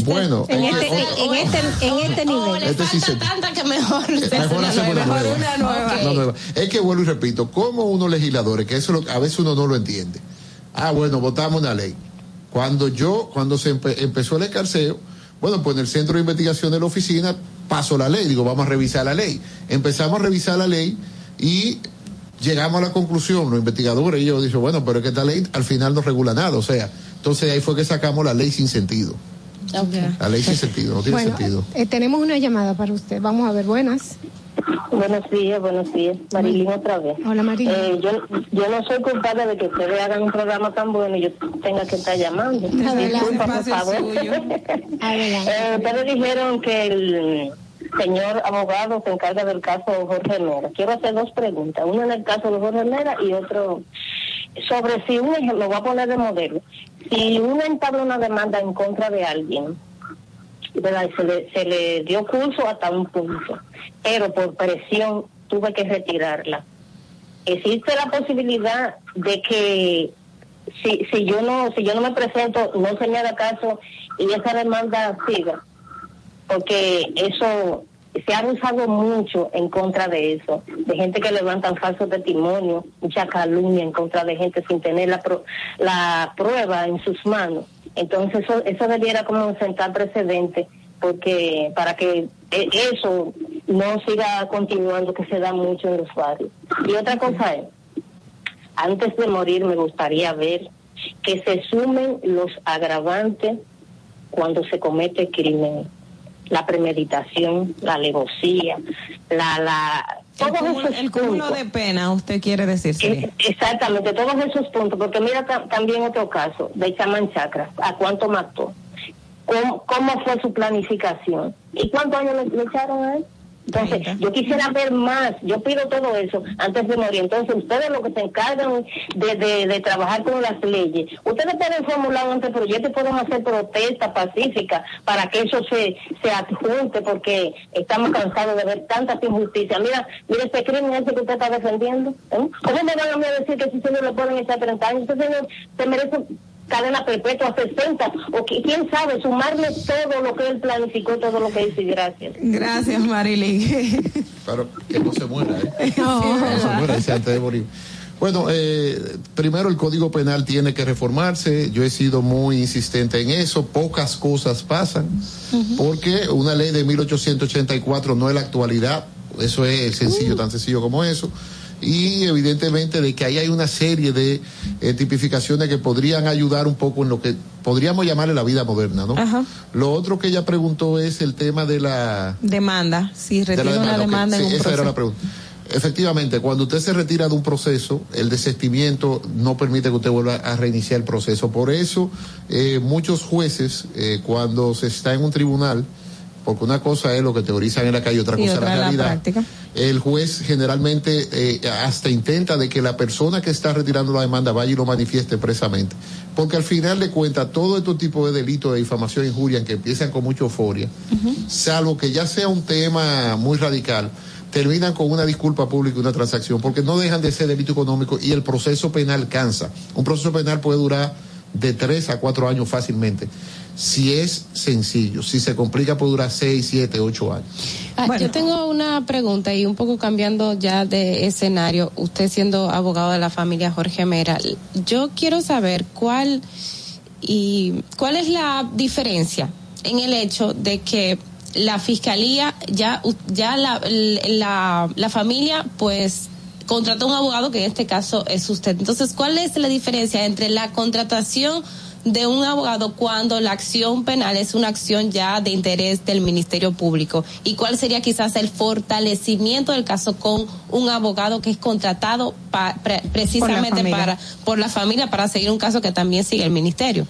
Speaker 32: bueno,
Speaker 52: este,
Speaker 32: en, este,
Speaker 40: en, este, en, este, nivel.
Speaker 32: tanta que mejor. Eh, mejor una,
Speaker 52: una Es que vuelvo y repito, como unos legisladores, que eso a veces uno no lo entiende. Ah, bueno, votamos una ley. Cuando yo, cuando se empezó el escarceo, bueno, pues en el centro de investigación de la oficina pasó la ley, digo, vamos a revisar la ley. Empezamos a revisar la ley y llegamos a la conclusión, los investigadores y yo, dije, bueno, pero es que esta ley al final no regula nada, o sea, entonces ahí fue que sacamos la ley sin sentido. La ley sin sentido, no tiene sentido.
Speaker 40: Eh, tenemos una llamada para usted, vamos a ver, buenas.
Speaker 53: Buenos días, buenos días. Marilín, otra vez. Hola Marilín. Eh, yo, yo no soy culpable de que ustedes hagan un programa tan bueno y yo tenga que estar llamando. Disculpa, por favor. Eh, ustedes dijeron que el señor abogado se encarga del caso Jorge Mera. Quiero hacer dos preguntas, una en el caso de Jorge Mera y otro sobre si uno lo voy a poner de modelo, si uno entabla una demanda en contra de alguien, ¿verdad? Se, le, dio curso hasta un punto, pero por presión tuve que retirarla. Existe la posibilidad de que si, si yo no si yo no me presento no se caso y esa demanda siga porque eso se ha usado mucho en contra de eso, de gente que levantan falsos testimonios, mucha calumnia en contra de gente sin tener la, la prueba en sus manos. Entonces eso, eso debiera como sentar precedente porque para que eh, eso no siga continuando que se da mucho en los barrios. Y otra cosa es, antes de morir me gustaría ver que se sumen los agravantes cuando se comete crimen la premeditación, la alevosía, la, la
Speaker 32: el, cúmulo, de pena, usted quiere decir.
Speaker 53: Eh, sí. Exactamente, todos esos puntos, porque mira también otro caso de Chaman Chakra, a cuánto mató, cómo, fue su planificación y cuántos años le, le echaron a él. Entonces, yo quisiera ver más, yo pido todo eso antes de morir. Entonces, ustedes lo que se encargan de, trabajar con las leyes, ustedes pueden formular un anteproyecto y pueden hacer protesta pacífica para que eso se, se adjunte, porque estamos cansados de ver tantas injusticias. Mira, mira este crimen ese que usted está defendiendo. ¿eh? ¿Cómo me van a decir que si se lo pueden estar 30 años? Este señor se merece cadena perpetua 60 o quién sabe, sumarle todo lo que él planificó, todo lo que hizo. Gracias. Gracias, Marilyn. Claro, que
Speaker 52: no se
Speaker 53: muera, ¿eh? No,
Speaker 52: Bueno, primero el Código Penal tiene que reformarse. Yo he sido muy insistente en eso. Pocas cosas pasan porque una ley de 1884 no es la actualidad. Eso es sencillo, uh. tan sencillo como eso y evidentemente de que ahí hay una serie de eh, tipificaciones que podrían ayudar un poco en lo que podríamos llamarle la vida moderna, ¿no? Lo otro que ella preguntó es el tema de la
Speaker 40: demanda, si retiro una demanda en un
Speaker 52: Efectivamente, cuando usted se retira de un proceso, el desestimiento no permite que usted vuelva a reiniciar el proceso. Por eso, eh, muchos jueces, eh, cuando se está en un tribunal, porque una cosa es lo que teorizan en la calle, otra cosa es la realidad. El juez generalmente eh, hasta intenta de que la persona que está retirando la demanda vaya y lo manifieste expresamente, porque al final de cuentas todo este tipo de delitos de difamación e injuria que empiezan con mucha euforia, salvo que ya sea un tema muy radical, terminan con una disculpa pública y una transacción, porque no dejan de ser delito económico y el proceso penal cansa. Un proceso penal puede durar de tres a cuatro años fácilmente si es sencillo. Si se complica puede durar seis, siete, ocho años.
Speaker 32: Ah, yo tengo una pregunta y un poco cambiando ya de escenario, usted siendo abogado de la familia Jorge Mera, yo quiero saber cuál y cuál es la diferencia en el hecho de que la fiscalía ya ya la, la, familia pues contrató un abogado que en este caso es usted. Entonces, ¿cuál es la diferencia entre la contratación de un abogado cuando la acción penal es una acción ya de interés del Ministerio Público? ¿Y cuál sería quizás el fortalecimiento del caso con un abogado que es contratado precisamente para por la familia para seguir un caso que también sigue el ministerio?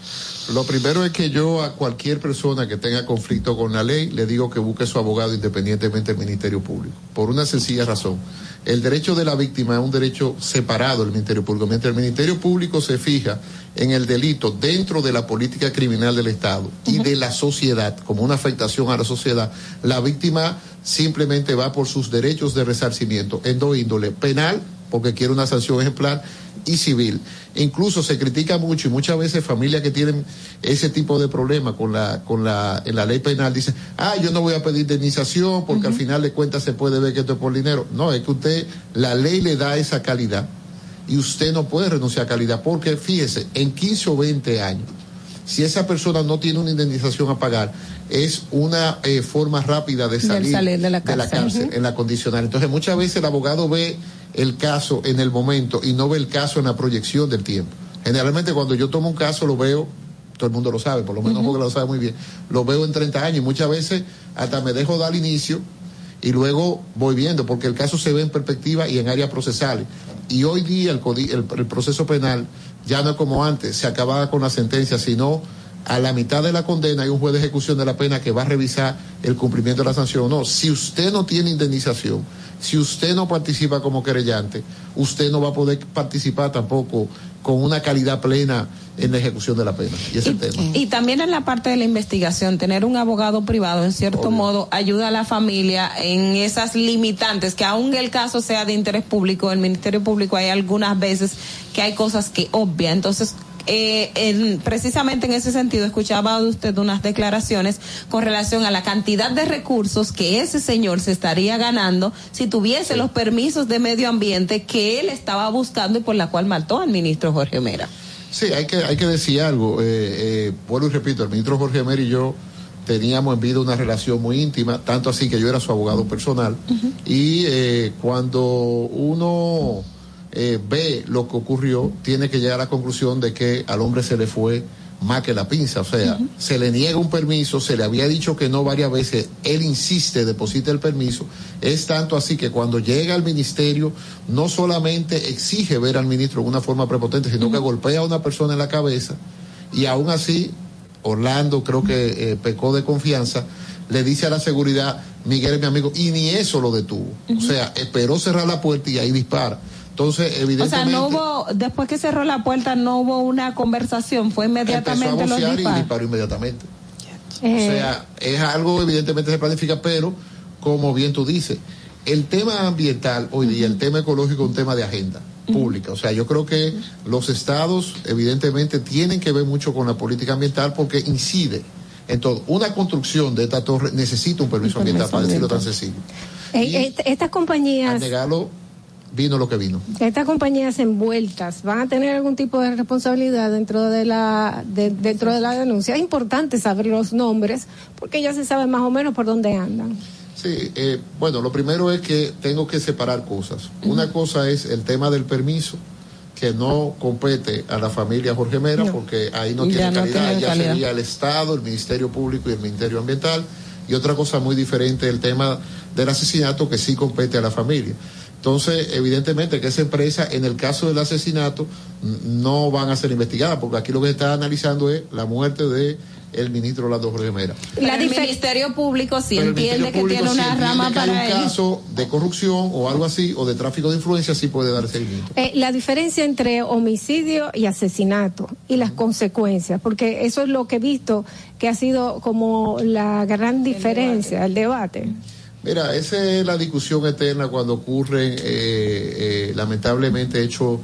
Speaker 52: Lo primero es que yo a cualquier persona que tenga conflicto con la ley le digo que busque su abogado independientemente del Ministerio Público, por una sencilla razón. El derecho de la víctima es un derecho separado del Ministerio Público. Mientras el Ministerio Público se fija en el delito dentro de la política criminal del Estado y de la sociedad, como una afectación a la sociedad, la víctima simplemente va por sus derechos de resarcimiento en dos índoles, penal, porque quiere una sanción ejemplar, y civil. Incluso se critica mucho y muchas veces familias que tienen ese tipo de problemas con la, con la, en la ley penal dicen, ah, yo no voy a pedir indemnización porque al final de cuentas se puede ver que esto es por dinero. No, es que usted, la ley le da esa calidad y usted no puede renunciar a calidad, porque fíjese, en 15 o 20 años, si esa persona no tiene una indemnización a pagar, es una eh, forma rápida de salir, de la cárcel, en la condicional. Entonces, muchas veces el abogado ve el caso en el momento y no ve el caso en la proyección del tiempo. Generalmente cuando yo tomo un caso lo veo, todo el mundo lo sabe, por lo menos Jorge que lo sabe muy bien, lo veo en 30 años y muchas veces hasta me dejo dar inicio y luego voy viendo, porque el caso se ve en perspectiva y en áreas procesales. Y hoy día el, proceso penal ya no es como antes, se acababa con la sentencia, sino a la mitad de la condena hay un juez de ejecución de la pena que va a revisar el cumplimiento de la sanción o no. Si usted no tiene indemnización, si usted no participa como querellante, usted no va a poder participar tampoco con una calidad plena en la ejecución de la pena. Eh,
Speaker 32: y, también en la parte de la investigación, tener un abogado privado, en cierto modo, ayuda a la familia en esas limitantes, que aun el caso sea de interés público, el Ministerio Público hay algunas veces que hay cosas que obvia. Entonces, eh, en, precisamente en ese sentido escuchaba de usted unas declaraciones con relación a la cantidad de recursos que ese señor se estaría ganando si tuviese los permisos de medio ambiente que él estaba buscando y por la cual mató al ministro Jorge Mera.
Speaker 52: Sí, hay que, hay que decir algo. Eh, eh, y repito, el ministro Jorge Mer y yo teníamos en vida una relación muy íntima, tanto así que yo era su abogado personal. Y eh, cuando uno eh, ve lo que ocurrió, tiene que llegar a la conclusión de que al hombre se le fue más que la pinza, o sea, se le niega un permiso, se le había dicho que no varias veces, él insiste, deposita el permiso, es tanto así que cuando llega al ministerio no solamente exige ver al ministro de una forma prepotente, sino que golpea a una persona en la cabeza y aún así Orlando creo que eh, pecó de confianza, le dice a la seguridad, Miguel es mi amigo, y ni eso lo detuvo, o sea, esperó cerrar la puerta y ahí dispara. Entonces, evidentemente. O sea,
Speaker 32: no hubo, después que cerró la puerta, no hubo una conversación, fue inmediatamente. los
Speaker 52: disparos. disparó inmediatamente. O eh. sea, es algo evidentemente se planifica, pero como bien tú dices, el tema ambiental hoy día, el tema ecológico es un tema de agenda pública. O sea, yo creo que los estados evidentemente tienen que ver mucho con la política ambiental porque incide. en todo una construcción de esta torre necesita un permiso, ambiental, para decirlo tan sencillo.
Speaker 40: Eh, eh, estas compañías...
Speaker 52: Al negarlo, vino lo que vino.
Speaker 40: Estas compañías envueltas van a tener algún tipo de responsabilidad dentro de la dentro de la denuncia. Es importante saber los nombres porque ya se sabe más o menos por dónde andan.
Speaker 52: Sí, eh, bueno, lo primero es que tengo que separar cosas. Una cosa es el tema del permiso que no compete a la familia Jorge Mera porque ahí no tiene que calidad, ya sería el Estado, el Ministerio Público y el Ministerio Ambiental. Y otra cosa muy diferente el tema del asesinato que sí compete a la familia. Entonces, evidentemente que esa empresa, en el caso del asesinato, no van a ser investigadas, porque aquí lo que se está analizando es la muerte de el ministro Orlando Jorge Mera. La
Speaker 32: el Ministerio Público si entiende que tiene una rama para él. un
Speaker 52: caso de corrupción o algo así, o de tráfico de influencia, sí puede dar seguimiento.
Speaker 40: Eh, la diferencia entre homicidio y asesinato y las consecuencias, porque eso es lo que he visto que ha sido como la gran diferencia, debate. el debate.
Speaker 52: Mira, esa es la discusión eterna cuando ocurre, eh, eh, lamentablemente hecho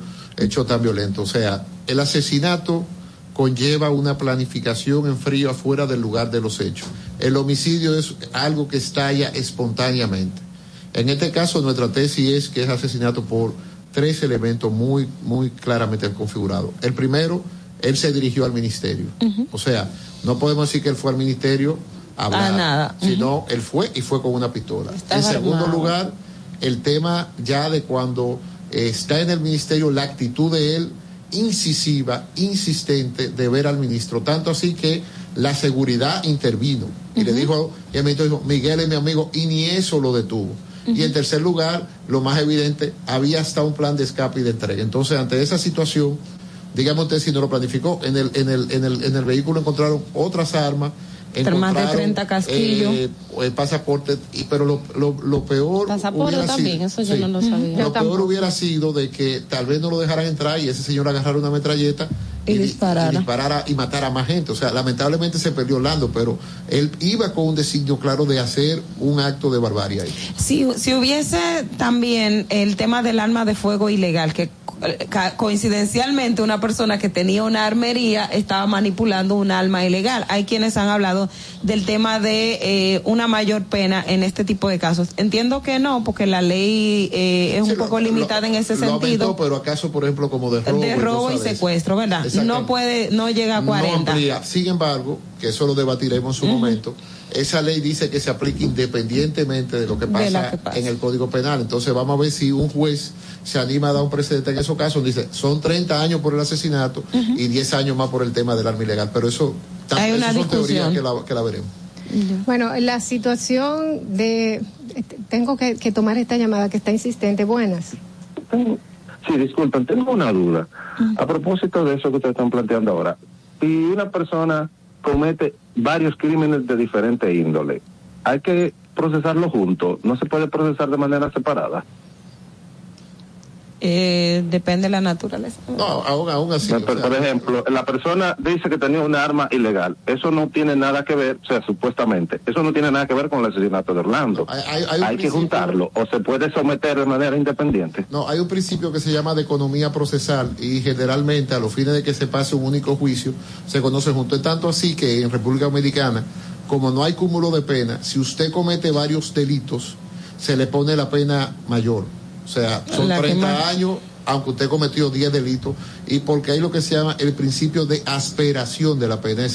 Speaker 52: tan violento. O sea, el asesinato conlleva una planificación en frío afuera del lugar de los hechos. El homicidio es algo que estalla espontáneamente. En este caso, nuestra tesis es que es asesinato por tres elementos muy, muy claramente configurados. El primero, él se dirigió al ministerio. O sea, no podemos decir que él fue al ministerio hablar, ah, nada. sino él fue y fue con una pistola. en segundo lugar, el tema ya de cuando eh, está en el ministerio, la actitud de él incisiva, insistente de ver al ministro, tanto así que la seguridad intervino y le dijo, y ministro dijo, Miguel es mi amigo, y ni eso lo detuvo. Y en tercer lugar, lo más evidente, había hasta un plan de escape y de entrega. Entonces, ante esa situación, digamos usted si no lo planificó, en el, en el, en el, en el vehículo encontraron otras armas,
Speaker 32: más de 30 casquillos. Eh,
Speaker 52: eh, pasaporte, pero lo, peor.
Speaker 32: Pasaporte también, eso yo no lo sabía. Lo
Speaker 52: peor hubiera sido de que tal vez no lo dejaran entrar y ese señor agarrara una metralleta.
Speaker 32: Y, disparara.
Speaker 52: y, matara a más gente. O sea, lamentablemente se perdió Lando, pero él iba con un designio claro de hacer un acto de barbarie ahí.
Speaker 32: Si, si hubiese también el tema del arma de fuego ilegal, que eh, coincidencialmente una persona que tenía una armería estaba manipulando un alma ilegal. Hay quienes han hablado del tema de eh, una mayor pena en este tipo de casos. Entiendo que no, porque la ley eh, es un poco limitada en ese sentido.
Speaker 52: pero acaso, por ejemplo, como de
Speaker 32: robo, y, secuestro, ¿verdad? No puede, no llega a 40.
Speaker 52: Sin embargo, que eso lo debatiremos en su momento esa ley dice que se aplica independientemente de lo que pasa, en el Código Penal. Entonces vamos a ver si un juez se anima a dar un precedente en esos casos. Dice, son 30 años por el asesinato y 10 años más por el tema del arma ilegal. Pero eso también es una teoría que la, veremos.
Speaker 40: Bueno, la situación de... Este, tengo que, tomar esta llamada que está insistente. Buenas.
Speaker 39: Sí, disculpen, tengo una duda. A propósito de eso que ustedes están planteando ahora. Si una persona comete varios crímenes de diferente índole. Hay que procesarlo junto, no se puede procesar de manera separada.
Speaker 32: Eh, depende de la naturaleza. No, aún,
Speaker 52: así.
Speaker 39: por ejemplo, la persona dice que tenía un arma ilegal. Eso no tiene nada que ver, o sea, supuestamente, eso no tiene nada que ver con el asesinato de Orlando. Hay, hay que juntarlo o se puede someter de manera independiente.
Speaker 52: No, hay un principio que se llama de economía procesal y generalmente a los fines de que se pase un único juicio se conoce junto. Es tanto así que en República Dominicana, como no hay cúmulo de pena, si usted comete varios delitos, se le pone la pena mayor. O sea, son 30 años, aunque usted cometió 10 delitos, y porque hay lo que se llama el principio de aspiración de la pena,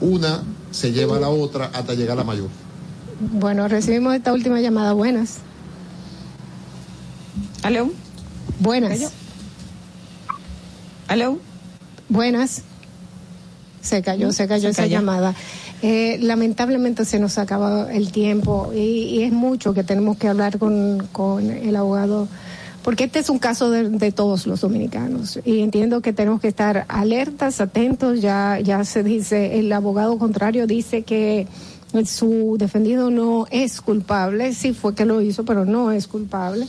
Speaker 52: una se lleva a la otra hasta llegar a la mayor.
Speaker 40: Bueno, recibimos esta última llamada. Buenas.
Speaker 32: ¿Aló?
Speaker 40: Buenas. ¿Aló? Buenas. Se cayó, se cayó esa llamada. Eh, lamentablemente se nos ha acabado el tiempo y, es mucho que tenemos que hablar con, el abogado porque este es un caso de, todos los dominicanos y entiendo que tenemos que estar alertas, atentos, ya, ya se dice, el abogado contrario dice que su defendido no es culpable, sí fue que lo hizo, pero no es culpable.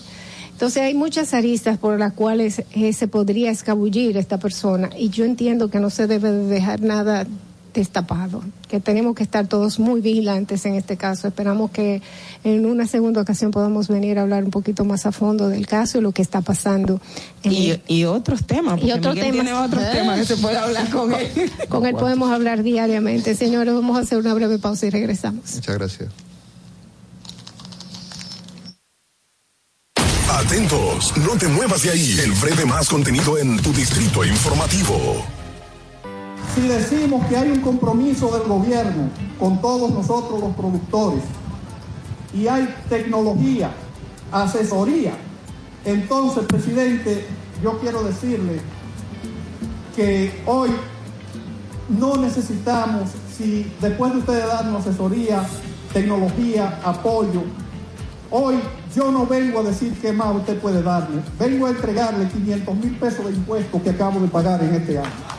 Speaker 40: Entonces hay muchas aristas por las cuales eh, se podría escabullir esta persona y yo entiendo que no se debe dejar nada destapado, que tenemos que estar todos muy vigilantes en este caso. Esperamos que en una segunda ocasión podamos venir a hablar un poquito más a fondo del caso
Speaker 32: y
Speaker 40: lo que está pasando.
Speaker 32: Y, otros temas, y tiene otros temas que se puede hablar
Speaker 40: con él. con él podemos hablar diariamente. Señores, vamos a hacer una breve pausa y regresamos.
Speaker 52: Muchas gracias.
Speaker 42: Atentos, no te muevas de ahí. El breve más contenido en tu distrito informativo
Speaker 54: si decimos que hay un compromiso del gobierno con todos nosotros los productores y hay tecnología, asesoría, entonces, presidente, yo quiero decirle que hoy no necesitamos, si después de ustedes darnos asesoría, tecnología, apoyo, hoy yo no vengo a decir qué más usted puede darme, vengo a entregarle 500 mil pesos de impuestos que acabo de pagar en este año.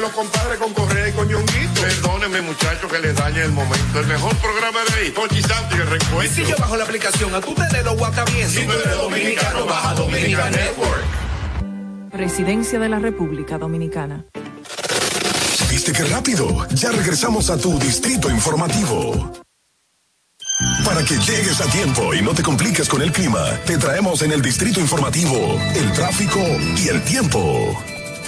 Speaker 55: lo
Speaker 56: compadre, con Correa y Perdóneme,
Speaker 57: muchacho, que le dañe el momento. El mejor programa de ahí, Pochi
Speaker 58: y el si yo bajo la aplicación, a tu teléfono los bien.
Speaker 55: Si tú dominicano, baja
Speaker 59: Dominica Network. Presidencia de la República Dominicana.
Speaker 42: ¿Viste qué rápido? Ya regresamos a tu distrito informativo. Para que llegues a tiempo y no te compliques con el clima, te traemos en el distrito informativo el tráfico y el tiempo.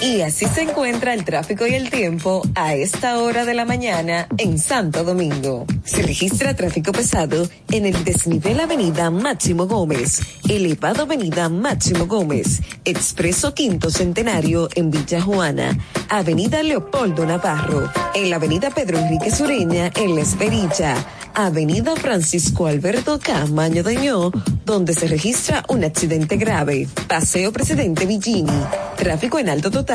Speaker 60: Y así se encuentra el tráfico y el tiempo a esta hora de la mañana en Santo Domingo. Se registra tráfico pesado en el desnivel Avenida Máximo Gómez, elevado Avenida Máximo Gómez, Expreso Quinto Centenario en Villa Juana, Avenida Leopoldo Navarro, en la Avenida Pedro Enrique Sureña en La Esperilla, Avenida Francisco Alberto Camaño Ño, donde se registra un accidente grave, Paseo Presidente Villini, tráfico en alto total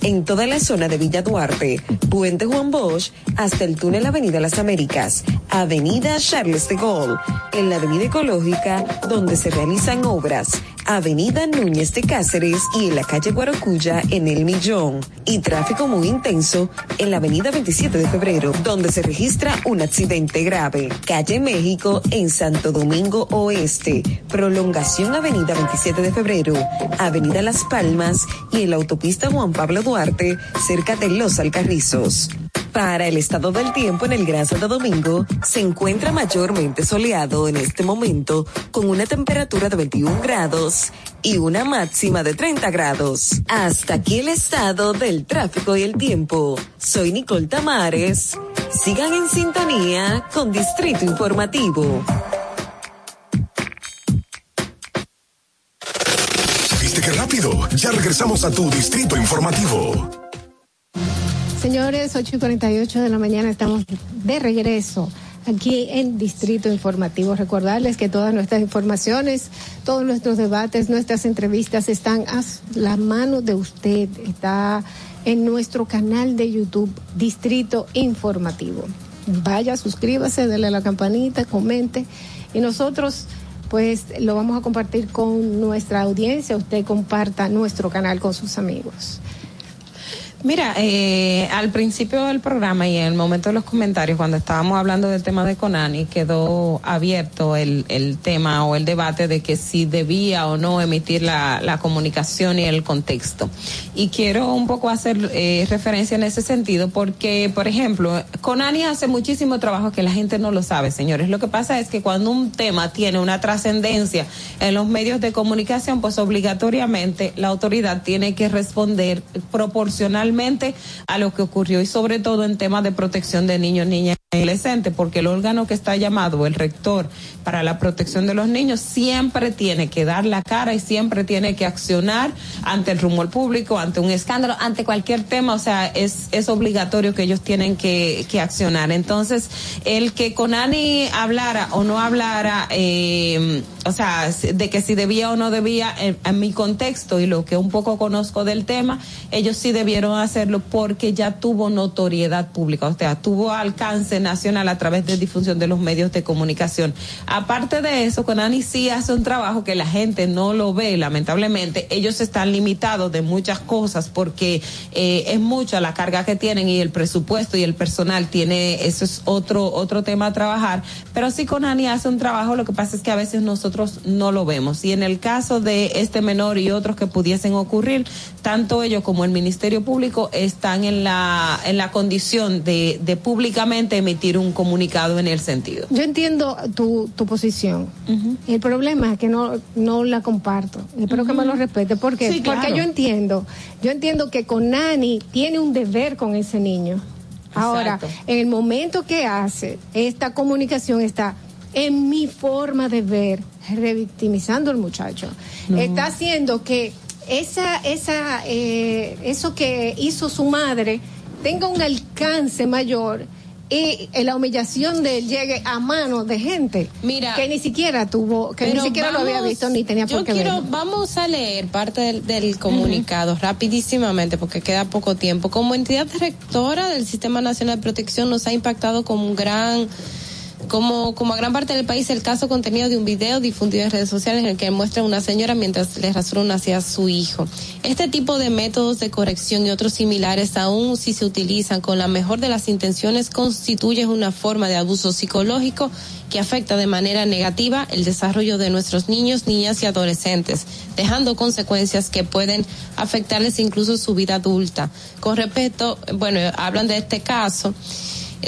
Speaker 60: en toda la zona de Villa Duarte, Puente Juan Bosch, hasta el túnel Avenida Las Américas, Avenida Charles de Gaulle, en la Avenida Ecológica, donde se realizan obras Avenida Núñez de Cáceres y en la calle Guarocuya en El Millón. Y tráfico muy intenso en la Avenida 27 de Febrero, donde se registra un accidente grave. Calle México en Santo Domingo Oeste, prolongación Avenida 27 de Febrero, Avenida Las Palmas y en la autopista Juan Pablo Duarte, cerca de Los Alcarrizos para el estado del tiempo en el Gran Santo Domingo, se encuentra mayormente soleado en este momento con una temperatura de 21 grados y una máxima de 30 grados. Hasta aquí el estado del tráfico y el tiempo. Soy Nicole Tamares. Sigan en sintonía con Distrito Informativo.
Speaker 42: ¿Viste qué rápido? Ya regresamos a tu Distrito Informativo.
Speaker 40: Señores, 8 y 48 de la mañana estamos de regreso aquí en Distrito Informativo. Recordarles que todas nuestras informaciones, todos nuestros debates, nuestras entrevistas están a la mano de usted. Está en nuestro canal de YouTube Distrito Informativo. Vaya, suscríbase, dele a la campanita, comente y nosotros pues lo vamos a compartir con nuestra audiencia. Usted comparta nuestro canal con sus amigos.
Speaker 32: Mira, eh, al principio del programa y en el momento de los comentarios, cuando estábamos hablando del tema de Conani, quedó abierto el, tema o el debate de que si debía o no emitir la, la comunicación y el contexto. Y quiero un poco hacer eh, referencia en ese sentido porque, por ejemplo, Conani hace muchísimo trabajo que la gente no lo sabe, señores. Lo que pasa es que cuando un tema tiene una trascendencia en los medios de comunicación, pues obligatoriamente la autoridad tiene que responder proporcionalmente a lo que ocurrió y sobre todo en temas de protección de niños, niñas porque el órgano que está llamado el rector para la protección de los niños siempre tiene que dar la cara y siempre tiene que accionar ante el rumor público, ante un escándalo, ante cualquier tema, o sea, es, es obligatorio que ellos tienen que, que accionar. Entonces, el que Conani hablara o no hablara, eh, o sea, de que si debía o no debía, en, en mi contexto y lo que un poco conozco del tema, ellos sí debieron hacerlo porque ya tuvo notoriedad pública, o sea, tuvo alcance nacional a través de difusión de los medios de comunicación. Aparte de eso, Conani sí hace un trabajo que la gente no lo ve, lamentablemente. Ellos están limitados de muchas cosas porque eh, es mucha la carga que tienen y el presupuesto y el personal tiene, eso es otro, otro tema a trabajar. Pero sí Conani hace un trabajo, lo que pasa es que a veces nosotros no lo vemos. Y en el caso de este menor y otros que pudiesen ocurrir, tanto ellos como el Ministerio Público están en la, en la condición de, de públicamente emitir un comunicado en el sentido. Yo entiendo tu, tu posición. El problema es que no, no la comparto. Espero que me lo respete. ¿Por Porque yo entiendo. Yo entiendo que Conani tiene un deber con ese niño. Ahora, en el momento que hace esta comunicación está en mi forma de ver, revictimizando al muchacho. Está haciendo que esa, esa, eh, eso que hizo su madre tenga un alcance mayor y la humillación de él llegue a manos de gente que ni siquiera tuvo, que ni siquiera lo había visto ni tenía por yo qué quiero, Vamos a leer parte del, comunicado rapidísimamente porque queda poco tiempo. Como entidad rectora del Sistema Nacional de Protección nos ha impactado con un gran como, como a gran parte del país, el caso contenido de un video difundido en redes sociales en el que muestra a una señora mientras le rasura hacia su hijo. Este tipo de métodos de corrección y otros similares, aún si se utilizan con la mejor de las intenciones, constituyen una forma de abuso psicológico que afecta de manera negativa el desarrollo de nuestros niños, niñas y adolescentes, dejando consecuencias que pueden afectarles incluso su vida adulta. Con respecto, bueno, hablan de este caso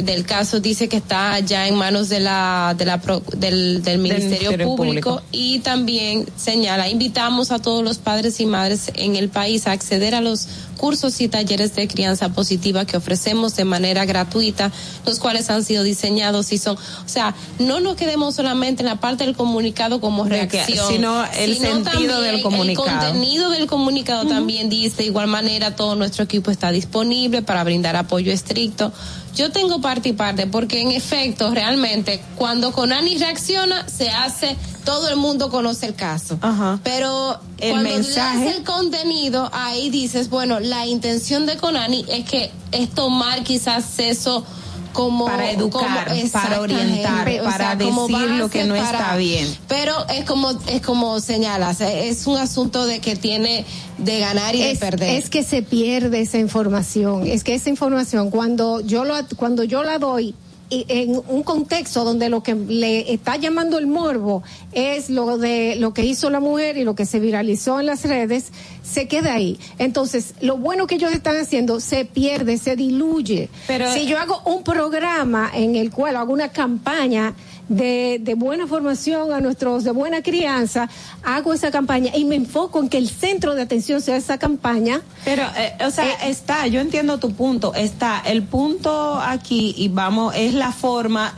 Speaker 32: del caso dice que está ya en manos de la, de la del, del, Ministerio, Público, y también señala, invitamos a todos los padres y madres en el país a acceder a los cursos y talleres de crianza positiva que ofrecemos de manera gratuita, los cuales han sido diseñados y son, o sea, no nos quedemos solamente en la parte del comunicado como reacción, sino el sentido del comunicado. El contenido del comunicado también dice, de igual manera, todo nuestro equipo está disponible para brindar apoyo estricto. Yo tengo parte y parte, porque en efecto, realmente, cuando Conani reacciona, se hace, todo el mundo conoce el caso. Pero el mensaje... el contenido, ahí dices, bueno, la intención de Conani es que es tomar quizás eso como para educar, para orientar, para decir lo que no está bien. Pero es como es como señalas, e-, es un asunto de que tiene de ganar y de perder. Es que se pierde esa información, es que esa información cuando yo lo cuando yo la doy en un contexto donde lo que le está llamando el morbo es lo de lo que hizo la mujer y lo que se viralizó en las redes, se queda ahí. Entonces, lo bueno que ellos están haciendo se pierde, se diluye. Pero si yo hago un programa en el cual hago una campaña de, de, buena formación a nuestros, de buena crianza, hago esa campaña y me enfoco en que el centro de atención sea esa campaña. Pero, eh, o sea, eh, está, yo entiendo tu punto, está, el punto aquí y vamos, es la forma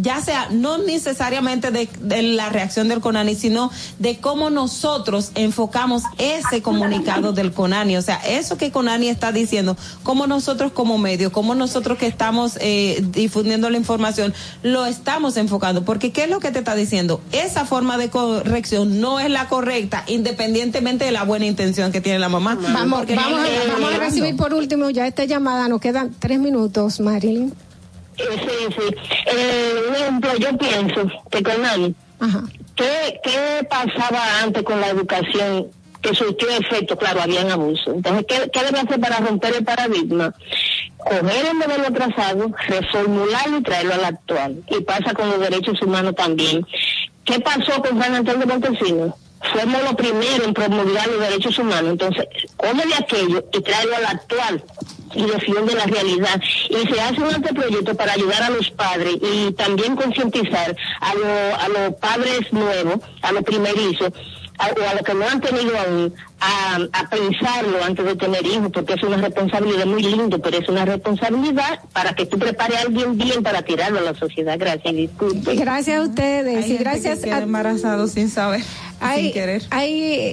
Speaker 32: ya sea no necesariamente de, la reacción del CONANI, sino de cómo nosotros enfocamos ese comunicado del CONANI. O sea, eso que CONANI está diciendo, cómo nosotros como medio, cómo nosotros que estamos eh, difundiendo la información, lo estamos enfocando. Porque ¿qué es lo que te está diciendo? Esa forma de corrección no es la correcta, independientemente de la buena intención que tiene la mamá. vamos a recibir por último ya esta llamada, nos quedan tres minutos, Marilyn
Speaker 61: sí, sí. Eh, ejemplo, yo pienso que con nadie. ¿Qué, ¿qué, pasaba antes con la educación que surgió efecto? Claro, habían abuso. Entonces, ¿qué, qué debe hacer para romper el paradigma? Coger el modelo trazado, reformularlo y traerlo al actual. Y pasa con los derechos humanos también. ¿Qué pasó con San Antonio de Montesinos? Fuimos los primeros en promulgar los derechos humanos. Entonces, cómo de aquello y traerlo al actual y de la realidad. Y se hace un anteproyecto para ayudar a los padres y también concientizar a, los padres nuevos, a los primerizos, o a los que no han tenido aún, a, pensarlo antes de tener hijos, porque es una responsabilidad muy lindo, pero es una responsabilidad para que tú prepares a alguien bien para tirarlo a la sociedad. Gracias, disculpe.
Speaker 32: Gracias a ustedes y gracias
Speaker 62: a... sin saber hay, querer.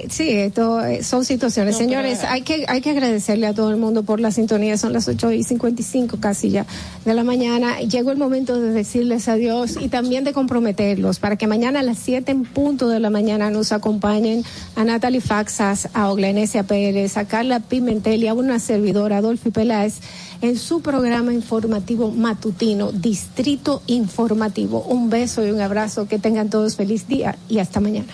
Speaker 62: sí,
Speaker 32: esto eh, son situaciones. Señores, hay que, hay que agradecerle a todo el mundo por la sintonía. Son las 8 y 55 casi ya de la mañana. Llegó el momento de decirles adiós y también de comprometerlos para que mañana a las 7 en punto de la mañana nos acompañen a Natalie Faxas, a Oglenesia Pérez, a Carla Pimentel y a una servidora, Adolfi Peláez en su programa informativo matutino, Distrito Informativo. Un beso y un abrazo, que tengan todos feliz día y hasta mañana.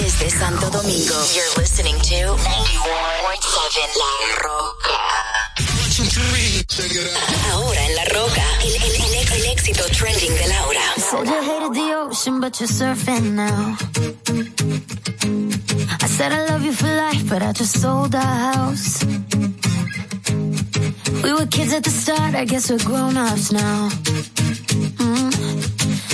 Speaker 42: desde Santo Domingo.
Speaker 63: You're listening to 91.7 La Roca. Ahora en La Roca, el, el, el, el éxito trending de Laura. You said you hated the ocean, but you're surfing now. I said I love you for life, but I just sold our house. We were kids at the start, I guess we're grown ups now. Mm.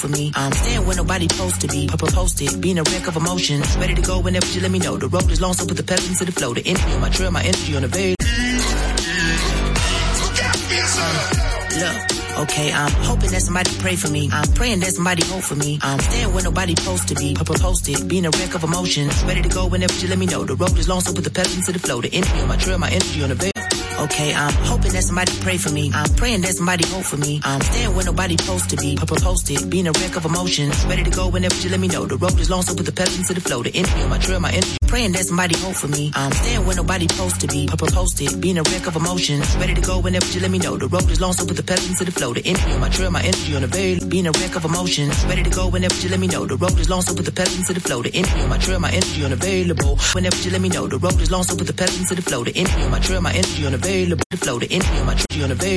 Speaker 63: for me. I am staying where nobody's supposed to be. I proposed it, being a wreck of emotions. Ready to go whenever you let me know. The road is long, so put the pedal into the flow. The energy on my trail, my energy on the very. look. Okay, I'm hoping that somebody pray for me. I'm praying that somebody hope for me. I'm staying where nobody's supposed to be. Proposed it, being a wreck of emotions. Ready to go whenever you let me know. The road is long, so put the pedal into the flow. The energy on my trail, my energy on the Okay, I'm hoping that somebody pray for me. I'm praying that somebody hope for me. I'm staying where nobody supposed to be. I proposed it, being a wreck of emotions. Ready to go whenever you let me know. The road is long, so put the pedal to the flow. The energy on my trail, my energy praying that somebody hope for me. I'm staying where nobody's supposed to be. Proposed it, being a wreck of emotions. Ready to go whenever you let me know. The road is long, so put the pedal to the flow. The energy on my trail, my energy on the being a wreck of emotions. Ready to go whenever you let me know. The road is long, so put the pedal to the flow. The energy on my trail, my energy unavailable. Whenever you let me know. The road is long, so put the pedal to the flow. The energy on my trail, my energy unavailable. The flow, the energy on my trail, unavailable.